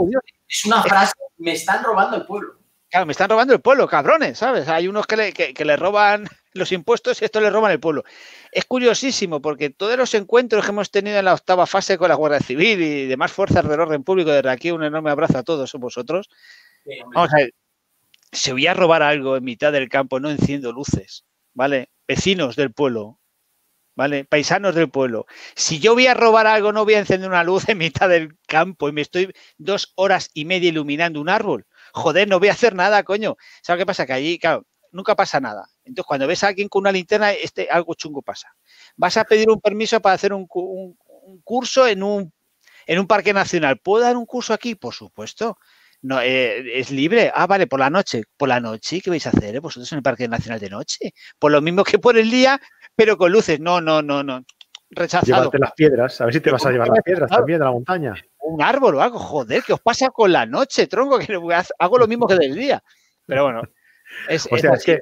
es una frase, me están robando el pueblo. Claro, me están robando el pueblo, cabrones, ¿sabes? Hay unos que le, roban los impuestos y estos le roban el pueblo. Es curiosísimo porque todos los encuentros que hemos tenido en la octava fase con la Guardia Civil y demás fuerzas del orden público, desde aquí un enorme abrazo a todos vosotros. Vamos a ver, si voy a robar algo en mitad del campo, no enciendo luces, ¿vale? Vecinos del pueblo, ¿vale? Paisanos del pueblo. Si yo voy a robar algo, no voy a encender una luz en mitad del campo y me estoy dos horas y media iluminando un árbol. Joder, no voy a hacer nada, coño. ¿Sabes qué pasa? Que allí, claro, nunca pasa nada. Entonces, cuando ves a alguien con una linterna, este, algo chungo pasa. Vas a pedir un permiso para hacer un, curso en un, en un parque nacional. ¿Puedo dar un curso aquí? Por supuesto. No, eh, es libre. Ah, vale, por la noche. Por la noche, ¿qué vais a hacer vosotros en el Parque Nacional de noche? Por lo mismo que por el día, pero con luces. No, no, no, no. Rechazado. Llévate las piedras, a ver si te vas a llevar las piedras también de la montaña. Un árbol o algo, joder, ¿qué os pasa con la noche, tronco? Que hago lo mismo que del día. Pero bueno. Es, o sea, es que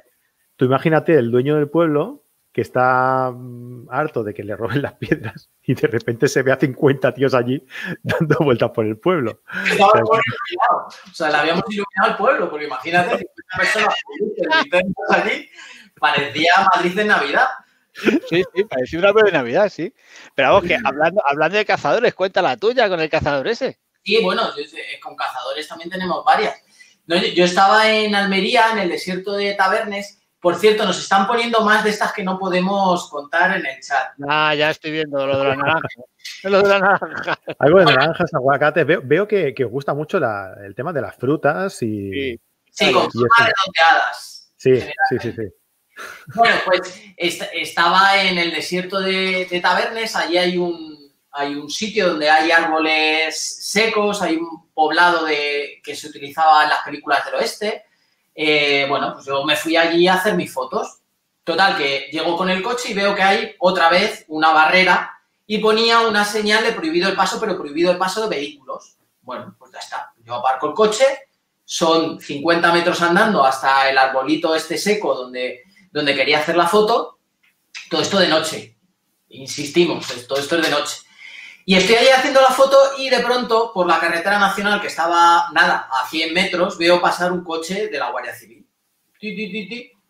tú imagínate el dueño del pueblo que está mm, harto de que le roben las piedras y de repente se ve a 50 tíos allí dando vueltas por el pueblo. O sea, le habíamos iluminado al pueblo, porque imagínate 50 personas allí, parecía Madrid de Navidad. Sí, sí, parecía una de Navidad, sí. Pero vamos, que hablando, hablando de cazadores, cuenta la tuya con el cazador ese. Sí, bueno, con cazadores también tenemos varias. yo estaba en Almería, en el desierto de Tabernes, por cierto, nos están poniendo más de estas que no podemos contar en el chat. Ah, ya estoy viendo lo de la naranja. lo de la naranja. Algo de naranjas, aguacates. Veo, que, os gusta mucho el tema de las frutas y. Sí, con formas redondeadas. Sí, sí, sí, sí. Bueno, pues estaba en el desierto de, Tabernes. Allí hay un, hay un sitio donde hay árboles secos, hay un poblado de, que se utilizaba en las películas del oeste. Eh, bueno, pues yo me fui allí a hacer mis fotos. Total, que llego con el coche y veo que hay otra vez una barrera y ponía una señal de prohibido el paso, pero prohibido el paso de vehículos. Bueno, pues ya está. Yo aparco el coche, son 50 metros andando hasta el arbolito este seco donde, donde quería hacer la foto. Todo esto de noche. Insistimos, todo esto es de noche. Y estoy ahí haciendo la foto y de pronto, por la carretera nacional que estaba, nada, a 100 metros, veo pasar un coche de la Guardia Civil.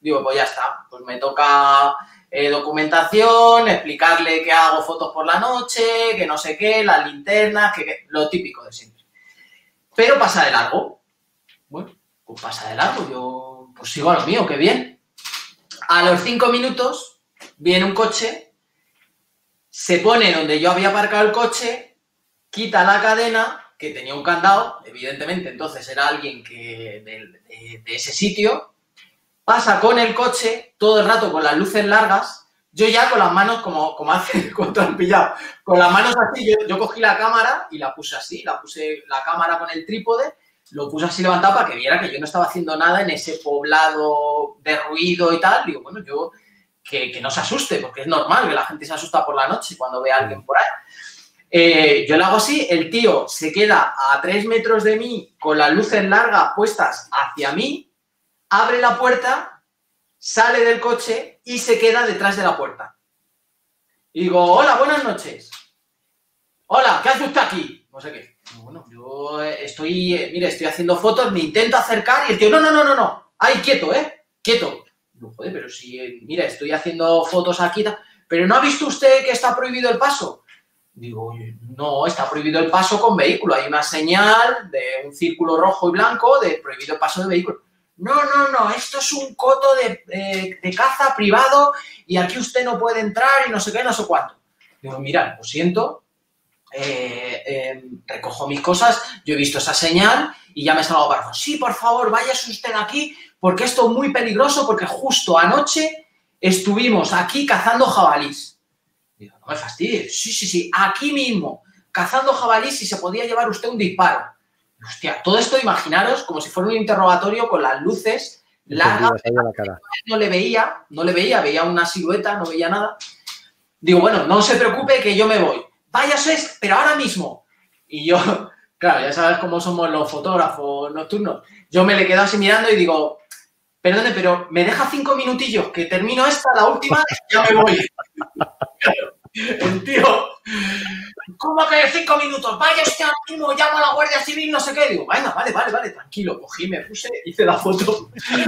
Digo, pues ya está, pues me toca eh, documentación, explicarle que hago fotos por la noche, que no sé qué, las linternas, que, lo típico de siempre. Pero pasa de largo. Bueno, pues pasa de largo, yo pues sigo a lo mío, qué bien. A los cinco minutos viene un coche se pone donde yo había aparcado el coche, quita la cadena, que tenía un candado, evidentemente, entonces era alguien que de, ese sitio, pasa con el coche todo el rato con las luces largas, yo ya con las manos, como, como hace cuando han pillado, con las manos así, yo, yo, cogí la cámara y la puse así, la puse la cámara con el trípode, lo puse así levantado para que viera que yo no estaba haciendo nada en ese poblado de ruido y tal. Digo, bueno, yo que, no se asuste, porque es normal que la gente se asusta por la noche cuando ve a alguien por ahí. Eh, yo lo hago así, el tío se queda a tres metros de mí con las luces largas puestas hacia mí, abre la puerta, sale del coche y se queda detrás de la puerta. Y digo, hola, buenas noches. Hola, ¿qué hace usted aquí? No sé qué. Bueno, yo estoy, eh, mire, estoy haciendo fotos, me intento acercar y el tío, no, no, no, no, no, ahí quieto, ¿eh? Quieto. No, joder, pero si, eh, mira, estoy haciendo fotos aquí, pero ¿no ha visto usted que está prohibido el paso? Digo, no, está prohibido el paso con vehículo. Hay una señal de un círculo rojo y blanco de prohibido el paso de vehículo. No, no, no, esto es un coto de, caza privado y aquí usted no puede entrar y no sé qué, no sé cuánto. Digo, mira, lo siento, eh, eh, recojo mis cosas, yo he visto esa señal y ya me salgo para Sí, por favor, váyase usted aquí porque esto es muy peligroso porque justo anoche estuvimos aquí cazando jabalís. Digo, no me fastidies. Sí, sí, sí, aquí mismo, cazando jabalís y se podía llevar usted un disparo. Hostia, todo esto imaginaros como si fuera un interrogatorio con las luces largas. No le veía, no le veía, veía una silueta, no veía nada. Digo, bueno, no se preocupe que yo me voy. Váyase, pero ahora mismo. Y yo, claro, ya sabes cómo somos los fotógrafos nocturnos. Yo me le quedo así mirando y digo, perdone, pero me deja cinco minutillos que termino esta, la última, ya me voy. el tío, ¿cómo que cinco minutos? Vaya usted al mismo, llamo a la Guardia Civil, no sé qué. Digo, venga, vale, vale, vale, tranquilo. Cogí, me puse, hice la foto.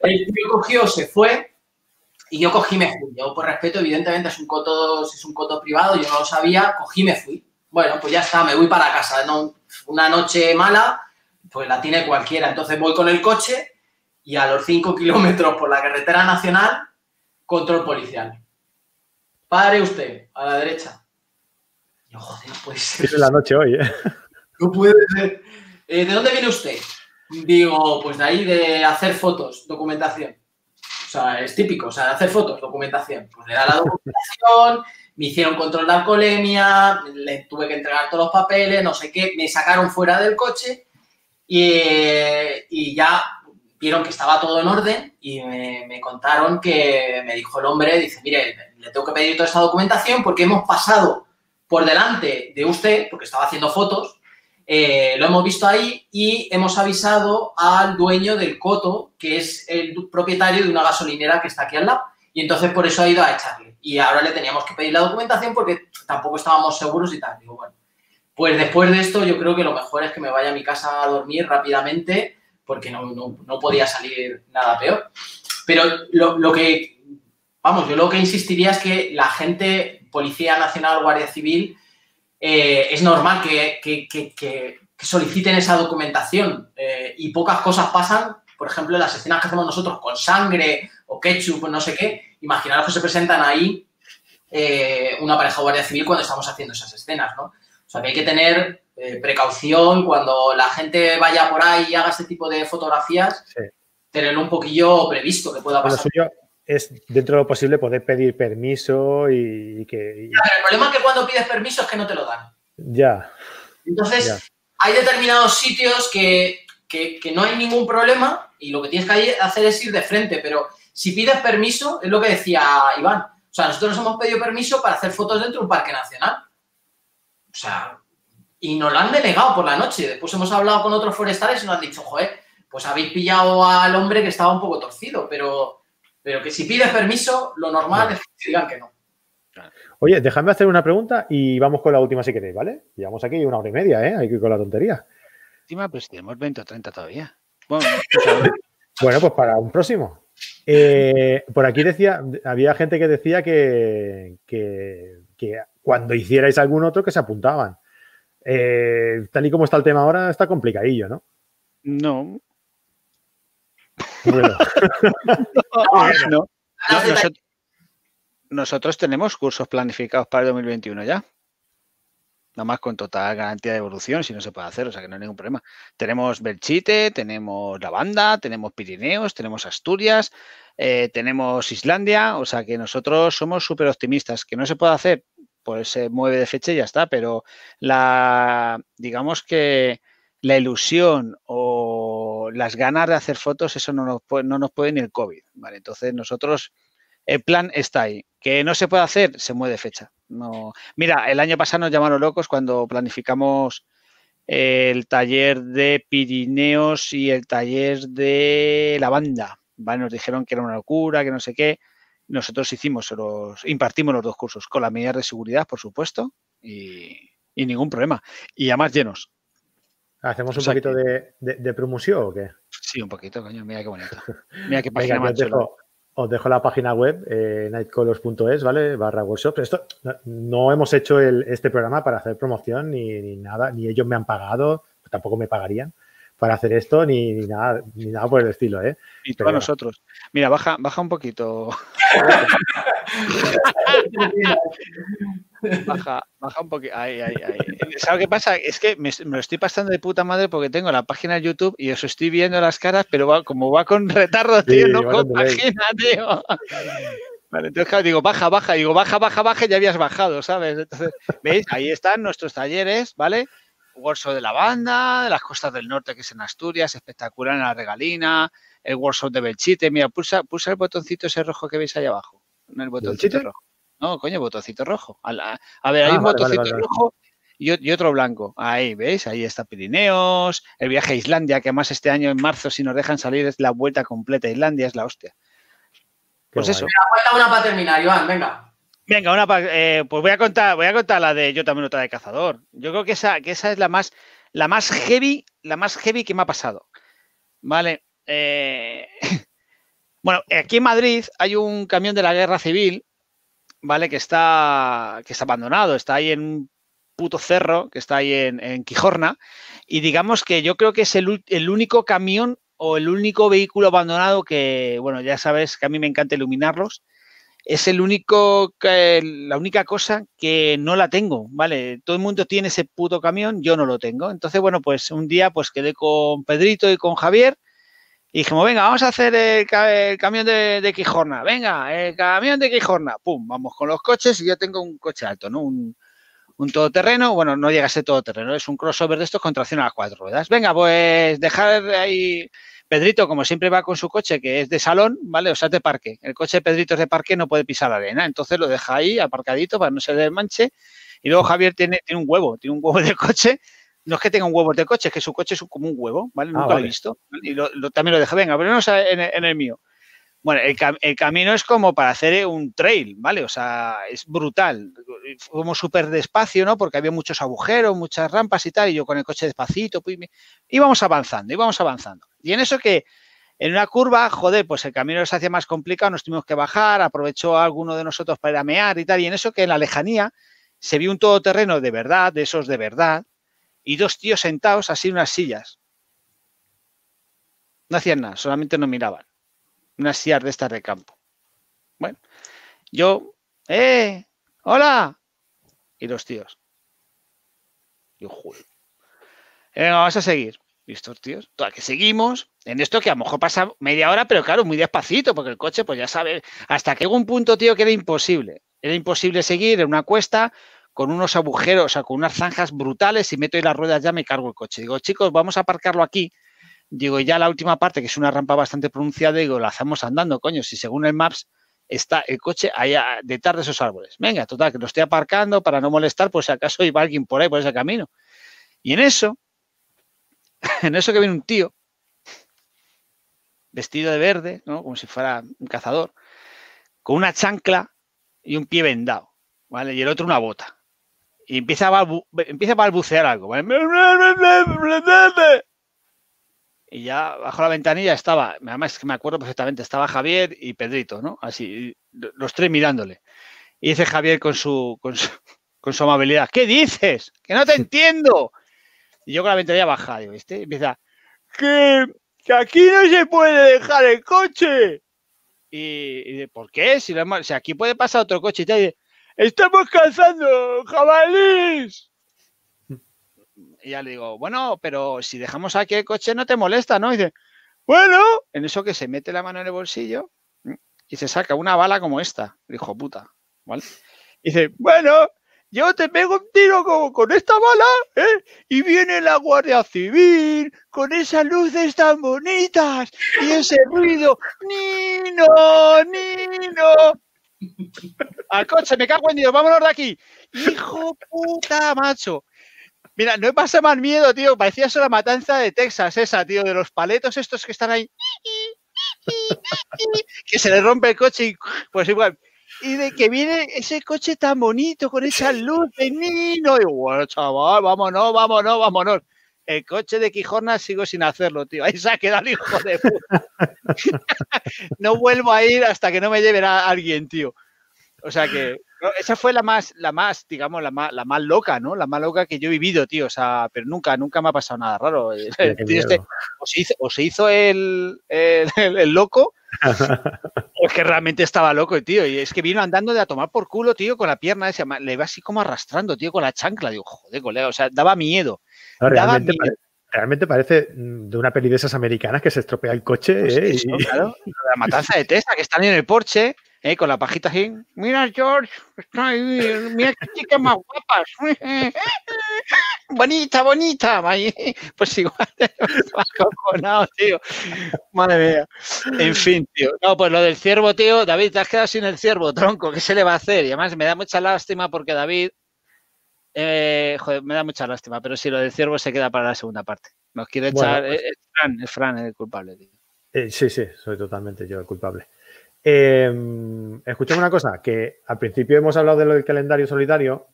el tío cogió, se fue y yo cogí, me fui. Yo, por respeto, evidentemente, es un coto, es un coto privado, yo no lo sabía, cogí, me fui. Bueno, pues ya está, me voy para casa. ¿no? Una noche mala, pues la tiene cualquiera. Entonces voy con el coche y a los cinco kilómetros por la carretera nacional, control policial Pare usted, a la derecha. Yo, joder, no puede ser. Es la noche hoy, ¿eh? No puede ser. Eh, ¿De dónde viene usted? Digo, pues de ahí de hacer fotos, documentación. Sea, es típico, o sea, hacer fotos, documentación. Pues le da la documentación, me hicieron control de alcoholemia, le tuve que entregar todos los papeles, no sé qué, me sacaron fuera del coche y, y ya vieron que estaba todo en orden y me, contaron que me dijo el hombre, dice, mire, le tengo que pedir toda esta documentación porque hemos pasado por delante de usted, porque estaba haciendo fotos, eh, lo hemos visto ahí y hemos avisado al dueño del coto, que es el propietario de una gasolinera que está aquí al lado. Y entonces por eso ha ido a echarle. Y ahora le teníamos que pedir la documentación porque tampoco estábamos seguros y tal. Digo, bueno, pues después de esto yo creo que lo mejor es que me vaya a mi casa a dormir rápidamente porque no, podía salir nada peor. Pero lo, que, vamos, yo lo que insistiría es que la gente, Policía Nacional, Guardia Civil, eh, es normal que, soliciten esa documentación eh, y pocas cosas pasan, por ejemplo, las escenas que hacemos nosotros con sangre o ketchup o no sé qué, imaginaros que se presentan ahí eh, una pareja Guardia Civil cuando estamos haciendo esas escenas, ¿no? O sea, que hay que tener eh, precaución cuando la gente vaya por ahí y haga este tipo de fotografías, tenerlo un poquillo previsto que pueda pasar. Es, dentro de lo posible, poder pedir permiso y, que... el problema es que cuando pides permiso es que no te lo dan. Ya. Entonces, hay determinados sitios que, no hay ningún problema y lo que tienes que hacer es ir de frente, pero si pides permiso, es lo que decía Iván. O sea, nosotros nos hemos pedido permiso para hacer fotos dentro de un parque nacional. O sea, y nos lo han denegado por la noche. Después hemos hablado con otros forestales y nos han dicho, joder, pues habéis pillado al hombre que estaba un poco torcido, pero, pero que si pides permiso, lo normal es que digan que no. Oye, déjame hacer una pregunta y vamos con la última si queréis, ¿vale? Llevamos aquí una hora y media, ¿eh? Hay que ir con la tontería. Última, pues tenemos 20 o 30 todavía. Bueno, bueno pues para un próximo. Eh, por aquí decía, había gente que decía que, que, que cuando hicierais algún otro que se apuntaban. Eh, tal y como está el tema ahora, está complicadillo, ¿no? No. Bueno. no. nosotros, tenemos cursos planificados para el 2021 ya. Nada más con total garantía de evolución, si no se puede hacer, o sea que no hay ningún problema. Tenemos Belchite, tenemos La Banda, tenemos Pirineos, tenemos Asturias, eh, tenemos Islandia, o sea que nosotros somos súper optimistas. ¿Que no se puede hacer? pues se mueve de fecha y ya está, pero la, digamos que la ilusión o las ganas de hacer fotos, eso no nos puede, no nos puede ni el COVID, ¿vale? Entonces nosotros, el plan está ahí. Que no se puede hacer, se mueve fecha. No. Mira, el año pasado nos llamaron locos cuando planificamos el taller de Pirineos y el taller de la banda. ¿vale? Nos dijeron que era una locura, que no sé qué. Nosotros hicimos los, impartimos los dos cursos con las medidas de seguridad, por supuesto, y, y ningún problema. Y además llenos. ¿Hacemos O un sea poquito de, de- de promoción o qué? Sí, un poquito, coño. Mira qué bonito. Mira qué Venga, página que más os, dejo, os dejo la página web, eh, nightcolors.es, ¿vale? Barra workshop. Esto no, no hemos hecho el- este programa para hacer promoción ni, ni nada, ni ellos me han pagado, tampoco me pagarían para hacer esto, ni, ni nada, ni nada por el estilo, ¿eh? Y Pero bueno. nosotros. Mira, baja, baja un poquito. Baja, baja un poquito. Ahí, ahí, ahí. ¿Sabes qué pasa? Es que me, me lo estoy pasando de puta madre porque tengo la página de YouTube y os estoy viendo las caras, pero va, como va con retardo, tío, Sí, no con compagina, tío. Vale, entonces, claro, digo, baja, baja, digo, baja, baja, baja, y ya habías bajado, ¿sabes? Entonces, ¿veis? Ahí están nuestros talleres, ¿vale? Workshop de la banda, de las costas del norte, que es en Asturias, espectacular en la regalina, el workshop de Belchite. Mira, pulsa, pulsa el botoncito ese rojo que veis ahí abajo. No el botoncito Belchite? rojo. No, coño, botoncito rojo. A, la- a ver, hay Ah, un vale, vale, botoncito vale, vale. rojo y, otro blanco. Ahí, ¿veis? Ahí está Pirineos, el viaje a Islandia, que además este año en marzo, si nos dejan salir, es la vuelta completa a Islandia, es la hostia. Qué Pues guay. eso. Cuenta una para terminar, Iván, venga. Venga, una pa- eh, pues voy a contar, voy a contar la de yo también otra de cazador. Yo creo que esa, que esa es la más, la más heavy, la más heavy que me ha pasado. Vale. eh, bueno, aquí en Madrid hay un camión de la guerra civil, ¿vale? Que está, que está abandonado, está ahí en un puto cerro, que está ahí en, en Quijorna. Y digamos que yo creo que es el, el único camión o el único vehículo abandonado que, bueno, ya sabes que a mí me encanta iluminarlos es el único, la única cosa que no la tengo, ¿vale? Todo el mundo tiene ese puto camión, yo no lo tengo. Entonces, bueno, pues un día pues quedé con Pedrito y con Javier y dijimos, venga, vamos a hacer el, ca- el camión de, de Quijorna, venga, el camión de Quijorna, pum, vamos con los coches y yo tengo un coche alto, ¿no? Un, un todoterreno, bueno, no llega a ser todoterreno, es un crossover de estos con tracción a las cuatro ruedas. Venga, pues dejar ahí Pedrito, como siempre va con su coche, que es de salón, ¿vale? O sea, es de parque. El coche de Pedrito es de parque, no puede pisar arena. Entonces lo deja ahí aparcadito para no se le manche. Y luego Javier tiene, tiene un huevo, tiene un huevo de coche. No es que tenga un huevo de coche, es que su coche es como un huevo, ¿vale? Ah, Nunca lo he visto. ¿vale? Y lo- lo- también lo deja, venga, pero no en, el- en el mío. Bueno, el, cam- el camino es como para hacer eh, un trail, ¿vale? O sea, es brutal. Fuimos súper despacio, ¿no? Porque había muchos agujeros, muchas rampas y tal, y yo con el coche despacito, pues, íbamos avanzando, íbamos avanzando. Y en eso que en una curva, joder, pues el camino se hacía más complicado, nos tuvimos que bajar, aprovechó alguno de nosotros para ir a mear y tal, y en eso que en la lejanía se vio un todoterreno de verdad, de esos de verdad, y dos tíos sentados así en unas sillas. No hacían nada, solamente nos miraban. Unas sillas de estas de campo. Bueno, yo, ¡eh! ¡Hola! Y los tíos. Yo, joder. Venga, vamos a seguir. Y tíos, toda que seguimos, en esto que a lo mejor pasa media hora, pero claro, muy despacito, porque el coche, pues ya sabe, hasta que llegó un punto, tío, que era imposible. Era imposible seguir en una cuesta con unos agujeros, o sea, con unas zanjas brutales, si meto ahí las ruedas ya me cargo el coche. Digo, chicos, vamos a aparcarlo aquí. Digo, y ya la última parte, que es una rampa bastante pronunciada, digo, la hacemos andando, coño, si según el Maps está el coche allá detrás de esos árboles. Venga, total, que lo estoy aparcando para no molestar, por si acaso iba alguien por ahí, por ese camino. Y en eso, en eso que viene un tío, vestido de verde, ¿no? Como si fuera un cazador, con una chancla y un pie vendado, ¿vale? Y el otro una bota. Y empieza a, balbu- empieza a balbucear algo, ¿vale? Y ya bajo la ventanilla estaba, además es que me acuerdo perfectamente, estaba Javier y Pedrito, ¿no? Así, los tres mirándole. Y dice Javier con su, con su, con su amabilidad, ¿qué dices? Que no te entiendo. Y yo con la ventanilla baja, digo, ¿viste? Y empieza, que, que aquí no se puede dejar el coche. Y, y dice, ¿por qué? Si, lo hemos- si aquí puede pasar otro coche y tal. Y dice, estamos cazando jabalís. Y ya le digo, bueno, pero si dejamos aquí el coche no te molesta, ¿no? Dice, bueno, en eso que se mete la mano en el bolsillo y se saca una bala como esta, el hijo puta, ¿vale? Dice, bueno, yo te pego un tiro con, con esta bala, ¿eh? Y viene la Guardia Civil con esas luces tan bonitas y ese ruido, Nino, Nino. Al coche, me cago en Dios, vámonos de aquí. Hijo puta, macho. Mira, no he pasado más miedo, tío. Parecía eso la matanza de Texas, esa, tío, de los paletos estos que están ahí. Que se le rompe el coche y pues igual. y de que viene ese coche tan bonito con esa luz de Nino. Y bueno, chaval, vámonos, vámonos, vámonos. El coche de Quijorna sigo sin hacerlo, tío. Ahí se ha quedado el hijo de puta. no vuelvo a ir hasta que no me lleven a alguien, tío. O sea que esa fue la más, la más, digamos, la más, la más loca, ¿no? La más loca que yo he vivido, tío. O sea, pero nunca, nunca me ha pasado nada raro. Este, o, se hizo, o, se hizo, el, el, el loco o es que realmente estaba loco, tío. Y es que vino andando de a tomar por culo, tío, con la pierna esa. Le iba así como arrastrando, tío, con la chancla. Digo, joder, colega. O sea, daba miedo. Realmente, parece de una peli de esas americanas que se estropea el coche. Pues ¿eh? claro. La matanza de Tessa, que están en el porche ¿eh? con la pajita así. Mira, George, está ahí, mira qué chicas más guapas. bonita, bonita. Pues igual, cojonado, tío. Madre mía. En fin, tío. No, pues lo del ciervo, tío. David, te has quedado sin el ciervo, tronco. ¿Qué se le va a hacer? Y además me da mucha lástima porque David. Eh, joder, me da mucha lástima, pero si lo del ciervo se queda para la segunda parte. Nos quiere echar. Pues es, Fran, es Fran el culpable, tío. Eh, sí, sí, soy totalmente yo el culpable. Eh, una cosa, que al principio hemos hablado de lo del calendario solidario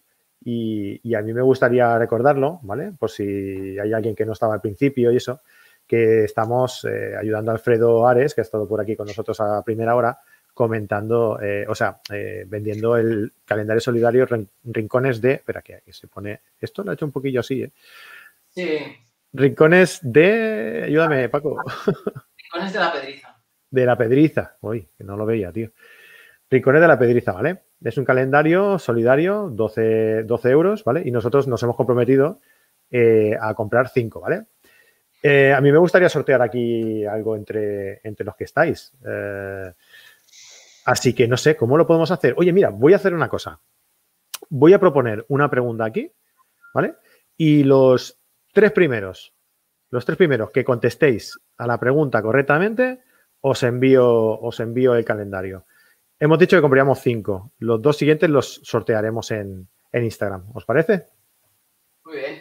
y, a mí me gustaría recordarlo, ¿vale? Por si hay alguien que no estaba al principio y eso, que estamos eh, ayudando a Alfredo Ares, que ha estado por aquí con nosotros a primera hora, comentando, eh, o sea, eh, vendiendo el calendario solidario rincones de, espera, que, se pone, esto lo ha hecho un poquillo así, ¿eh? Sí. Rincones de, ayúdame, Paco. Rincones de la Pedriza. De la Pedriza. Uy, que no lo veía, tío. Rincones de la Pedriza, ¿vale? Es un calendario solidario, 12, 12 euros, ¿vale? Y nosotros nos hemos comprometido eh, a comprar 5, ¿vale? A mí me gustaría sortear aquí algo entre, entre los que estáis. Eh, así que no sé, ¿cómo lo podemos hacer? Oye, mira, voy a hacer una cosa. Voy a proponer una pregunta aquí, ¿vale? Y los tres primeros, los tres primeros que contestéis a la pregunta correctamente, os envío, os envío el calendario. Hemos dicho que compraríamos cinco. Los dos siguientes los sortearemos en, Instagram. ¿Os parece? Muy bien.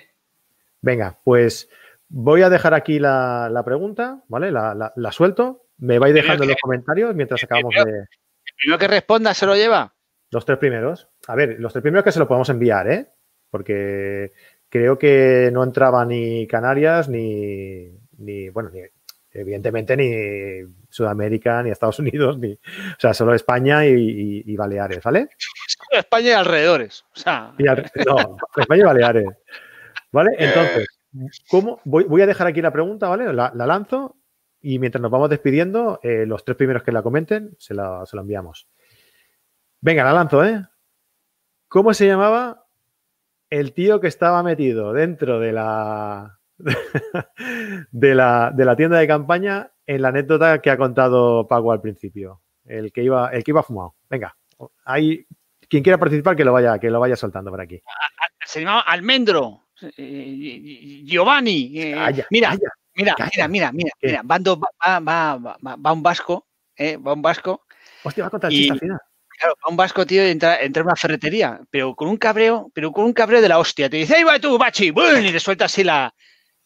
Venga, pues voy a dejar aquí la, pregunta, ¿vale? La, suelto. Me vais dejando en los comentarios mientras acabamos de. Primero que responda se lo lleva. Los tres primeros. A ver, los tres primeros que se lo podemos enviar, ¿eh? Porque creo que no entraba ni Canarias ni, ni bueno, ni, evidentemente ni Sudamérica, ni Estados Unidos, ni, o sea, solo España y, Baleares, ¿vale? España y alrededores. O sea. no, España y Baleares. ¿Vale? Entonces, ¿cómo? Voy, a dejar aquí la pregunta, ¿vale? La, lanzo y mientras nos vamos despidiendo, eh, los tres primeros que la comenten, se la, se la enviamos. Venga, la lanzo, ¿eh? ¿Cómo se llamaba el tío que estaba metido dentro de la de, la, de la tienda de campaña en la anécdota que ha contado Paco al principio. El que iba, el que iba fumado. Venga, hay quien quiera participar que lo vaya, que lo vaya soltando por aquí. Se llamaba Almendro. Eh, Giovanni. Eh, mira, mira, mira, mira, mira, mira, va, va, va, un vasco, eh, va un vasco. Hostia, va a contar chiste al final. Claro, va un vasco, tío, entra, entra en una ferretería, pero con un cabreo, pero con un cabreo de la hostia. Te dice, ahí va tú, bachi, y le suelta así la,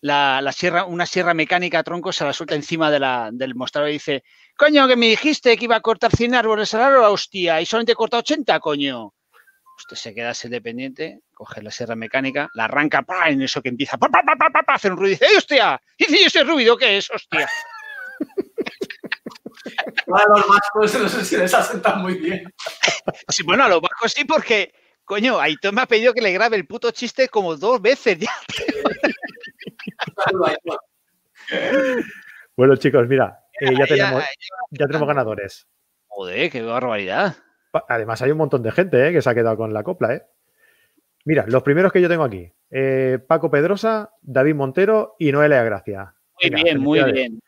la, sierra, una sierra mecánica tronco se la suelta encima de la, del mostrador y dice, coño, que me dijiste que iba a cortar 100 árboles al aro, hostia, y solamente corta 80, coño. Usted se queda así dependiente, coge la sierra mecánica, la arranca, en eso que empieza, ¡pah, pah, pah, hace un ruido y dice, hostia! Y dice, ese ruido qué es, hostia? A los vascos no sé si les ha muy bien. Sí, bueno, a los vascos sí, porque, coño, Aitor me ha pedido que le grabe el puto chiste como dos veces ya. bueno, chicos, mira, eh, ya, tenemos, ya tenemos ganadores. Joder, qué barbaridad. Además, hay un montón de gente eh, que se ha quedado con la copla, ¿eh? Mira, los primeros que yo tengo aquí. Eh, Paco Pedrosa, David Montero y Noelia Gracia. Muy bien, muy bien.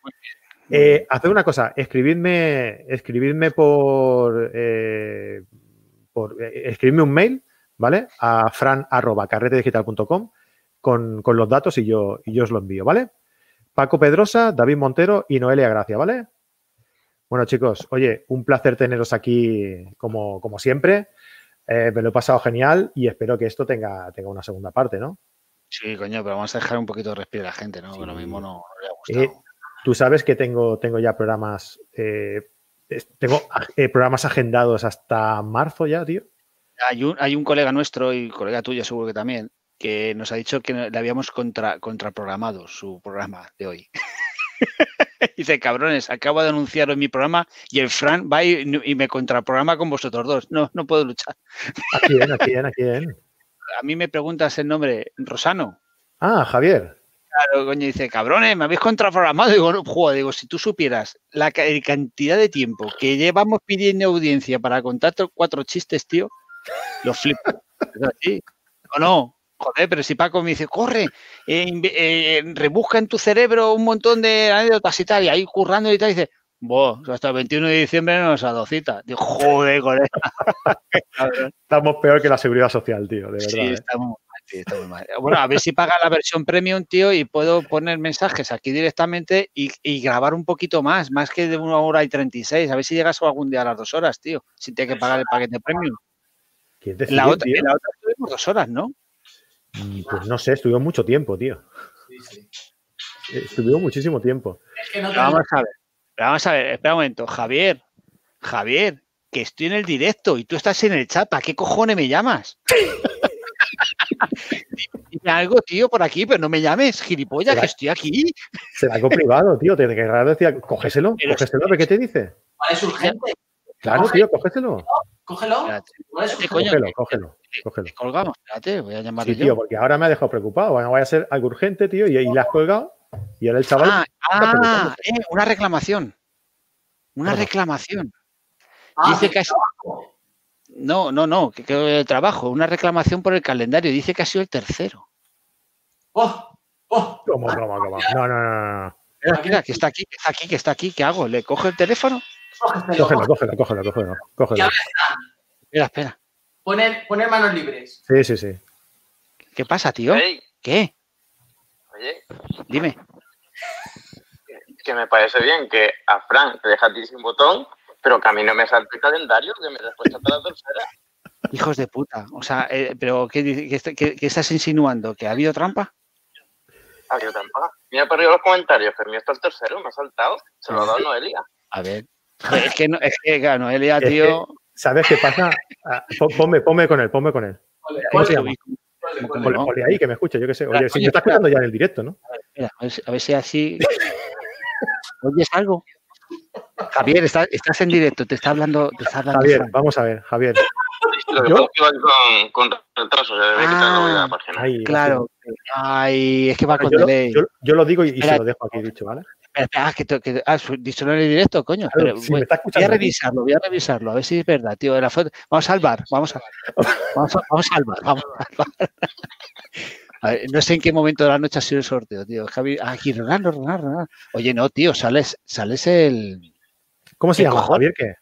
haced una cosa, escribidme, escribidme por, por escribidme un mail, ¿vale? A fran.carretedigital.com con, los datos y yo, y yo os lo envío, ¿vale? Paco Pedrosa, David Montero y Noelia Gracia, ¿vale? Bueno, chicos, oye, un placer teneros aquí como, como siempre. Eh, me lo he pasado genial y espero que esto tenga, tenga una segunda parte, ¿no? Sí, coño, pero vamos a dejar un poquito de respirar a la gente, ¿no? lo mismo no, le ha gustado. tú sabes que tengo, tengo ya programas eh, tengo eh, programas agendados hasta marzo ya, tío. Hay un, hay un colega nuestro y colega tuyo seguro que también, que nos ha dicho que le habíamos contra, contraprogramado su programa de hoy. Dice, cabrones, acabo de anunciarlo en mi programa y el Fran va y, y me contraprograma con vosotros dos. No, no puedo luchar. ¿A quién? ¿A quién? ¿A quién? A mí me preguntas el nombre, Rosano. Ah, Javier. Claro, coño, dice, cabrones, me habéis contraprogramado. Digo, no, joder, digo, si tú supieras la ca- cantidad de tiempo que llevamos pidiendo audiencia para contar cuatro chistes, tío, lo flipo. O no, joder, pero si Paco me dice, corre, eh, eh, rebusca en tu cerebro un montón de anécdotas y tal, y ahí currando y tal, y dice, Buah, hasta el 21 de diciembre no nos ha dado cita. Digo, joder, colega. Estamos peor que la seguridad social, tío, de verdad. Sí, ¿eh? está muy mal, tío, está muy mal. Bueno, a ver si paga la versión premium, tío, y puedo poner mensajes aquí directamente y, y grabar un poquito más, más que de una hora y 36. A ver si llegas algún día a las dos horas, tío, sin tener que pagar el paquete premium. ¿Quién En decide, la otra, tío? la otra dos horas, ¿no? Pues no sé, estuvimos mucho tiempo, tío. Sí, sí. Eh, Estuvimos muchísimo tiempo. Es que no Pero vamos a ver, vamos a ver, espera un momento. Javier, Javier, que estoy en el directo y tú estás en el chat, ¿para qué cojones me llamas? Dime algo, tío, por aquí, pero no me llames, gilipollas, que estoy aquí. Será algo privado, tío. Te querrá decir, cógeselo, Pero cógeselo, a ver qué te dice. Es urgente. Claro, tío, cógeselo. Cógelo. Cógelo, que- cógelo, cógelo. que colgamos, espérate, voy a llamarle Sí, yo. tío, porque ahora me ha dejado preocupado. Bueno, voy a ser algo urgente, tío, y, y le has colgado. Y ahora el chaval. Ah, ah, eh, una reclamación. Una reclamación. Ah, Dice que ha sido- No, no, no, que, que de trabajo. Una reclamación por el calendario. Dice que ha sido el tercero. Oh, oh. ¿Cómo, cómo, cómo? No, no, no, no, no. Espera, espera, que está aquí, que está aquí, que está aquí. ¿Qué hago? ¿Le cojo el teléfono? Cógelo, cógelo, cógelo. cógelo. Ya. Espera, espera. Poner, poner manos libres. Sí, sí, sí. ¿Qué pasa, tío? Ey, ¿Qué? oye, Dime. que me parece bien que a Frank le deja a ti sin botón, pero que a mí no me salte el calendario, que me después hasta la tercera. Hijos de puta. O sea, eh, pero ¿qué, qué qué- qué estás insinuando? ¿Que ha habido trampa? Ah, yo tampoco. Mira por arriba los comentarios, que el mío está el tercero, me ha saltado. Se lo ha dado Noelia. A ver. Es que, no, es que claro, Noelia, Es tío. ¿Sabes qué pasa? Ah, pon- Ponme, ponme con él, ponme con él. ¿Cómo se llama? ahí, que me escuche, yo qué sé. Oye, si oye, me está espera. escuchando ya en el directo, ¿no? Espera, a ver, si- a ver si así. ¿Oyes algo? Javier, estás, estás en directo, te está hablando. Te está hablando Javier, vamos a ver, Javier. Lo que ¿Yo? con, con retraso, ya debe Ah, la página. Ahí, Claro. Ay, es que va con yo, lo, delay. yo- yo lo digo y, y se lo dejo aquí dicho, ¿vale? Espera, ah, que, que- ah, en el directo, coño. Claro, pero si está voy a revisarlo, voy a revisarlo, a ver si es verdad, tío. de La foto. Vamos al bar, vamos a, vamos a, vamos al bar, vamos al bar. A ver, no sé en qué momento de la noche ha sido el sorteo, tío. Javi, ah, aquí, Ronaldo, Ronaldo, Ronaldo. Oye, no, tío, sales, sales el. ¿Cómo se ¿Qué llama? Javier, ¿qué?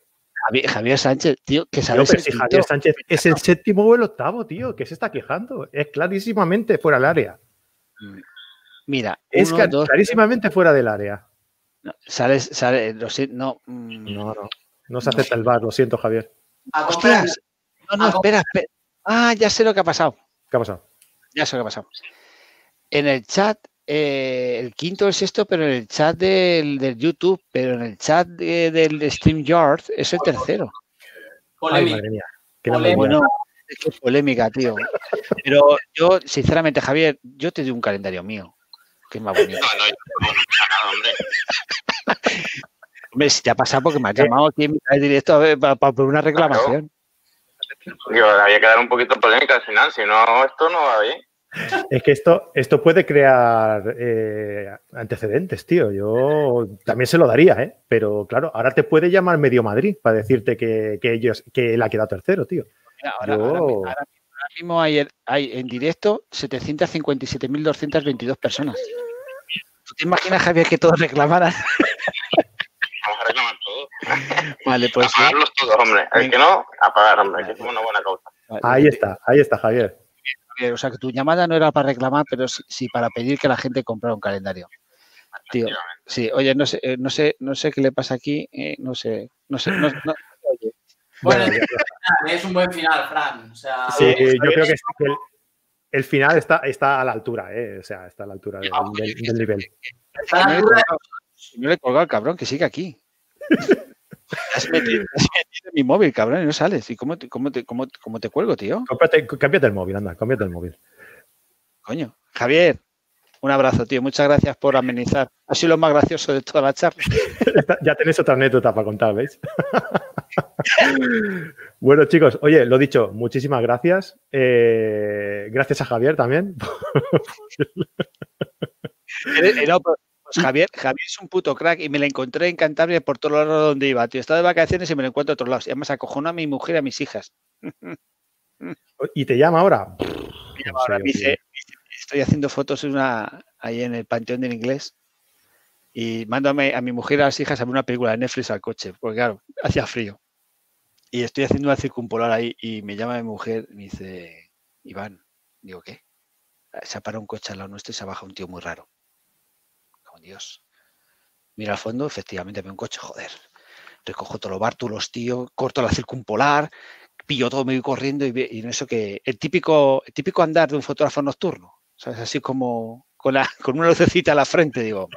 Javier, Javier Sánchez, tío, que Tío, sales pero el si quinto. Javier Sánchez es el séptimo o el octavo, tío, que se está quejando. Es clarísimamente fuera del área. Mira, Es uno, cla- dos, clarísimamente fuera del área. no, sales, sales, lo sé, no. mm, No, no. No se acepta el bar, lo siento, Javier. Hostias. No, no, espera, espera. Ah, ya sé lo que ha pasado. ¿Qué ha pasado? Ya sé lo que ha pasado. En el chat, eh, el quinto o el sexto, pero en el chat del, del YouTube, pero en el chat de- del StreamYard es el tercero. Ay, Polémica. madre mía. Qué Polémica. barbaridad. Bueno, es que es polémica, tío. Pero yo, sinceramente, Javier, yo te doy un calendario mío, que es más bonito. No, no, yo no nada, hombre. Hombre, si te ha pasado porque me has llamado aquí en de directo a ver, para, para por una reclamación. Digo, había que dar un poquito polémica al final, si no, esto no va bien. Es que esto, esto puede crear eh, antecedentes, tío. Yo también se lo daría, ¿eh? Pero claro, ahora te puede llamar Medio Madrid para decirte que, que ellos, que él ha quedado tercero, tío. Mira, ahora, Yo- ahora- ahora- ahora mismo hay, hay en directo 757.222 personas. ¿Tú te imaginas, Javier, que todos reclamaran? Vamos a reclamar todo. Vale, pues. Apagarlos todos, hombre. El que no, apagar, hombre, que es una buena causa. Ahí está, ahí está, Javier. O sea, que tu llamada no era para reclamar, pero sí, sí para pedir que la gente comprara un calendario. Tío, sí, oye, no sé, eh, no sé, no sé qué le pasa aquí, eh, no sé, no sé, no, no- oye, Bueno, Bueno, es un buen final, Fran. O sea, Sí, yo creo que, es- que el, el final está, está a la altura, ¿eh? O sea, está a la altura del, del- del nivel. está a la altura no le he colgado al cabrón, que sigue aquí. Has metido, has metido en mi móvil, cabrón, y no sales. ¿Y cómo te, cómo te, cómo, cómo te cuelgo, tío? Cómprate- cámbiate el móvil, anda, cámbiate el móvil. Coño. Javier, un abrazo, tío. Muchas gracias por amenizar. Ha sido lo más gracioso de toda la charla. Ya tenéis otra anécdota para contar, ¿veis? bueno, chicos, oye, lo dicho, muchísimas gracias. Eh, gracias a Javier también. No, pero, pues Javier, Javier es un puto crack y me la encontré en Cantabria por todos lados donde iba, tío. Estaba de vacaciones y me lo encuentro a otros lados. Y además acojonó a mi mujer y a mis hijas. ¿Y te llama ahora? Ahora me dice, dice, estoy haciendo fotos en una, ahí en el Panteón del Inglés y mando a mi, a mi mujer y a las hijas a ver una película de Netflix al coche, porque claro, hacía frío. Y estoy haciendo una circumpolar ahí y me llama mi mujer y me dice, Iván, digo, ¿qué? Se ha parado un coche al lado nuestro y se ha bajado un tío muy raro. Dios. Mira al fondo, efectivamente, veo un coche, joder. Recojo todos los bártulos, tío, corto la circumpolar, pillo todo, me voy corriendo y, y eso que el típico, el típico andar de un fotógrafo nocturno, ¿sabes? Así como con, la, con una lucecita a la frente, digo.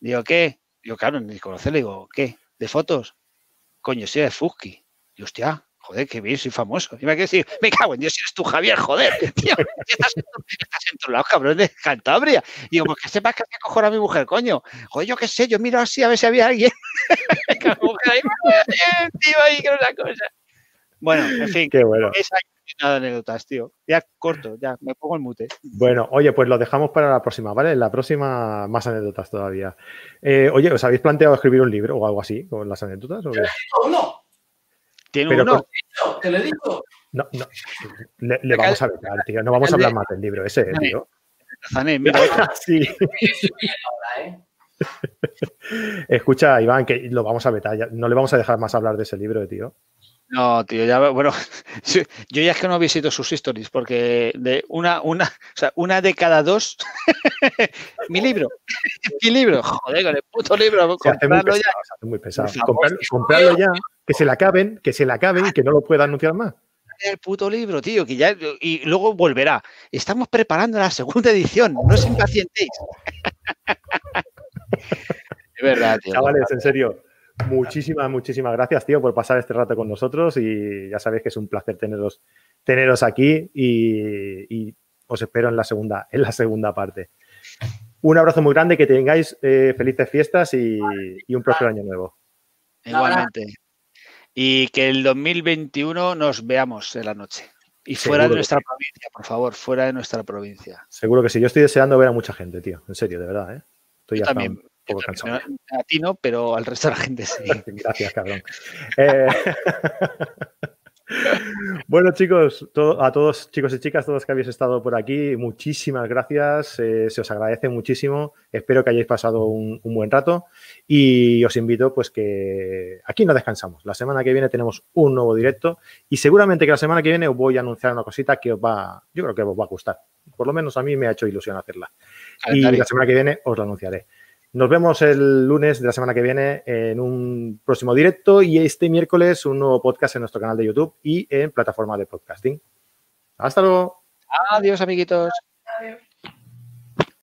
Digo, ¿qué? Digo, claro, ni conocerle, digo, ¿qué? ¿De fotos? Coño, sí, de Fusky. Y hostia, joder, qué bien, soy famoso. Y me quedé así, me cago en Dios, si eres tú, Javier, joder, tío, estás en, estás en tu lado, cabrón, de Cantabria. Digo, pues que sepas que te acojona a mi mujer, coño. Joder, yo qué sé, yo miro así a ver si había alguien. Que la mujer ahí, "Eh, tío, ahí, que una cosa. Bueno, en fin, Qué bueno. esa nada de anécdotas, tío. Ya corto, ya, me pongo el mute. Bueno, oye, pues lo dejamos para la próxima, ¿vale? La próxima, más anécdotas todavía. Eh, oye, ¿os habéis planteado escribir un libro o algo así con las anécdotas? o qué? Uno, Tiene Pero uno. con- te lo he dicho. No, no. Le, le vamos a vetar, tío. No vamos a hablar más del libro ese, Vale. tío. Zané, mira, Sí. Ahora, ¿eh? Escucha, Iván, que lo vamos a vetar. ya- No le vamos a dejar más hablar de ese libro, tío. No, tío, ya, bueno, yo ya es que no visito sus stories, porque de una, una, o sea, una de cada dos, mi libro, mi libro, joder, con el puto libro, Se hace muy comprarlo ya. pesado, se hace muy pesado. Por favor, Comprarlo, tío. comprarlo ya, que se le acaben, que se le acaben y que no lo pueda anunciar más. el puto libro, tío, que ya, y luego volverá. Estamos preparando la segunda edición, no os impacientéis. Es verdad, tío. Chavales, en serio, muchísimas, muchísimas gracias, tío, por pasar este rato con nosotros y ya sabéis que es un placer teneros, teneros aquí y, y os espero en la segunda, en la segunda parte. Un abrazo muy grande, que tengáis eh, felices fiestas y, y un próspero año nuevo. Igualmente. Y que el 2021 nos veamos en la noche. Y fuera Seguro de nuestra provincia, por favor, fuera de nuestra provincia. Seguro que sí. Yo estoy deseando ver a mucha gente, tío. En serio, de verdad, ¿eh? Estoy Yo ya también. un poco cansado. No, a ti no, pero al resto de la gente sí. Gracias, cabrón. Eh, bueno, chicos, a todos, chicos y chicas, todos que habéis estado por aquí, muchísimas gracias. eh, se os agradece muchísimo. Espero que hayáis pasado un, un buen rato y os invito, pues que aquí no descansamos. La semana que viene tenemos un nuevo directo y seguramente que la semana que viene os voy a anunciar una cosita que os va, yo creo que os va a gustar. Por lo menos a mí me ha hecho ilusión hacerla. Y la semana que viene os lo anunciaré. Nos vemos el lunes de la semana que viene en un próximo directo y este miércoles un nuevo podcast en nuestro canal de YouTube y en plataforma de podcasting. Hasta luego. Adiós, amiguitos. Adiós.